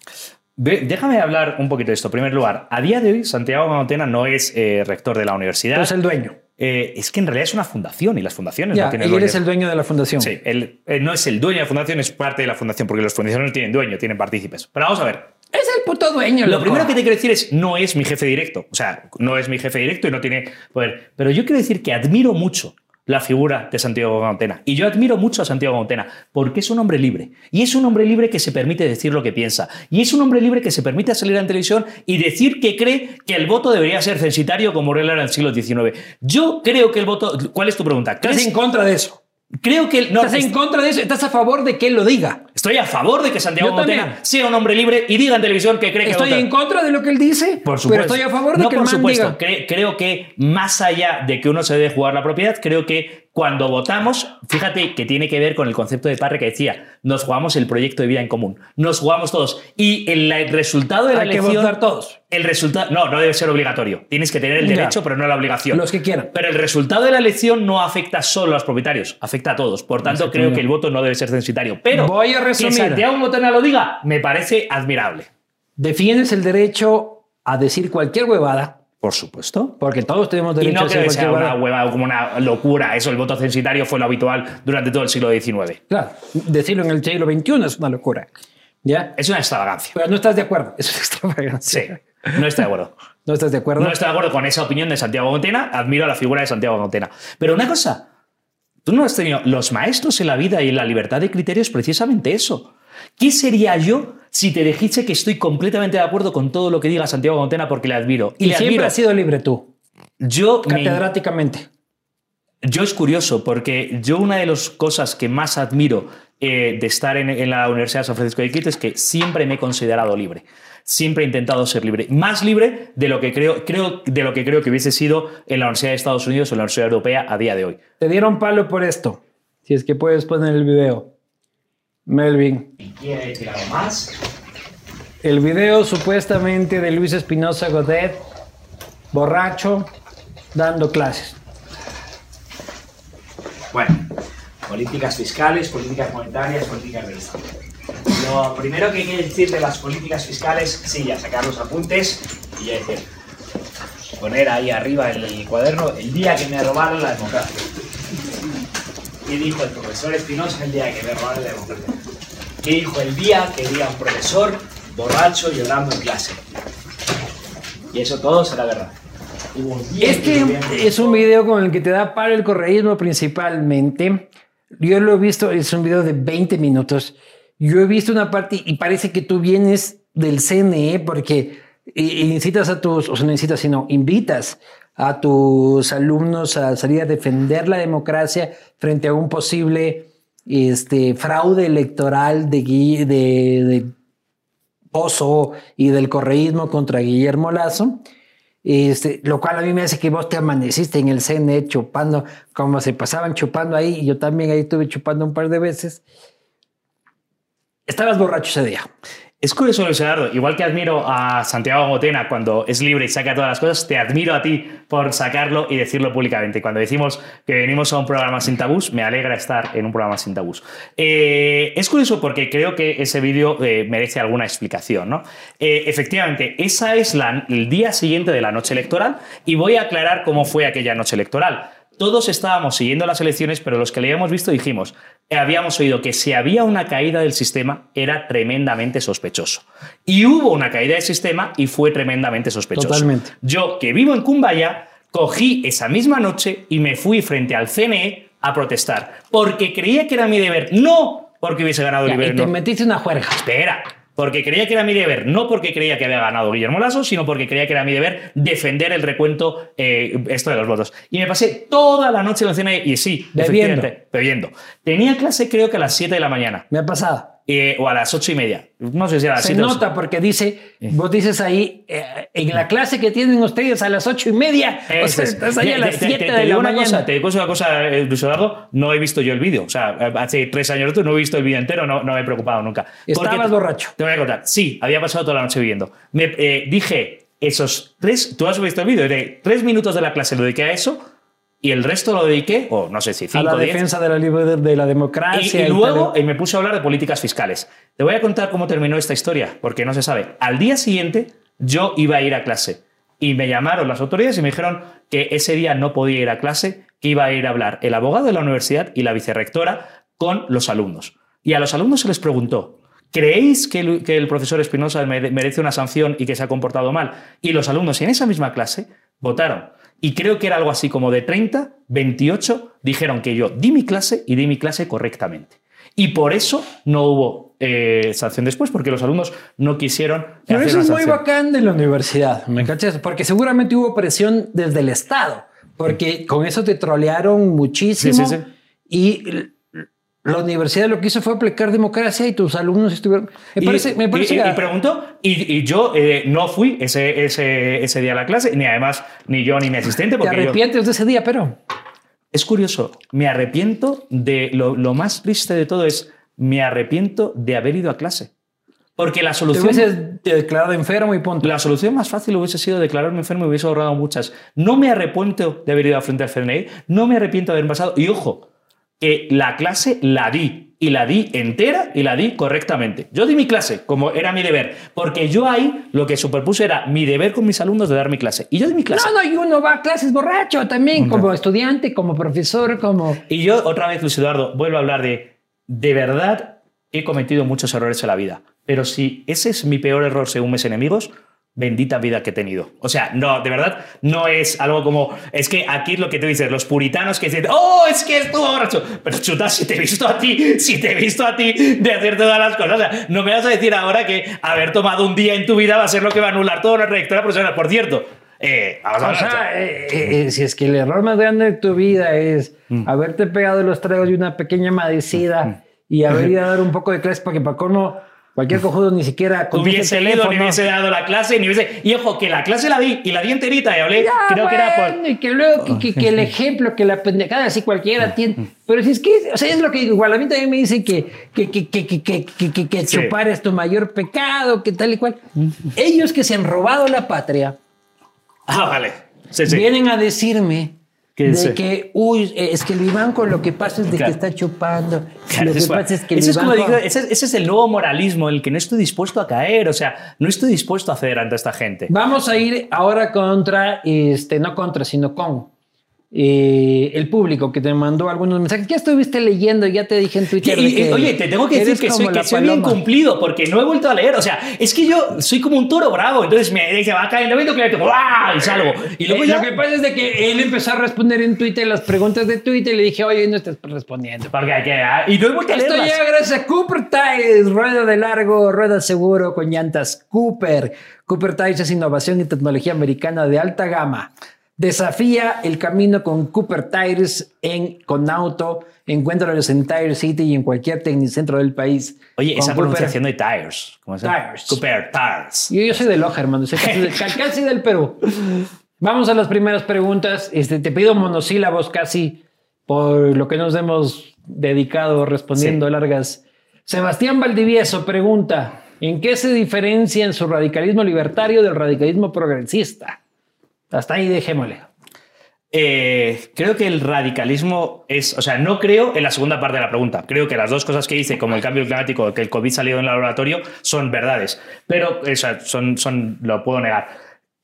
Déjame hablar un poquito de esto. En primer lugar, a día de hoy, Santiago Mamotena no es eh, rector de la universidad. es el dueño. Eh, es que en realidad es una fundación y las fundaciones no tienen y él es el dueño de la fundación. Sí, él, eh, no es el dueño de la fundación, es parte de la fundación, porque las fundaciones no tienen dueño, tienen partícipes. Pero vamos a ver. Es el puto dueño. Lo primero que te quiero decir es, no es mi jefe directo. O sea, no es mi jefe directo y no tiene poder. Pero yo quiero decir que admiro mucho la figura de Santiago Gautena. Y yo admiro mucho a Santiago Gautena porque es un hombre libre. Y es un hombre libre que se permite decir lo que piensa. Y es un hombre libre que se permite salir en televisión y decir que cree que el voto debería ser censitario como era en el siglo XIX. Yo creo que el voto... ¿Cuál es tu pregunta? ¿Estás en contra de eso? Creo que... No, ¿Estás en contra de eso? ¿Estás a favor de que él lo diga? Estoy a favor de que Santiago Montena sea un hombre libre y diga en televisión que cree que Estoy en contra de lo que él dice. Por supuesto. Pero estoy a favor de que por supuesto. creo que más allá de que uno se debe jugar la propiedad, creo que cuando votamos, fíjate que tiene que ver con el concepto de Parre que decía, nos jugamos el proyecto de vida en común, nos jugamos todos. Y el, resultado de la Hay elección... que votar todos. El resultado... No, no debe ser obligatorio. Tienes que tener el derecho, pero no la obligación. Los que quieran. Pero el resultado de la elección no afecta solo a los propietarios, afecta a todos. Por tanto, creo que el voto no debe ser censitario. Pero Voy a resumir. que Santiago Motena lo diga, me parece admirable. Defiendes el derecho a decir cualquier huevada por supuesto. Porque todos tenemos derecho y no creo que sea una hueva como una locura. Eso, el voto censitario fue lo habitual durante todo el siglo XIX. Claro, decirlo en el siglo XXI es una locura. ¿Ya? Es una extravagancia. Pero no estás de acuerdo. Es una extravagancia. Sí, no estoy de acuerdo. ¿No estás de acuerdo? No estoy de acuerdo con esa opinión de Santiago Montena. Admiro la figura de Santiago Montena. Pero una cosa, Tú no has tenido. Los maestros en la vida y en la libertad de criterio es precisamente eso. ¿Qué sería yo si te dijese que estoy completamente de acuerdo con todo lo que diga Santiago Montena porque le admiro? Y, siempre has sido libre tú. Yo. Catedráticamente. Yo es curioso porque yo una de las cosas que más admiro eh, de estar en, la Universidad de San Francisco de Quito es que siempre me he considerado libre. Siempre he intentado ser libre. Más libre de lo que creo, creo, de lo que, creo que hubiese sido en la Universidad de Estados Unidos o en la Universidad Europea a día de hoy. Te dieron palo por esto. Si es que puedes poner el video. Melvin. ¿Y quiere algo más? El video supuestamente de Luis Espinosa Godet, borracho, dando clases. Bueno, políticas fiscales, políticas monetarias, políticas de Estado. Lo primero que hay que decir de las políticas fiscales, sí, ya sacar los apuntes y ya decir, poner ahí arriba en el cuaderno el día que me robaron la democracia. ¿Qué dijo el profesor Espinosa el día que me robaron la democracia? ¿Qué dijo el día que vi a un profesor borracho llorando en clase? Y eso todo será verdad. Este es un video con el que te da para el correísmo principalmente. Yo lo he visto, es un video de 20 minutos. Yo he visto una parte y parece que tú vienes del CNE porque incitas a tus, o sea, no incitas, sino invitas a tus alumnos a salir a defender la democracia frente a un posible este, fraude electoral de, de, de Pozo y del correísmo contra Guillermo Lazo. Este, lo cual a mí me hace que vos te amaneciste en el CNE chupando, como se pasaban chupando ahí, y yo también ahí estuve chupando un par de veces. Estabas borracho ese día. Es curioso, Luis Eduardo. Igual que admiro a Santiago Motena cuando es libre y saca todas las cosas, te admiro a ti por sacarlo y decirlo públicamente. Cuando decimos que venimos a un programa sin tabús, me alegra estar en un programa sin tabús. Eh, es curioso porque creo que ese vídeo eh, merece alguna explicación. ¿no? Eh, efectivamente, esa es el día siguiente de la noche electoral y voy a aclarar cómo fue aquella noche electoral todos estábamos siguiendo las elecciones, pero los que le habíamos visto dijimos, habíamos oído que si había una caída del sistema era tremendamente sospechoso. Y hubo una caída del sistema y fue tremendamente sospechoso. Totalmente. Yo, que vivo en Cumbaya, cogí esa misma noche y me fui frente al CNE a protestar, porque creía que era mi deber, no porque hubiese ganado el Y te metiste una juerga. Espera, porque creía que era mi deber, no porque creía que había ganado Guillermo Lasso, sino porque creía que era mi deber defender el recuento, eh, esto de los votos. Y me pasé toda la noche en la cena y sí, bebiendo. bebiendo. Tenía clase creo que a las 7 de la mañana. Me ha pasado. Eh, o a las ocho y media. No sé si a las Se nota porque dice, vos dices ahí, eh, en la clase que tienen ustedes a las ocho y media, o sea, estás ahí a las siete de la mañana. Cosa, te digo una cosa, Luis Eduardo, no he visto yo el vídeo. O sea, hace tres años no he visto el vídeo entero, no, no me he preocupado nunca. Estabas borracho. Te voy a contar. Sí, había pasado toda la noche viviendo. Me eh, dije, esos tres, tú has visto el vídeo, de tres minutos de la clase lo dediqué a eso y el resto lo dediqué, o no sé si cinco, A la defensa de la, de la democracia. Y, luego me puse a hablar de políticas fiscales. Te voy a contar cómo terminó esta historia, porque no se sabe. Al día siguiente yo iba a ir a clase y me llamaron las autoridades y me dijeron que ese día no podía ir a clase, que iba a ir a hablar el abogado de la universidad y la vicerrectora con los alumnos. Y a los alumnos se les preguntó, ¿creéis que el, que el profesor Espinosa merece una sanción y que se ha comportado mal? Y los alumnos en esa misma clase votaron y creo que era algo así como de 30, 28 dijeron que yo di mi clase y di mi clase correctamente. Y por eso no hubo eh, sanción después, porque los alumnos no quisieron. Pero eso es muy bacán de la universidad, ¿me cachas? Porque seguramente hubo presión desde el Estado, porque con eso te trolearon muchísimo. Sí, sí, sí. Y la universidad lo que hizo fue aplicar democracia y tus alumnos estuvieron. Me parece. Me parece y, preguntó, y, yo eh, no fui ese, ese, ese, día a la clase, ni además, ni yo ni mi asistente. Porque ¿Te arrepientes de ese día, pero? Es curioso, me arrepiento de. Lo, lo, más triste de todo es, me arrepiento de haber ido a clase. Porque la solución. Te hubieses declarado enfermo y punto. La solución más fácil hubiese sido declararme enfermo y hubiese ahorrado muchas. No me arrepiento de haber ido a frente al CNI, no me arrepiento de haber pasado. Y ojo, que la clase la di y la di entera y la di correctamente. Yo di mi clase como era mi deber, porque yo ahí lo que superpuse era mi deber con mis alumnos de dar mi clase. Y yo di mi clase. No, no, y uno va a clases borracho también, como estudiante, como profesor, como... Y yo otra vez, Luis Eduardo, vuelvo a hablar de, de verdad, he cometido muchos errores en la vida, pero si ese es mi peor error según mis enemigos, bendita vida que he tenido. O sea, no, de verdad, no es algo como. Es que aquí es lo que tú dices, los puritanos que dicen, oh, es que estuvo borracho. Pero chuta, si te he visto a ti, si te he visto a ti de hacer todas las cosas. O sea, no me vas a decir ahora que haber tomado un día en tu vida va a ser lo que va a anular toda una trayectoria profesional. Por cierto, eh, o sea, eh, eh, si es que el error más grande de tu vida es mm. haberte pegado los tragos de una pequeña madecida mm. y haber ido a dar un poco de clase porque para cómo Cualquier cojudo ni siquiera hubiese leído, ni hubiese dado la clase, ni hubiese. Y ojo, que la clase la vi y la di enterita y hablé. creo que era por. Y que luego, que, que, el ejemplo, que la pendejada, así cualquiera tiene. Pero si es que, o sea, es lo que digo. Igual a mí también me dicen que, que, que, que, que, que, que chupar es tu mayor pecado, que tal y cual. Ellos que se han robado la patria. Ah, vale. Vienen a decirme de que, uy, es que el Vivanco lo que pasa es de que está chupando. lo que pasa es que el ese, ese, es el nuevo moralismo, el que no estoy dispuesto a caer, o sea, no estoy dispuesto a ceder ante esta gente. Vamos a ir ahora contra, este, no contra, sino con eh, el público que te mandó algunos mensajes. Ya estuviste leyendo, ya te dije en Twitter. oye, te tengo que decir que soy, que soy bien cumplido porque no he vuelto a leer. O sea, es que yo soy como un toro bravo. Entonces me dice, va a caer el evento que y salgo. Y luego eh, Lo que pasa es de que él empezó a responder en Twitter las preguntas de Twitter y le dije, oye, no estás respondiendo. Porque hay que. Ah, y no he vuelto a leer. Esto ya gracias a Cooper Tires, rueda de largo, rueda seguro con llantas Cooper. Cooper Tires es innovación y tecnología americana de alta gama. Desafía el camino con Cooper Tires en Conauto. Encuéntralos en Tire City y en cualquier tecnicentro del país. Oye, esa pronunciación de Tires. ¿Cómo se Tires. Cooper Tires. Yo, yo soy de Loja, hermano. Soy casi, del Perú. Vamos a las primeras preguntas. Este, te pido monosílabos casi por lo que nos hemos dedicado respondiendo largas. Sebastián Valdivieso pregunta, ¿en qué se diferencia en su radicalismo libertario del radicalismo progresista? Hasta ahí dejémosle. Eh, creo que el radicalismo es, o sea, no creo en la segunda parte de la pregunta. Creo que las dos cosas que dice, como el cambio climático, que el COVID salió en el laboratorio, son verdades. Pero, o sea, son, son, lo puedo negar.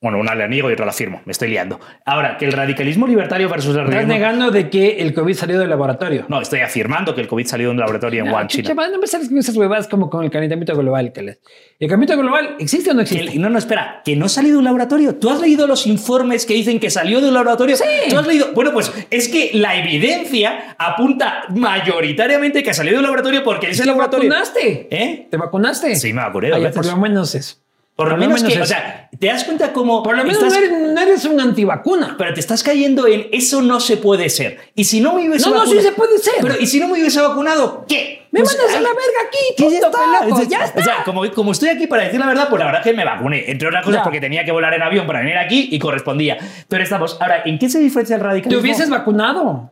Bueno, una le niego y otra la firmo. Me estoy liando. Ahora, que el radicalismo libertario versus el Estás negando de que el COVID salió del laboratorio. No, estoy afirmando que el COVID salió de un laboratorio en Wuhan, China. no me sales con esas huevadas como con el calentamiento global. ¿El calentamiento global existe o no existe? no, no, espera. ¿Que no ha salido de un laboratorio? ¿Tú has leído los informes que dicen que salió de un laboratorio? Sí. ¿Tú has leído? Bueno, pues es que la evidencia apunta mayoritariamente que ha salido de un laboratorio porque ese laboratorio... ¿Te vacunaste? ¿Eh? ¿Te vacunaste? Sí, me vacuné. por lo menos eso. Por lo, menos, que, o sea, te das cuenta cómo. Por lo menos no, eres, un antivacuna. Pero te estás cayendo en eso no se puede ser. Y si no me hubiese No, no, sí se puede ser. Pero y si no me hubiese vacunado, ¿qué? Me pues, mandas a la verga aquí, ya está, ya está. O sea, como, como, estoy aquí para decir la verdad, pues la verdad es que me vacuné. Entre otras cosas, porque tenía que volar en avión para venir aquí y correspondía. Pero estamos. Ahora, ¿en qué se diferencia el radicalismo? ¿Te hubieses vacunado?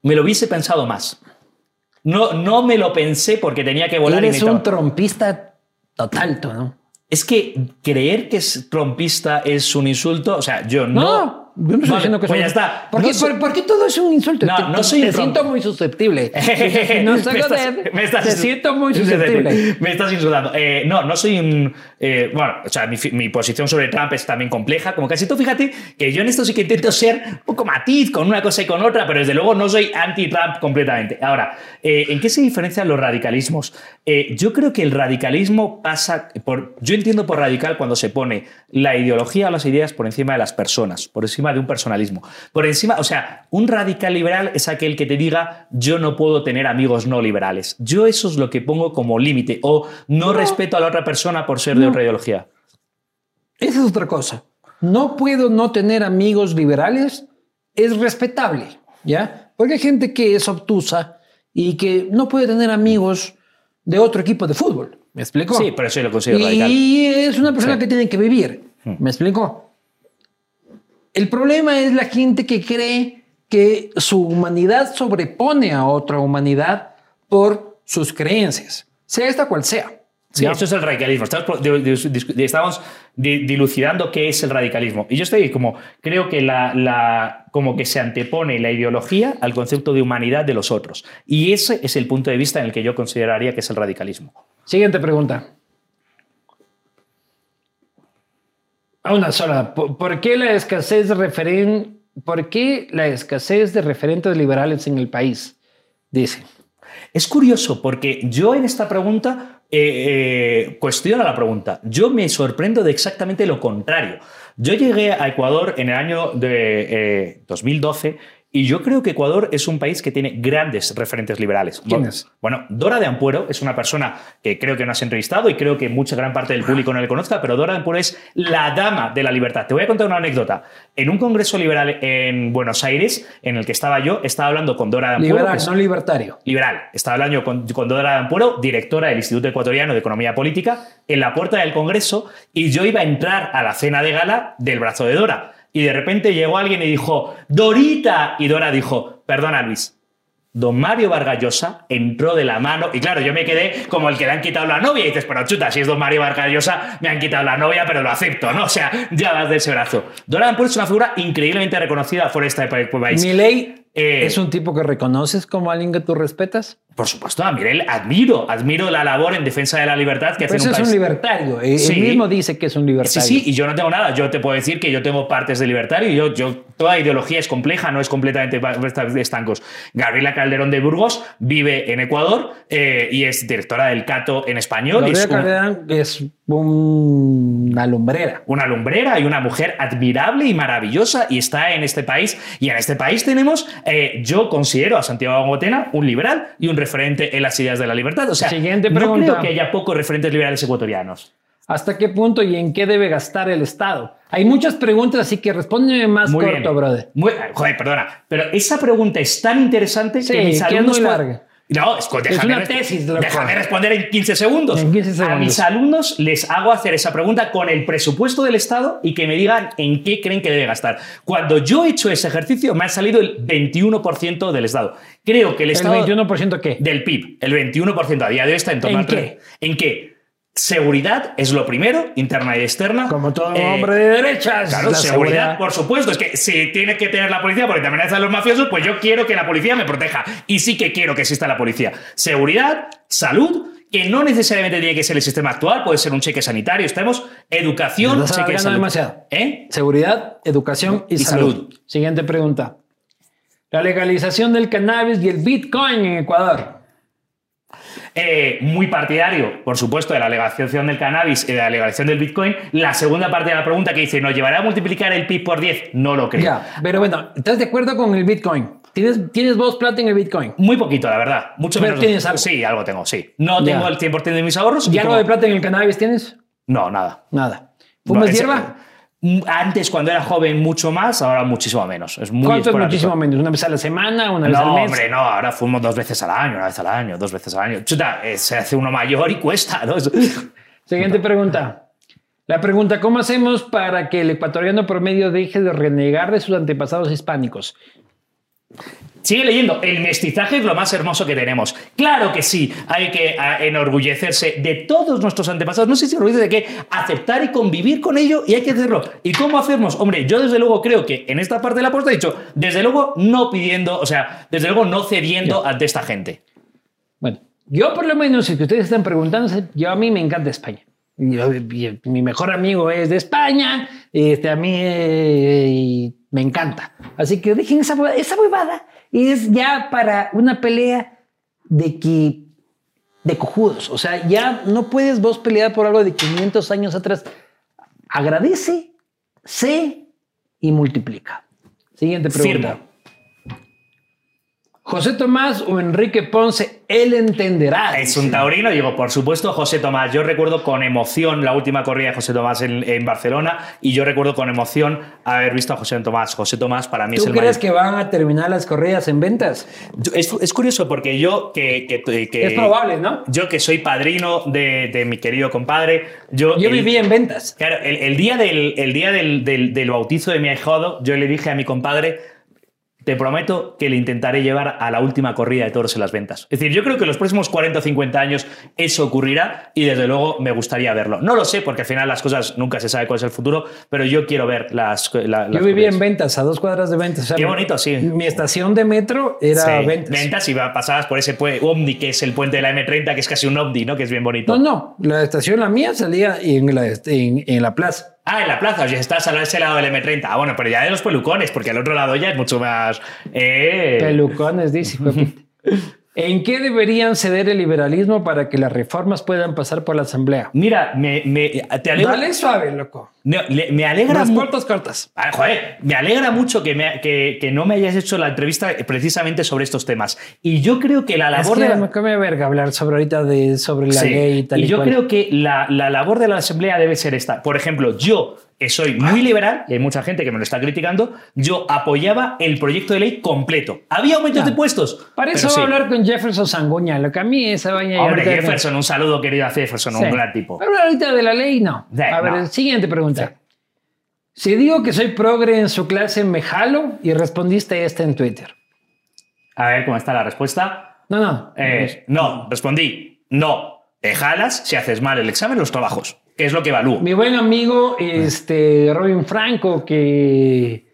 Me lo hubiese pensado más. No, no me lo pensé porque tenía que volar. Eres un trompista total, ¿no? Es que creer que es trompista es un insulto, o sea, yo no. No, yo no estoy diciendo que pues ya está. ¿Por, qué, por, qué, todo es un insulto? No, no soy Te siento muy susceptible. no soy me estás, me estás, Te siento muy susceptible. Me estás insultando. Eh, no, no soy un. Eh, bueno, o sea, mi, mi, posición sobre Trump es también compleja, como casi tú. Fíjate que yo en esto sí que intento ser un poco matiz con una cosa y con otra, pero desde luego no soy anti-Trump completamente. Ahora, eh, ¿en qué se diferencian los radicalismos? yo creo que el radicalismo pasa por. Yo entiendo por radical cuando se pone la ideología o las ideas por encima de las personas, por encima de un personalismo. Por encima, o sea, un radical liberal es aquel que te diga yo no puedo tener amigos no liberales. Yo eso es lo que pongo como límite o no, respeto a la otra persona por ser de otra ideología. Esa es otra cosa. No puedo no tener amigos liberales es respetable, ¿ya? Porque hay gente que es obtusa y que no puede tener amigos de otro equipo de fútbol. ¿Me explico? Sí, pero eso lo considero radical. Y es una persona que tiene que vivir. Hmm. ¿Me explico? El problema es la gente que cree que su humanidad sobrepone a otra humanidad por sus creencias, sea esta cual sea. Sí, eso es el radicalismo. Estamos, dilucidando qué es el radicalismo. Y yo estoy como, creo que la, como que se antepone la ideología al concepto de humanidad de los otros. Y ese es el punto de vista en el que yo consideraría que es el radicalismo. Siguiente pregunta. A una sola. ¿Por, qué la escasez de referen ¿Por qué la escasez de referentes liberales en el país? Dice. Es curioso porque yo en esta pregunta eh, cuestiona la pregunta. Yo me sorprendo de exactamente lo contrario. Yo llegué a Ecuador en el año de 2012 y yo creo que Ecuador es un país que tiene grandes referentes liberales. ¿Quién es? Bueno, Dora de Ampuero es una persona que creo que no has entrevistado y creo que mucha gran parte del público no le conozca, pero Dora de Ampuero es la dama de la libertad. Te voy a contar una anécdota. En un congreso liberal en Buenos Aires, en el que estaba yo, estaba hablando con Dora de Ampuero. Liberal, no libertario. Liberal. Estaba hablando con, con Dora de Ampuero, directora del Instituto Ecuatoriano de Economía Política, en la puerta del congreso y yo iba a entrar a la cena de gala del brazo de Dora. Y de repente llegó alguien y dijo, Dorita. Y Dora dijo, perdona Luis, Don Mario Vargallosa entró de la mano y claro, yo me quedé como el que le han quitado la novia y dices, pero chuta, si es Don Mario Vargallosa, me han quitado la novia, pero lo acepto, ¿no? O sea, ya vas de ese brazo. Dora Ampur es una figura increíblemente reconocida por este país. ley eh, ¿Es un tipo que reconoces como alguien que tú respetas? Por supuesto, a Mirel admiro, admiro la labor en defensa de la libertad que hace un es un libertario, él mismo dice que es un libertario. Sí, sí, y yo no tengo nada, yo te puedo decir que yo tengo partes de libertario y yo, yo toda ideología es compleja, no es completamente estancos. Gabriela Calderón de Burgos vive en Ecuador eh, y es directora del Cato en español. Gabriela Calderón es una lumbrera. Una lumbrera y una mujer admirable y maravillosa y está en este país. Y en este país tenemos, eh, yo considero a Santiago Gotena un liberal y un referente en las ideas de la libertad. O sea, Siguiente pregunta. no creo que haya pocos referentes liberales ecuatorianos. ¿Hasta qué punto y en qué debe gastar el Estado? Hay muchas preguntas, así que respóndeme más corto, brother. joder, perdona, pero esa pregunta es tan interesante que mis alumnos... larga. No, es, déjame, una tesis. Déjame responder en 15, segundos. A mis alumnos les hago hacer esa pregunta con el presupuesto del Estado y que me digan en qué creen que debe gastar. Cuando yo he hecho ese ejercicio, me ha salido el 21% del Estado. Creo que el Estado. ¿El 21% qué? Del PIB. El 21% a día de hoy está en torno ¿En qué? ¿En qué? Seguridad es lo primero, interna y externa. Como todo eh, hombre de derechas. Claro, seguridad, por supuesto. Es que si tiene que tener la policía porque te amenazan los mafiosos, pues yo quiero que la policía me proteja. Y sí que quiero que exista la policía. Seguridad, salud, que no necesariamente tiene que ser el sistema actual, puede ser un cheque sanitario. Estamos educación, cheque salud. demasiado. ¿Eh? Seguridad, educación y, salud. Siguiente pregunta. La legalización del cannabis y el Bitcoin en Ecuador. Eh, muy partidario, por supuesto, de la legalización del cannabis y de la legalización del Bitcoin. La segunda parte de la pregunta que dice, ¿nos llevará a multiplicar el PIB por 10? No lo creo. Ya, pero bueno, ¿estás de acuerdo con el Bitcoin? ¿Tienes, ¿Tienes vos plata en el Bitcoin? Muy poquito, la verdad. Mucho ¿Pero tienes algo? Sí, algo tengo, sí. No tengo el 100% de mis ahorros. ¿Y algo de plata en el cannabis tienes? No, nada. Nada. ¿Fumas hierba? Antes, cuando era joven, mucho más, ahora muchísimo menos. Es muy ¿Cuánto es muchísimo menos? ¿Una vez a la semana? ¿Una vez al mes? No, hombre, no. Ahora fumo dos veces al año, una vez al año, dos veces al año. Chuta, eh, se hace uno mayor y cuesta. ¿no? Siguiente pregunta. La pregunta, ¿cómo hacemos para que el ecuatoriano promedio deje de renegar de sus antepasados hispánicos? Sigue leyendo, el mestizaje es lo más hermoso que tenemos. Claro que sí, hay que enorgullecerse de todos nuestros antepasados. No sé si enorgullecerse de qué, aceptar y convivir con ello y hay que hacerlo. ¿Y cómo hacemos? Hombre, yo desde luego creo que en esta parte de la puerta he dicho, desde luego no pidiendo, o sea, desde luego no cediendo ante esta gente. Bueno, yo por lo menos, si ustedes están preguntando, yo a mí me encanta España. mi mejor amigo es de España, este, a mí eh, me encanta. Así que dejen esa, esa huevada es ya para una pelea de que de cojudos. O sea, ya no puedes vos pelear por algo de 500 años atrás. Agradece, sé y multiplica. Siguiente pregunta. José Tomás o Enrique Ponce, él entenderá. Es un taurino, digo, por supuesto, José Tomás. Yo recuerdo con emoción la última corrida de José Tomás en, Barcelona y yo recuerdo con emoción haber visto a José Tomás. José Tomás para mí es el crees que van a terminar las corridas en ventas? Es, curioso porque yo que, Es probable, ¿no? Yo que soy padrino de, mi querido compadre. Yo, yo viví en ventas. Claro, el, día, del, el día del, del bautizo de mi ahijado, yo le dije a mi compadre te prometo que le intentaré llevar a la última corrida de toros en las ventas. Es decir, yo creo que en los próximos 40 o 50 años eso ocurrirá y desde luego me gustaría verlo. No lo sé porque al final las cosas nunca se sabe cuál es el futuro, pero yo quiero ver las... yo viví en ventas, a dos cuadras de ventas. Qué bonito, sí. Mi estación de metro era ventas. Ventas y pasabas por ese Omni, que es el puente de la M30, que es casi un Omni, ¿no? Que es bien bonito. No, no, la estación, la mía, salía en la, en la plaza. Ah, en la plaza, o sea, estás a ese lado del M30. Ah, bueno, pero ya de los pelucones, porque al otro lado ya es mucho más. Eh... Pelucones, dice. ¿En qué deberían ceder el liberalismo para que las reformas puedan pasar por la Asamblea? Mira, me, me te alegra. Dale suave, loco. Me, alegra. Las cortas, cortas. Ah, joder, me alegra mucho que, me, que, que, no me hayas hecho la entrevista precisamente sobre estos temas. Y yo creo que la labor es que de. Me come verga hablar sobre ahorita de sobre la ley y tal. Y, yo creo que la, la labor de la Asamblea debe ser esta. Por ejemplo, yo soy muy liberal, y hay mucha gente que me lo está criticando, yo apoyaba el proyecto de ley completo. ¿Había aumentos de puestos? Para eso voy a hablar con Jefferson Sanguña, lo que a mí esa. Hombre, Jefferson, un saludo querido a Jefferson, un gran tipo. Pero ahorita de la ley no. a ver, siguiente pregunta. Si digo que soy progre en su clase, me jalo y respondiste esta en Twitter. A ver, ¿cómo está la respuesta? No, no. Eh, no, respondí. No. Te jalas si haces mal el examen los trabajos es lo que evalúo. Mi buen amigo este, Robin Franco, que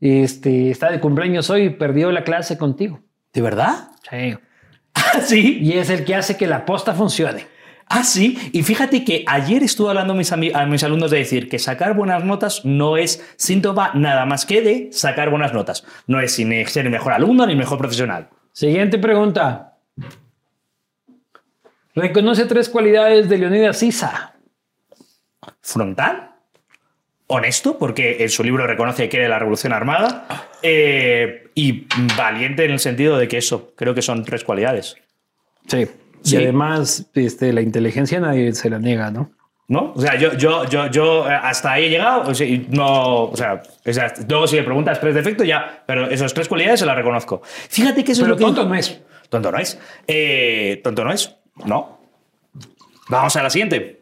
este, está de cumpleaños hoy, perdió la clase contigo. ¿De verdad? Sí. ¿Ah, sí? Y es el que hace que la posta funcione. Ah, sí. Y fíjate que ayer estuve hablando a mis, a mis, alumnos de decir que sacar buenas notas no es síntoma nada más que de sacar buenas notas. No es ni ser el mejor alumno ni el mejor profesional. Siguiente pregunta. Reconoce tres cualidades de Leonidas Sisa frontal, honesto, porque en su libro reconoce que era la revolución armada, eh, y valiente en el sentido de que eso, creo que son tres cualidades. Sí. Y además, este, la inteligencia nadie se la niega, ¿no? ¿No? O sea, yo, yo, yo, yo eh, hasta ahí he llegado. O sea, no, o sea, luego si me preguntas tres defectos, ya, pero esas tres cualidades se las reconozco. Fíjate que eso pero es lo tonto no es. Tonto no es. Eh, tonto no es. No. Vamos a la siguiente.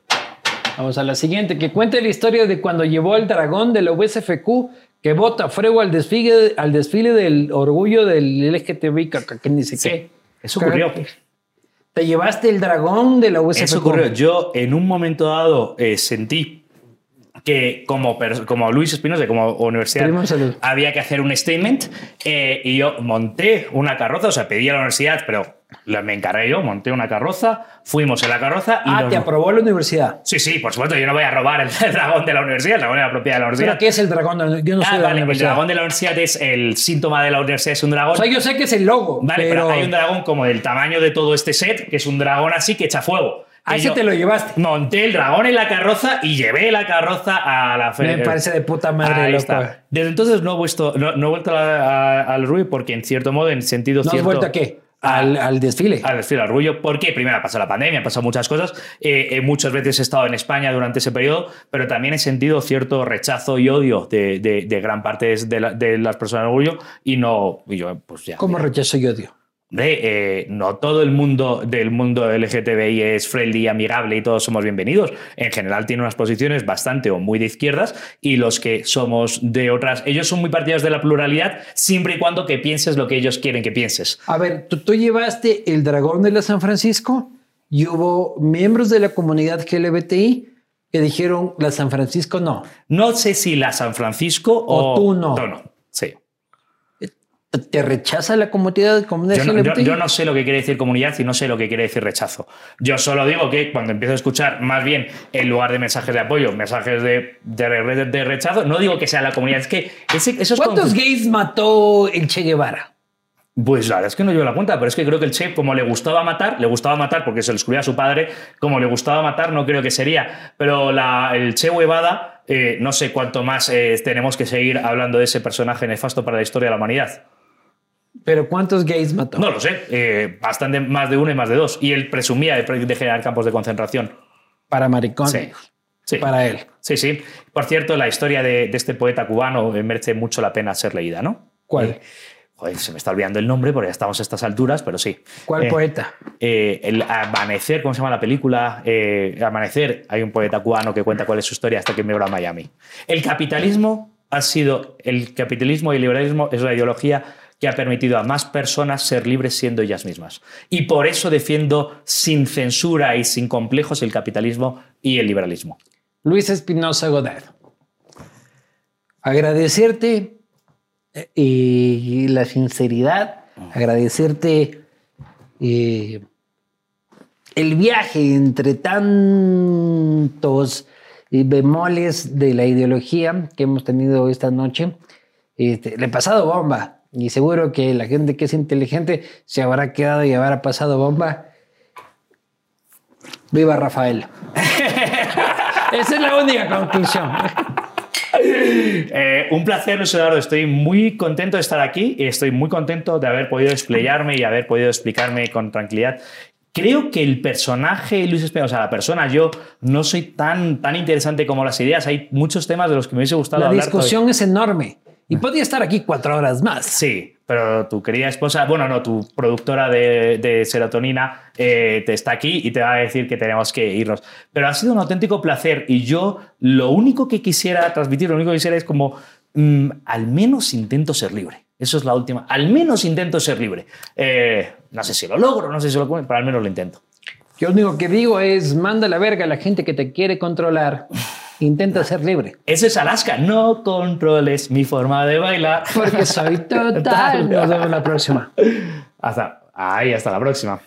Vamos a la siguiente, que cuente la historia de cuando llevó al dragón de la USFQ que vota fuego al desfile, al desfile del orgullo del LGTBI, que ni sé qué. Eso ocurrió. Te llevaste el dragón de la USFQ. Eso ocurrió. Yo en un momento dado eh, sentí que como, como Luis Espinosa, como universidad, había que hacer un statement eh, y yo monté una carroza, o sea, pedí a la universidad, pero me encargué yo, monté una carroza, fuimos en la carroza y... Ah, ¿te aprobó la universidad? Sí, sí, por supuesto, yo no voy a robar el, dragón de la universidad, el dragón de la propiedad de la universidad. ¿Pero qué es el dragón? Yo no ah, de la universidad. El dragón de la universidad es el síntoma de la universidad, es un dragón... O sea, yo sé que es el logo, Vale, pero, hay un dragón como del tamaño de todo este set, que es un dragón así que echa fuego. A ese te lo llevaste. Monté el dragón en la carroza y llevé la carroza a la feria. Me parece de puta madre. Ahí está. Desde entonces no he vuelto, no, he vuelto al Rui porque en cierto modo, en sentido ¿No cierto... has vuelto a qué? Al, al, desfile. Al desfile, al orgullo. Porque primero ha pasado la pandemia, han pasado muchas cosas. Eh, eh, muchas veces he estado en España durante ese periodo, pero también he sentido cierto rechazo y odio de, de, gran parte de, de, las personas del orgullo y no. Y yo, pues ya. ¿Cómo rechazo y odio? De eh, no todo el mundo del mundo LGTBI es friendly y amigable y todos somos bienvenidos. En general tiene unas posiciones bastante o muy de izquierdas y los que somos de otras, ellos son muy partidarios de la pluralidad siempre y cuando que pienses lo que ellos quieren que pienses. A ver, tú, tú llevaste el dragón de la San Francisco y hubo miembros de la comunidad LGBTI que dijeron la San Francisco no. No sé si la San Francisco o, o tú no. no. ¿Te rechaza la comunidad, comunidad yo, no, yo, no sé lo que quiere decir comunidad y no sé lo que quiere decir rechazo. Yo solo digo que cuando empiezo a escuchar más bien en lugar de mensajes de apoyo, mensajes de, de, rechazo, no digo que sea la comunidad, es que ¿Cuántos gays mató el Che Guevara? Pues la verdad es que no llevo la cuenta, pero es que creo que el Che, como le gustaba matar, le gustaba matar porque se lo escribía a su padre, como le gustaba matar, no creo que sería. Pero la, el Che Huevada, eh, no sé cuánto más eh, tenemos que seguir hablando de ese personaje nefasto para la historia de la humanidad. ¿Pero cuántos gays mató? No lo sé, eh, bastante más de uno y más de dos. Y él presumía de, generar campos de concentración. Para maricones. Sí. Para él. Sí, sí. Por cierto, la historia de, este poeta cubano merece mucho la pena ser leída, ¿no? ¿Cuál? Eh, joder, se me está olvidando el nombre porque ya estamos a estas alturas, pero sí. ¿Cuál eh, poeta? el Amanecer, ¿cómo se llama la película? Amanecer, hay un poeta cubano que cuenta cuál es su historia hasta que me a Miami. El capitalismo ha sido, el capitalismo y el liberalismo es la ideología que ha permitido a más personas ser libres siendo ellas mismas. Y por eso defiendo sin censura y sin complejos el capitalismo y el liberalismo. Luis Espinosa Godard, agradecerte eh, y la sinceridad, agradecerte eh, el viaje entre tantos eh, bemoles de la ideología que hemos tenido esta noche. Este, le he pasado bomba Y seguro que la gente que es inteligente se habrá quedado y habrá pasado bomba. Viva Rafael. Esa es la única conclusión. Eh, un placer, Luis Eduardo. Estoy muy contento de estar aquí y estoy muy contento de haber podido explayarme y haber podido explicarme con tranquilidad. Creo que el personaje Luis Espinosa, o sea, la persona, yo no soy tan, tan interesante como las ideas. Hay muchos temas de los que me hubiese gustado la hablar. La discusión es enorme y podría estar aquí cuatro horas más. Sí, pero tu querida esposa, bueno, no, tu productora de, serotonina eh, te está aquí y te va a decir que tenemos que irnos. Pero ha sido un auténtico placer y yo lo único que quisiera transmitir, lo único que quisiera es como, mm, al menos intento ser libre. Eso es la última. Al menos intento ser libre. Eh, no sé si lo logro, no sé si lo pero al menos lo intento. Yo lo único que digo es, manda la verga a la gente que te quiere controlar. Intenta ser libre. Ese es Alaska. No controles mi forma de bailar. Porque soy total. Nos vemos la próxima. Hasta, ahí, hasta la próxima.